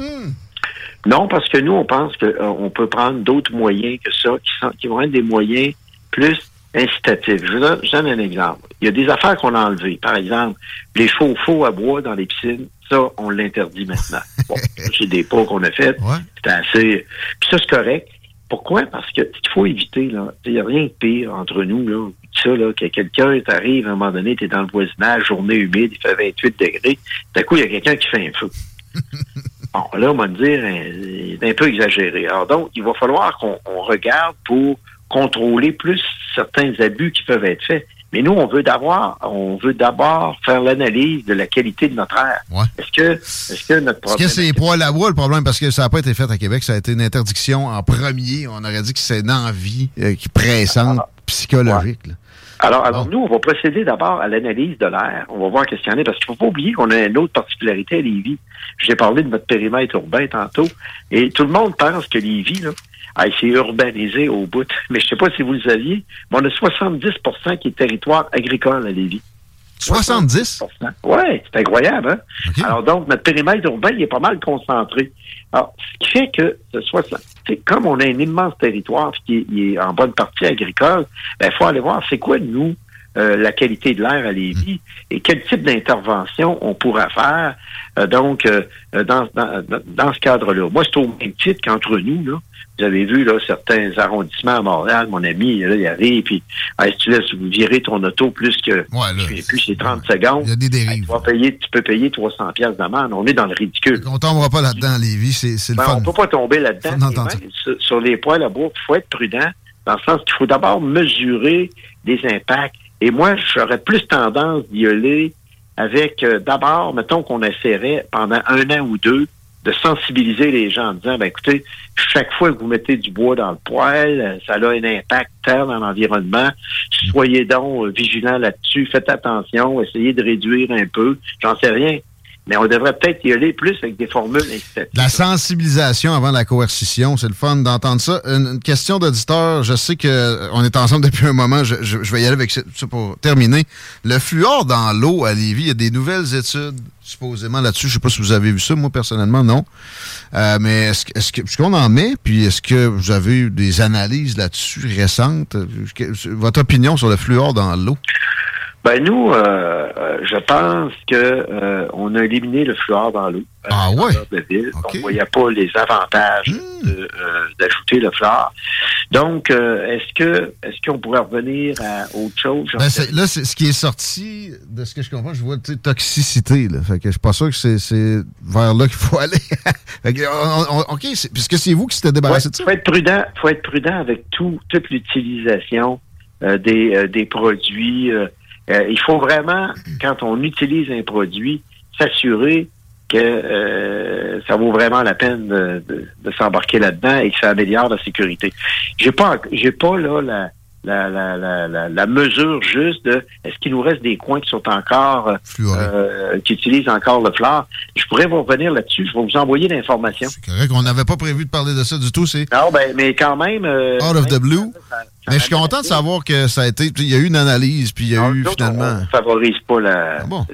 Non, parce que nous, on pense qu'on peut prendre d'autres moyens que ça, qui, sont, qui vont être des moyens plus incitatifs. Je vous donne, je donne un exemple. Il y a des affaires qu'on a enlevées. Par exemple, les faux faux à bois dans les piscines, ça, on l'interdit maintenant. Bon, c'est des pas qu'on a fait. C'était assez... Puis ça, c'est correct. Pourquoi? Parce que ce qu'il faut éviter, là, il n'y a rien de pire entre nous, là, ça, là, que quelqu'un t'arrive à un moment donné, tu es dans le voisinage, journée humide, il fait 28 degrés, d'un coup, il y a quelqu'un qui fait un feu. Bon, là, on va me dire, euh, c'est un peu exagéré. Alors donc, il va falloir qu'on on regarde pour contrôler plus certains abus qui peuvent être faits. Mais nous, on veut d'abord, on veut d'abord faire l'analyse de la qualité de notre air. Est-ce que, est-ce que notre Est-ce problème que c'est poêles à bois le problème? Parce que ça n'a pas été fait à Québec. Ça a été une interdiction en premier. On aurait dit que c'est une envie euh, qui pressante, psychologique. Alors, alors nous, on va procéder d'abord à l'analyse de l'air. On va voir qu'est-ce qu'il y en a, parce qu'il ne faut pas oublier qu'on a une autre particularité à Lévis. J'ai parlé de notre périmètre urbain tantôt, et tout le monde pense que Lévis, là, ah, c'est urbanisé au bout. Mais je ne sais pas si vous le saviez, mais on a 70 qui est territoire agricole à Lévis. 70? Oui, c'est incroyable. Hein? Alors donc, notre périmètre urbain, il est pas mal concentré. Alors, ce qui fait que ce soit ça. c'est Comme on a un immense territoire qui est, en bonne partie agricole, il faut aller voir c'est quoi, nous, euh, la qualité de l'air à Lévis et quel type d'intervention on pourra faire euh, donc euh, euh, dans, dans, dans ce cadre-là. Moi, c'est au même titre qu'entre nous, là. Vous avez vu là, certains arrondissements à Montréal, mon ami, là, il arrive, puis ah, si tu laisses virer ton auto plus que plus c'est 30 secondes, Il y a des dérives. tu, vas payer, tu peux payer 300 pièces d'amende. On est dans le ridicule. On tombera pas là-dedans, Lévis. C'est c'est le Ben, fun. on peut pas tomber là-dedans. Sur, sur les poils à bois, il faut être prudent dans le sens qu'il faut d'abord mesurer des impacts. Et moi, j'aurais plus tendance d'y aller avec, euh, d'abord, mettons qu'on essaierait pendant un an ou deux de sensibiliser les gens en disant, ben écoutez, chaque fois que vous mettez du bois dans le poêle, euh, ça a un impact tel dans l'environnement. Soyez donc vigilants là-dessus, faites attention, essayez de réduire un peu. J'en sais rien. Mais on devrait peut-être y aller plus avec des formules. La sensibilisation avant la coercition, c'est le fun d'entendre ça. Une, question d'auditeur, je sais qu'on est ensemble depuis un moment, je, vais y aller avec ça pour terminer. Le fluor dans l'eau à Lévis, il y a des nouvelles études supposément là-dessus. Je sais pas si vous avez vu ça, moi personnellement, non. Euh, mais est-ce, est-ce qu'on en met? Puis est-ce que vous avez eu des analyses là-dessus récentes? Votre opinion sur le fluor dans l'eau? Ben nous, euh, euh, je pense que euh, on a éliminé le fluor dans l'eau. Ah ouais? De ville. On ne voyait pas les avantages hmm. d'ajouter le fluor. Donc, est-ce que est-ce qu'on pourrait revenir à autre chose? Ben Là, c'est ce qui est sorti de ce que je comprends. Je vois toxicité. Là. Fait que je suis pas sûr que c'est vers là qu'il faut aller. ok, puisque c'est vous qui s'était débarrassé de ça. Faut être prudent. Faut être prudent avec tout toute l'utilisation des des produits. Euh, il faut vraiment, quand on utilise un produit, s'assurer que euh, ça vaut vraiment la peine de, s'embarquer là-dedans et que ça améliore la sécurité. J'ai pas, j'ai pas là la, la, la, la, mesure juste de est-ce qu'il nous reste des coins qui sont encore euh, qui utilisent encore le fleur. Je pourrais vous revenir là-dessus. Je vais vous envoyer l'information. C'est correct. On n'avait pas prévu de parler de ça du tout. C'est non, ben, mais quand même. Out of the blue. Mais je suis content de savoir que ça a été. Il y a eu une analyse, puis il y a eu finalement. On ne favorise pas la, ah bon?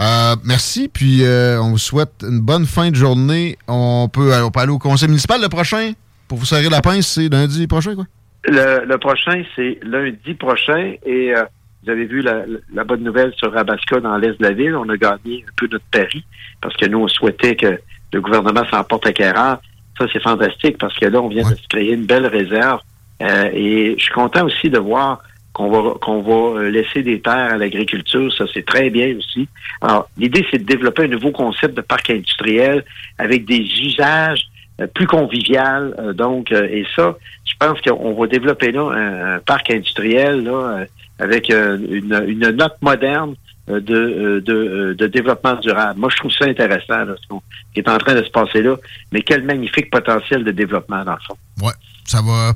Euh, merci, puis euh, on vous souhaite une bonne fin de journée. On peut, on peut aller au conseil municipal le prochain pour vous serrer la pince, c'est lundi prochain, quoi? Le, prochain, c'est lundi prochain, et euh, vous avez vu la, bonne nouvelle sur Rabasca dans l'est de la ville. On a gagné un peu notre pari parce que nous, on souhaitait que le gouvernement s'emporte à Carrère. Ça, c'est fantastique parce que là, on vient de se créer une belle réserve euh, et je suis content aussi de voir qu'on va qu'on va euh, laisser des terres à l'agriculture, ça c'est très bien aussi. Alors, l'idée c'est de développer un nouveau concept de parc industriel avec des usages plus convivial. donc, et ça, je pense qu'on va développer là un, parc industriel là, avec une, une, note moderne de, de, de, développement durable. Moi, je trouve ça intéressant, ce qui est en train de se passer là, mais quel magnifique potentiel de développement, dans le fond. Ouais, ça va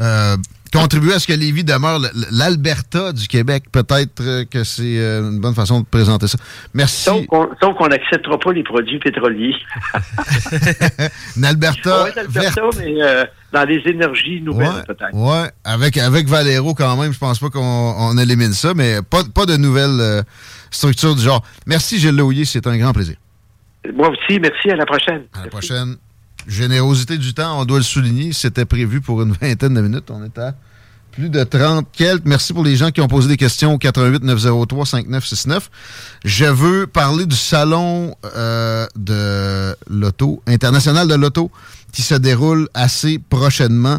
euh, contribuer à ce que Lévis demeure l'Alberta du Québec. Peut-être euh, que c'est euh, une bonne façon de présenter ça. Merci. Sauf qu'on n'acceptera pas les produits pétroliers. L'Alberta. mais dans les énergies nouvelles, peut-être. Oui, avec, avec Valero, quand même, je pense pas qu'on élimine ça, mais pas, pas de nouvelles structures du genre. Merci, Gilles Louillet, c'est un grand plaisir. Moi aussi, merci, à la prochaine. À la prochaine générosité du temps, on doit le souligner. C'était prévu pour une vingtaine de minutes. On est à plus de 30 quelques. Merci pour les gens qui ont posé des questions au 88 903 5969. Je veux parler du salon euh, de l'auto, international de l'auto, qui se déroule assez prochainement.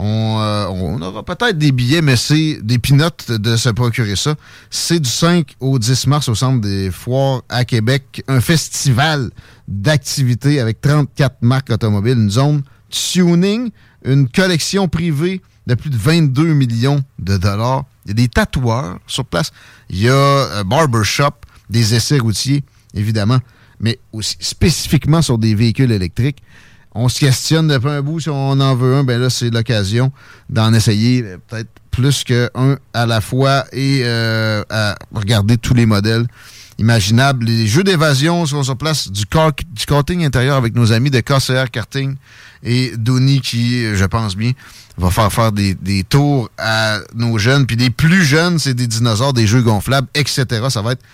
Euh, on, aura peut-être des billets, mais c'est des pinottes de se procurer ça. C'est du 5 au 10 mars au Centre des Foires à Québec. Un festival d'activités avec 34 marques automobiles, une zone tuning, une collection privée de plus de 22 millions de dollars. Il y a des tatoueurs sur place. Il y a un barbershop, des essais routiers, évidemment, mais aussi spécifiquement sur des véhicules électriques on se questionne depuis un bout si on en veut un, ben là, c'est l'occasion d'en essayer euh, peut-être plus qu'un à la fois et euh, à regarder tous les modèles imaginables. Les jeux d'évasion seront sur place du, karting intérieur avec nos amis de KCR Karting et Donny qui, je pense bien, va faire faire des, tours à nos jeunes. Puis les plus jeunes, c'est des dinosaures, des jeux gonflables, etc. Ça va être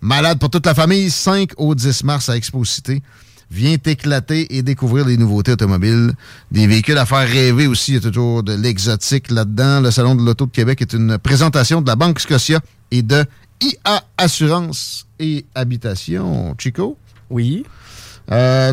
malade pour toute la famille. 5 au 10 mars à Expo Cité. Viens t'éclater et découvrir les nouveautés automobiles. Des véhicules à faire rêver aussi. Il y a de l'exotique là-dedans. Le Salon de l'Auto de Québec est une présentation de la Banque Scotia et de IA Assurance et Habitation. Chico? Oui. Euh,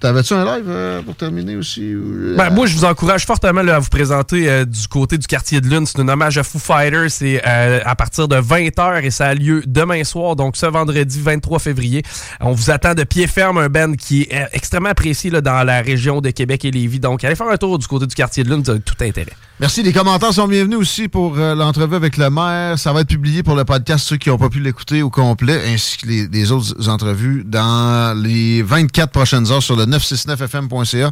T'avais-tu un live euh, pour terminer aussi? Ben, moi, je vous encourage fortement à vous présenter euh, du côté du quartier de Lune. C'est un hommage à Foo Fighters. C'est euh, à partir de 20h et ça a lieu demain soir, donc ce vendredi 23 février. On vous attend de pied ferme, un band qui est extrêmement apprécié là, dans la région de Québec et Lévis. Donc, allez faire un tour du côté du quartier de Lune, vous avez tout intérêt. Merci. Les commentaires sont bienvenus aussi pour l'entrevue avec le maire. Ça va être publié pour le podcast, ceux qui n'ont pas pu l'écouter au complet, ainsi que les, les autres entrevues dans les 24 prochaines heures sur le 969fm.ca.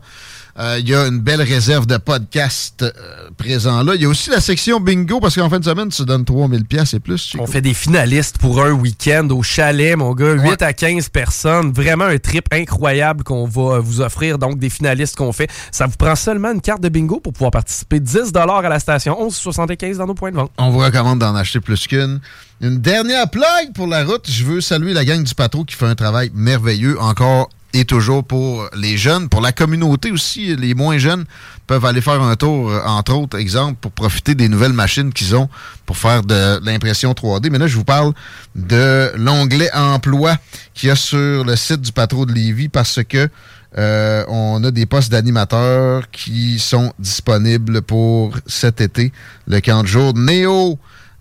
Euh, Il y a une belle réserve de podcasts euh, présents là. Il y a aussi la section bingo parce qu'en fin de semaine, tu donnes 3000 pièces et plus. On fait des finalistes pour un week-end au chalet, mon gars. 8 à 15 personnes. Vraiment un trip incroyable qu'on va vous offrir. Donc, des finalistes qu'on fait. Ça vous prend seulement une carte de bingo pour pouvoir participer. 10 à la station, 11,75 dans nos points de vente. On vous recommande d'en acheter plus qu'une. Une dernière plug pour la route. Je veux saluer la gang du Patro qui fait un travail merveilleux encore et toujours pour les jeunes, pour la communauté aussi, les moins jeunes peuvent aller faire un tour, euh, entre autres, exemple, pour profiter des nouvelles machines qu'ils ont pour faire de l'impression 3D. Mais là, je vous parle de l'onglet emploi qu'il y a sur le site du Patro de Lévis parce que euh, on a des postes d'animateurs qui sont disponibles pour cet été, le camp de jour. Néo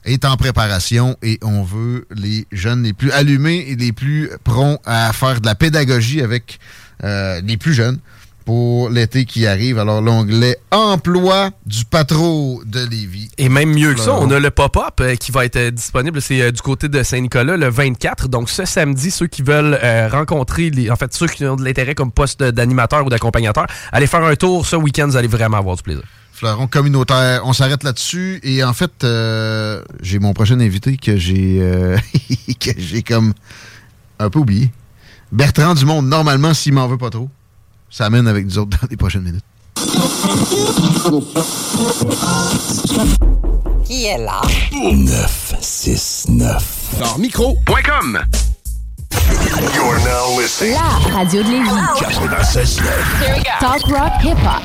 est en préparation et on veut les jeunes les plus allumés et les plus prompts à faire de la pédagogie avec euh, les plus jeunes pour l'été qui arrive. Alors, l'onglet Emploi du Patro de Lévis. Et même mieux que ça, on a le pop-up euh, qui va être euh, disponible. C'est euh, du côté de Saint-Nicolas le 24. Donc, ce samedi, ceux qui veulent rencontrer, les, en fait, ceux qui ont de l'intérêt comme poste d'animateur ou d'accompagnateur, allez faire un tour ce week-end. Vous allez vraiment avoir du plaisir. Fleuron communautaire. On s'arrête là-dessus. Et en fait, euh, j'ai mon prochain invité que j'ai euh, que j'ai comme un peu oublié. Bertrand Dumont, normalement, s'il m'en veut pas trop, ça amène avec nous autres dans les prochaines minutes. Qui est là? 969. Dans micro.com. You're now listening. La radio de Lévis. Talk rock hip hop.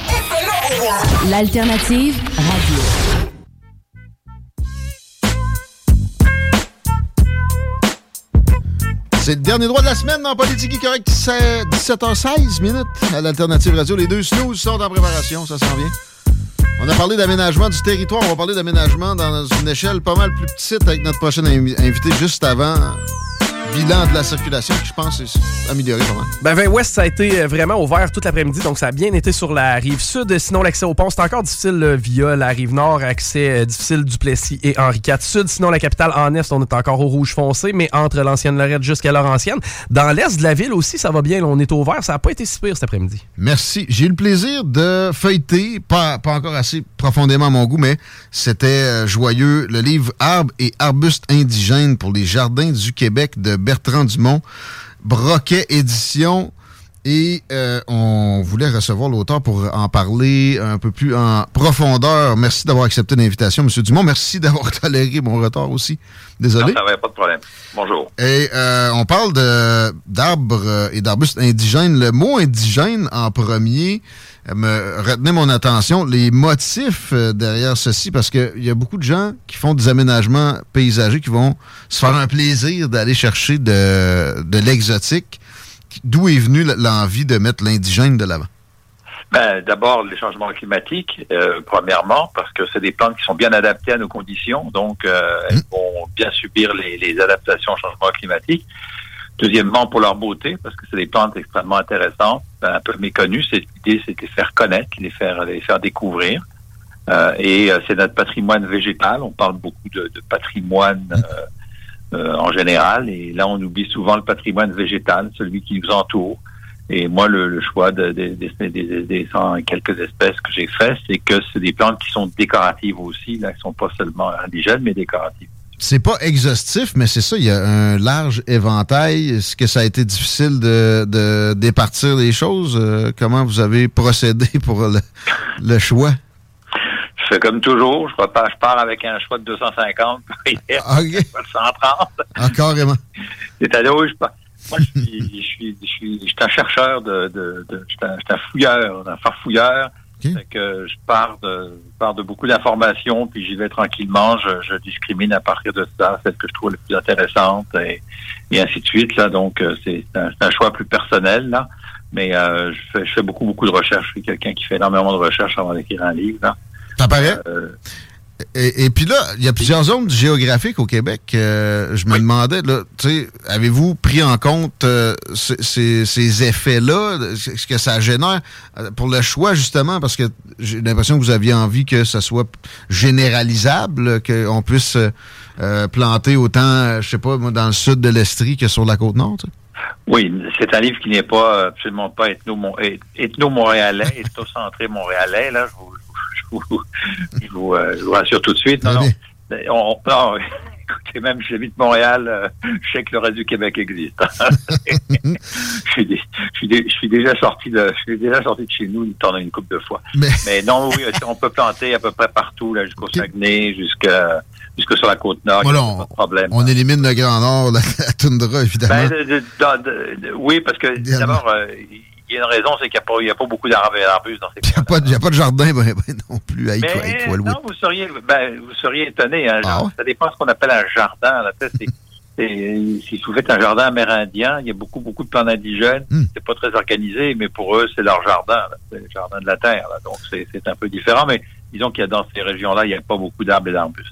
L'alternative radio. C'est le dernier droit de la semaine dans Politique Correct. C'est 17h16 minutes à l'Alternative Radio. Les deux snooze sont en préparation, ça s'en vient. On a parlé d'aménagement du territoire. On va parler d'aménagement dans une échelle pas mal plus petite avec notre prochain invi- invité juste avant. Bilan de la circulation qui, je pense, est amélioré pas mal. Ben, 20 Ouest, ça a été euh, vraiment ouvert toute l'après-midi, donc ça a bien été sur la rive sud. Sinon, l'accès au pont, c'est encore difficile là, via la rive nord. Accès euh, difficile du Plessis et Henri IV Sud. Sinon, la capitale en est, on est encore au rouge foncé, mais entre l'ancienne Lorette jusqu'à Laurentienne. Dans l'est de la ville aussi, ça va bien. là, on est au vert. Ça n'a pas été si pire cet après-midi. Merci. J'ai eu le plaisir de feuilleter, pas, pas encore assez profondément à mon goût, mais c'était euh, joyeux, le livre Arbres et arbustes indigènes pour les jardins du Québec de Bertrand Dumont, Broquet Édition. Et euh, on voulait recevoir l'auteur pour en parler un peu plus en profondeur. Merci d'avoir accepté l'invitation, M. Dumont. Merci d'avoir toléré mon retard aussi. Désolé. Non, ça va, pas de problème. Bonjour. Et euh, on parle d'arbres euh, et d'arbustes indigènes. Le mot indigène en premier me retenait mon attention. Les motifs euh, derrière ceci, parce qu'il y a beaucoup de gens qui font des aménagements paysagers qui vont se faire un plaisir d'aller chercher de, de l'exotique. D'où est venue l'envie de mettre l'indigène de l'avant? Ben, D'abord, les changements climatiques, euh, premièrement, parce que c'est des plantes qui sont bien adaptées à nos conditions, donc euh, elles vont bien subir les, les adaptations au changement climatique. Deuxièmement, pour leur beauté, parce que c'est des plantes extrêmement intéressantes, un peu méconnues. L'idée, c'est de les faire connaître, les faire, les faire découvrir. Euh, et euh, c'est notre patrimoine végétal. On parle beaucoup de, de patrimoine euh, en général, et là, on oublie souvent le patrimoine végétal, celui qui nous entoure. Et moi, le, choix de- de- des cent et quelques espèces que j'ai fait, c'est que c'est des plantes qui sont décoratives aussi, là, qui sont pas seulement indigènes, mais décoratives. C'est pas exhaustif, mais c'est ça, il y a un large éventail. Est-ce que ça a été difficile de, de départir les choses? Euh, comment vous avez procédé pour le, le choix? Je fais comme toujours, je repars, je pars avec un choix de 250 pour hier, pas de 130. Ah, carrément. C'est à où je pars. Moi, je suis, je suis, je suis, je suis un chercheur de, de, de je suis un, je suis un fouilleur, un farfouilleur. Fait que je pars de, pars de beaucoup d'informations, puis j'y vais tranquillement. Je, je discrimine à partir de ça, celle que je trouve la plus intéressante, et, et ainsi de suite. Là, donc euh, c'est un, un choix plus personnel là. Mais euh, je, fais, je fais beaucoup, beaucoup de recherches. Je suis quelqu'un qui fait énormément de recherches avant d'écrire un livre. Là. Ça paraît? Euh, Et, et puis là, il y a plusieurs zones géographiques au Québec. Euh, je me demandais, là, avez-vous pris en compte euh, ces- effets-là, ce que ça génère euh, pour le choix, justement, parce que j'ai l'impression que vous aviez envie que ça soit généralisable, qu'on puisse euh, planter autant, je sais pas, dans le sud de l'Estrie que sur la côte nord. Oui, c'est un livre qui n'est pas absolument pas ethno-montréalais, ethno-centré montréalais. Là, je vous, vous, je vous, euh, je vous rassure tout de suite. Non, non. On, non, écoutez, même j'habite Montréal, euh, je sais que le reste du Québec existe. je, suis dé- je, suis dé- je suis déjà sorti de, je suis déjà sorti de chez nous une, une couple de fois. Mais, non, oui, on peut planter à peu près partout, là, jusqu'au Saguenay, jusqu'à jusque sur la côte nord. Voilà, a pas de problème. On élimine le Grand Nord, la, la toundra, évidemment. Ben, de- de- de- de- de- oui, parce que d'abord, euh, il y a une raison, c'est qu'il n'y a, pas- a beaucoup d'arbres et d'arbustes dans ces Il n'y a, pas de- y a pas de jardin ben, ben non plus à non, vous seriez, ben, vous seriez étonné. Hein, Ah Ça dépend de ce qu'on appelle un jardin. Là, c'est- si vous faites un jardin amérindien, il y a beaucoup, beaucoup de plants indigènes. Hmm. C'est pas très organisé, mais pour eux, c'est leur jardin. C'est le jardin de la terre. là. Donc, c'est un peu différent. Mais disons qu'il y a dans ces régions-là, il n'y a pas beaucoup d'arbres et d'arbustes.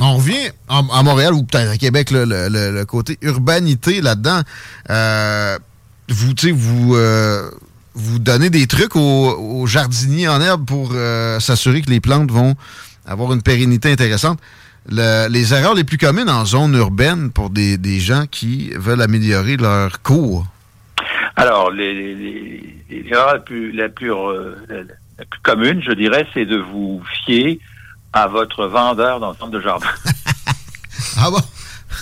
On revient à, à Montréal ou peut-être à Québec, là, le, le- le côté urbanité là-dedans. Euh, vous, tu sais, vous, euh, vous donnez des trucs aux, aux jardiniers en herbe pour euh, s'assurer que les plantes vont avoir une pérennité intéressante. Le- les erreurs les plus communes en zone urbaine pour des, des gens qui veulent améliorer leur cours? Alors, les, les, les, erreurs la plus, la, plus, euh, la, plus commune, je dirais, c'est de vous fier à votre vendeur dans le centre de jardin. Ah bon?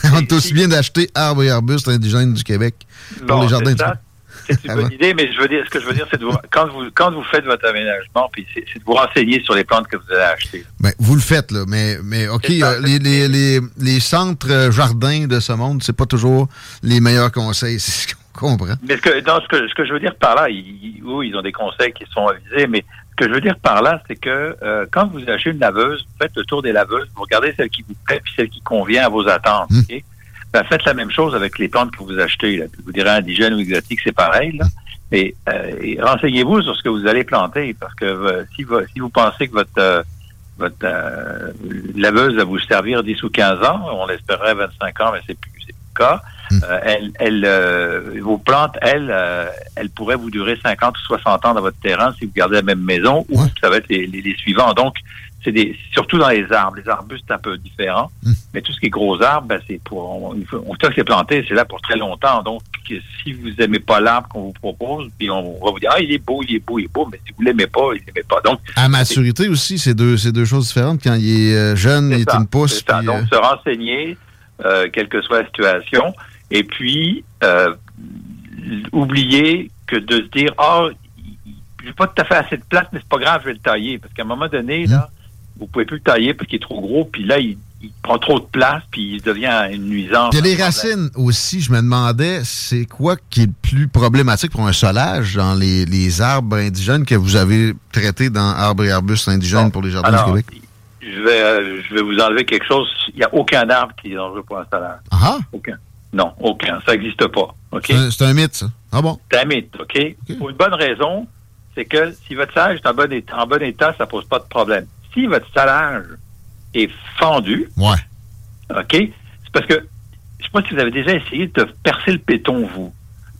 On est aussi bien d'acheter arbres et arbustes indigènes du Québec pour Bon, les jardins. c'est une bonne bon? idée, mais je veux dire, ce que je veux dire, c'est de vous, quand vous, quand vous faites votre aménagement, puis c'est de vous renseigner sur les plantes que vous allez acheter. Ben, vous le faites, là, mais, mais OK, euh, les, les, les, les centres euh, jardins de ce monde, c'est pas toujours les meilleurs conseils, c'est ce qu'on comprend. Mais ce que, dans ce que, ce que je veux dire par là, ils, oui, ils ont des conseils qui sont avisés, mais ce que je veux dire par là, c'est que euh, quand vous achetez une laveuse, vous faites le tour des laveuses, vous regardez celle qui vous plaît puis celle qui convient à vos attentes. ok? Ben, faites la même chose avec les plantes que vous achetez. Là. Vous direz indigène ou exotique, c'est pareil. Là. Et, euh, et renseignez-vous sur ce que vous allez planter, parce que euh, si, vous, si vous pensez que votre euh, votre euh, laveuse va vous servir 10 ou 15 ans, on l'espérait 25 ans, mais c'est plus, c'est plus le cas. Euh, elle, elle, euh, vos plantes, elles, elles pourraient vous durer 50 ou 60 ans dans votre terrain si vous gardez la même maison, ou ça va être les, les, les suivants. Donc, c'est des, surtout dans les arbres. Les arbustes, c'est un peu différent. Mais tout ce qui est gros arbres, ben, c'est pour, on, sait que c'est planté, c'est là pour très longtemps. Donc, si vous aimez pas l'arbre qu'on vous propose, puis on va vous dire, ah, il est beau, il est beau, il est beau, mais si vous l'aimez pas, il l'aimez pas. Donc, À maturité aussi, c'est deux, c'est deux choses différentes. Quand il est euh, jeune, il est une pousse. c'est ça. puis, Donc, euh, se renseigner, euh, quelle que soit la situation, et puis euh, oublier que de se dire ah, j'ai pas tout à fait assez de place, mais c'est pas grave, je vais le tailler, parce qu'à un moment donné, là, vous pouvez plus le tailler parce qu'il est trop gros, puis là, il, il prend trop de place, puis il devient une nuisance. Puis les racines aussi, je me demandais, c'est quoi qui est le plus problématique pour un solage dans les, les arbres indigènes que vous avez traités dans arbres et arbustes indigènes pour les jardins Alors, du Québec? Je vais, euh, je vais vous enlever quelque chose. Il n'y a aucun arbre qui est dangereux pour un salade. Ah Aucun. Non, aucun. Ça n'existe pas. OK? C'est un- mythe, ça. Ah bon? C'est un mythe, OK? Pour une bonne raison, c'est que si votre salage est en bon état, en bon état ça pose pas de problème. Si votre salage est fendu, Ouais. OK? C'est parce que, je sais pas si vous avez déjà essayé de percer le béton, vous.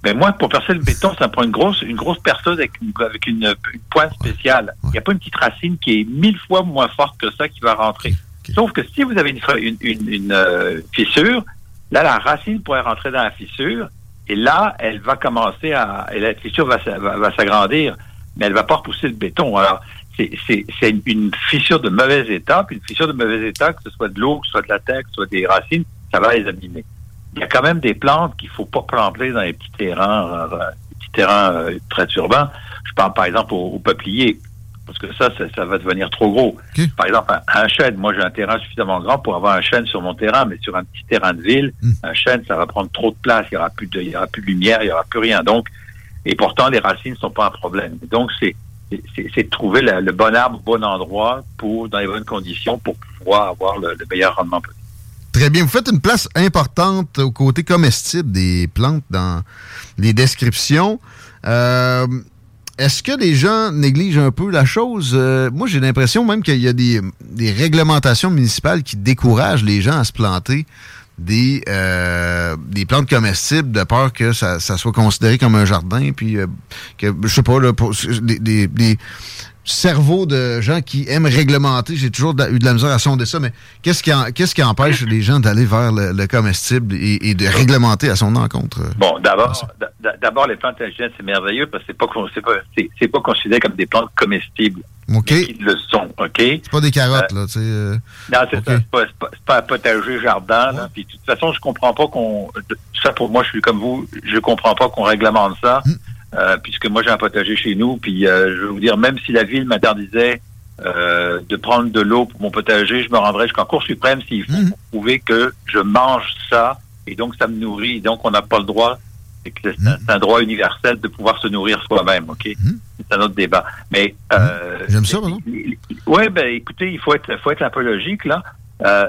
Mais moi, pour percer le béton, ça me prend une grosse, une grosse perceuse avec une, avec une, une pointe spéciale. Il n'y a pas une petite racine qui est mille fois moins forte que ça qui va rentrer. Sauf que si vous avez une, euh, fissure, là, la racine pourrait rentrer dans la fissure, et là, elle va commencer à, et la fissure va, va, va s'agrandir, mais elle va pas repousser le béton. Alors, c'est, une, fissure de mauvais état, puis une fissure de mauvais état, que ce soit de l'eau, que ce soit de la terre, que ce soit des racines, ça va les abîmer. Il y a quand même des plantes qu'il faut pas planter dans les petits terrains, euh, euh, les petits terrains euh, très urbains. Je parle par exemple au, au peuplier, parce que ça, ça, ça va devenir trop gros. Par exemple, un, un chêne, moi j'ai un terrain suffisamment grand pour avoir un chêne sur mon terrain, mais sur un petit terrain de ville, un chêne, ça va prendre trop de place, il y aura plus de, il y aura plus de lumière, il y aura plus rien. Donc, et pourtant les racines sont pas un problème. Donc c'est c'est- de trouver le bon arbre au bon endroit pour dans les bonnes conditions pour pouvoir avoir le, le meilleur rendement possible. Très bien. Vous faites une place importante au côté comestible des plantes dans les descriptions. Euh, Est-ce que les gens négligent un peu la chose? Euh, moi, j'ai l'impression même qu'il y a des réglementations municipales qui découragent les gens à se planter des, euh, des plantes comestibles de peur que ça, ça soit considéré comme un jardin, puis euh, que, je sais pas, là, pour- des, des- des- cerveau de gens qui aiment réglementer. J'ai toujours eu de la misère à sonder ça, mais qu'est-ce qui, qu'est-ce qui empêche les gens d'aller vers le, comestible et, de réglementer à son encontre? Bon, d'abord, d'abord les plantes indigènes, c'est merveilleux parce que c'est pas, c'est pas, considéré comme des plantes comestibles. OK. Ils le sont, OK? C'est pas des carottes, là, tu sais. Euh, non, c'est ça. C'est pas, un potager jardin, là. Puis, de toute façon, je comprends pas qu'on... Ça, pour moi, je suis comme vous, je comprends pas qu'on réglemente ça. Hmm. Euh, puisque moi j'ai un potager chez nous, puis euh, je veux vous dire, même si la ville m'interdisait euh, de prendre de l'eau pour mon potager, je me rendrais jusqu'en Cour suprême s'il faut mhm. prouver que je mange ça et donc ça me nourrit. Donc on n'a pas le droit, c'est mhm. un droit universel de pouvoir se nourrir soi-même. Ok, mhm. c'est un autre débat. Mais j'aime ça, non Ouais, ben écoutez, il faut être, faut être un peu logique là.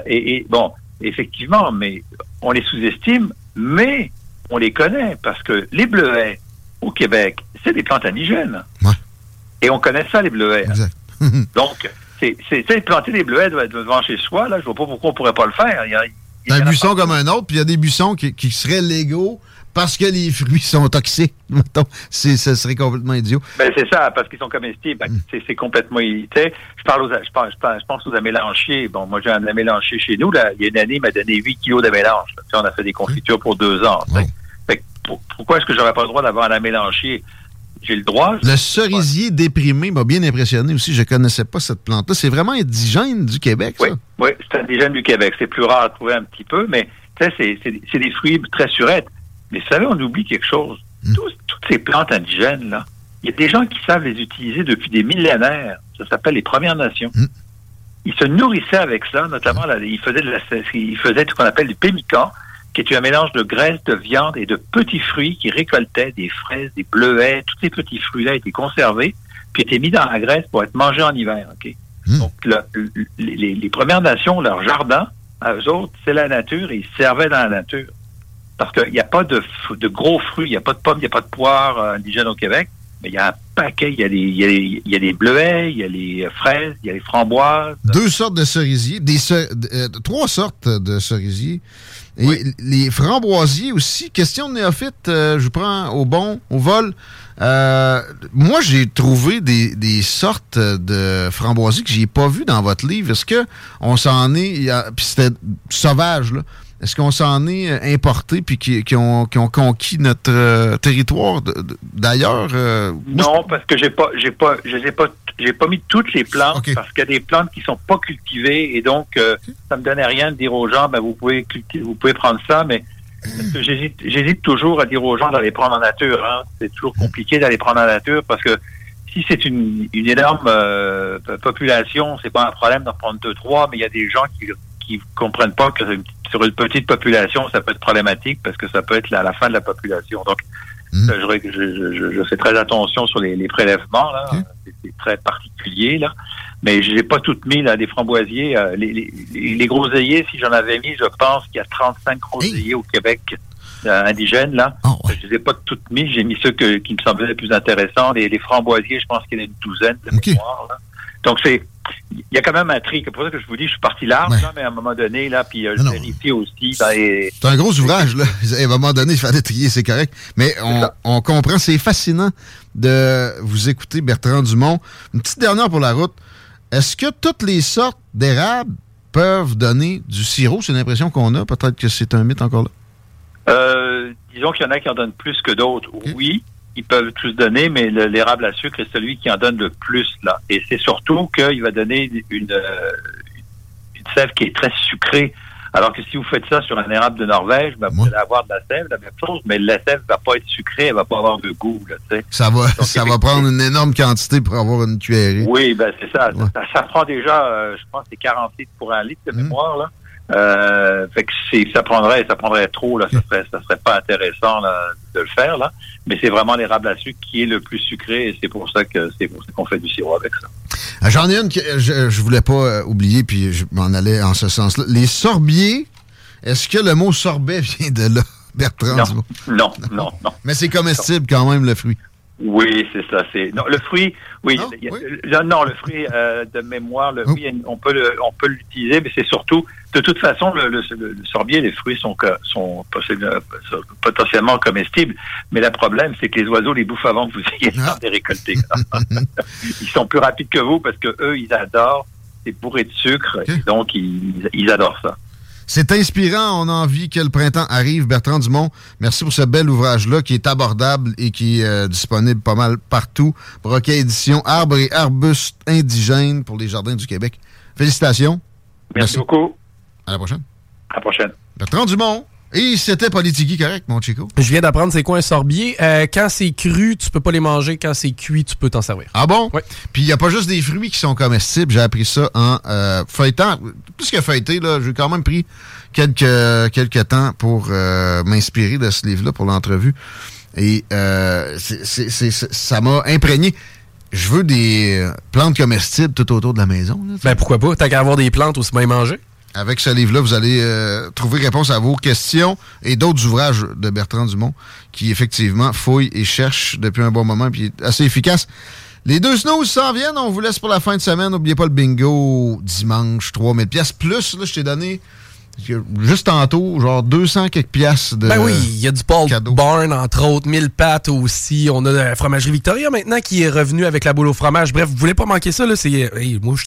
Et, et, bon, effectivement, mais on les sous-estime, mais on les connaît parce que les bleuets au Québec, c'est des plantes indigènes. Et on connaît ça, les bleuets. Donc, c'est planter des bleuets devant chez soi, là, je vois pas pourquoi on pourrait pas le faire. Il y a, un buisson comme un autre, puis il y a des buissons qui, seraient légaux parce que les fruits sont toxiques. ce serait complètement idiot. Ben, c'est ça, parce qu'ils sont comestibles. Ben, mm. C'est complètement illimité. Je parle aux, je, pense, je pense aux amélanchiers. Bon, moi, j'ai un amélanchier chez nous. Là. Il y a une année, il m'a donné 8 kilos d'amélanche. On a fait des confitures pour deux ans pourquoi est-ce que j'aurais pas le droit d'avoir un amélanchier? J'ai le droit. Le cerisier déprimé m'a bien impressionné aussi. Je connaissais pas cette plante-là. C'est vraiment indigène du Québec, ça? Oui, c'est indigène du Québec. C'est plus rare à trouver un petit peu, mais c'est des fruits très surettes. Mais vous savez, on oublie quelque chose. Hmm. toutes ces plantes indigènes, là, il y a des gens qui savent les utiliser depuis des millénaires. Ça s'appelle les Premières Nations. Hmm. Ils se nourrissaient avec ça, notamment, ils faisaient, de la, ils faisaient ce qu'on appelle du pémican, qui est un mélange de graisse, de viande et de petits fruits qui récoltaient des fraises, des bleuets, tous ces petits fruits-là étaient conservés, puis étaient mis dans la graisse pour être mangés en hiver. Hmm. Donc, les, Premières Nations, leur jardin, à eux autres, c'est la nature et ils servaient dans la nature. Parce qu'il n'y a pas de, de, gros fruits, il n'y a pas de pommes, il n'y a pas de poires euh, indigènes au Québec, mais il y a un paquet, il y a, des, il, y a des, bleuets, il y a les fraises, il y a les framboises. Deux sortes de cerisiers, des, euh, trois sortes de cerisiers. Et les framboisiers aussi, question de néophyte, euh, je prends au bon, au vol. Euh, moi, j'ai trouvé des, sortes de framboisiers que j'ai pas vues dans votre livre. Est-ce que on s'en est, puis c'était sauvage là. Est-ce qu'on s'en est euh, importé puis qui, ont, conquis notre territoire d'ailleurs Non, parce que j'ai pas, j'ai pas, je les pas j'ai pas mis toutes les plantes parce qu'il y a des plantes qui sont pas cultivées et donc euh, ça me donnait rien de dire aux gens ben vous pouvez cultiver, vous pouvez prendre ça mais j'hésite j'hésite toujours à dire aux gens d'aller prendre en nature hein. c'est toujours compliqué d'aller prendre en nature parce que si c'est une, une énorme euh, population c'est pas un problème d'en prendre deux trois mais il y a des gens qui qui comprennent pas que sur une petite population ça peut être problématique parce que ça peut être la, la fin de la population donc Hmm. Je, fais très attention sur les, prélèvements, là. C'est très particulier, là. Mais je n'ai pas toutes mis, là, des framboisiers. Euh, les, les, groseilliers, si j'en avais mis, je pense qu'il y a 35 groseilliers au Québec euh, indigènes, là. Ah, je ne les ai pas toutes mis. J'ai mis ceux qui me semblaient les plus intéressants. Les, framboisiers, je pense qu'il y en a une douzaine de mémoire, là. Donc, c'est il y a quand même un tri. C'est pour ça que je vous dis, je suis parti large, mais à un moment donné, là, puis euh, je vérifie aussi. Ben, c'est un gros ouvrage, là. À un moment donné, il fallait trier, c'est correct. Mais on, comprend, c'est fascinant de vous écouter, Bertrand Dumont. Une petite dernière pour la route. Est-ce que toutes les sortes d'érables peuvent donner du sirop? C'est l'impression qu'on a. Peut-être que c'est un mythe encore là. Euh, disons qu'il y en a qui en donnent plus que d'autres. Oui ils peuvent tous donner, mais l'érable à sucre est celui qui en donne le plus là. Et c'est surtout qu'il va donner une, euh, une sève qui est très sucrée. Alors que si vous faites ça sur un érable de Norvège, ben, vous allez avoir de la sève, la même chose, mais la sève va pas être sucrée, elle va pas avoir de goût. Là, ça va, ça va prendre une énorme quantité pour avoir une cuillerée. Oui, ben c'est ça. ça. prend déjà, euh, je pense, c'est 40 litres pour un litre de mmh. mémoire. Là. Euh, fait que ça prendrait, ça prendrait trop, là, ça serait, ça serait pas intéressant de le faire, là. Mais c'est vraiment l'érable à sucre qui est le plus sucré et c'est pour ça que c'est pour ça qu'on fait du sirop avec ça. Ah, j'en ai une que je, je voulais pas euh, oublier, puis je m'en allais en ce sens-là. Les sorbiers, est-ce que le mot sorbet vient de là, Bertrand? Non, non, non, non. Mais c'est comestible quand même, le fruit. Oui, c'est ça. C'est non le fruit. Oui, non, le fruit euh, de mémoire, le, oui. on peut le, on peut l'utiliser, mais c'est surtout de toute façon, le, le, le sorbier, les fruits sont, sont potentiellement comestibles, mais le problème, c'est que les oiseaux les bouffent avant que vous ayez le temps de les récolter. ils sont plus rapides que vous parce que eux, ils adorent, c'est bourré de sucre, et donc ils, ils adorent ça. C'est inspirant. On a envie que le printemps arrive. Bertrand Dumont, merci pour ce bel ouvrage-là qui est abordable et qui est euh, disponible pas mal partout. Broquet Édition, Arbres et arbustes indigènes pour les jardins du Québec. Félicitations. Merci, beaucoup. À la prochaine. À la prochaine. Bertrand Dumont. Et c'était Politigui correct, mon Chico? Je viens d'apprendre c'est quoi un sorbier. Euh, quand c'est cru, tu peux pas les manger. Quand c'est cuit, tu peux t'en servir. Ah bon? Oui. Puis il n'y a pas juste des fruits qui sont comestibles. J'ai appris ça en euh, feuilletant. Plus que feuilleté, là, j'ai quand même pris quelques, quelques temps pour euh, m'inspirer de ce livre-là pour l'entrevue. Et euh, c'est, ça m'a imprégné. Je veux des plantes comestibles tout autour de la maison. ben pourquoi pas? T'as qu'à avoir des plantes aussi bien manger. Avec ce livre-là, vous allez euh, trouver réponse à vos questions et d'autres ouvrages de Bertrand Dumont qui, effectivement, fouille et cherche depuis un bon moment puis est assez efficace. Les deux snooze s'en viennent. On vous laisse pour la fin de semaine. N'oubliez pas le bingo dimanche, 3000 pièces plus. Là, je t'ai donné juste tantôt, genre 200 quelques pièces de Ben oui, il y a du Paul Barn, entre autres, 1000 pâtes aussi. On a la fromagerie Victoria maintenant qui est revenue avec la boule au fromage. Bref, vous voulez pas manquer ça, là. C'est, moi, je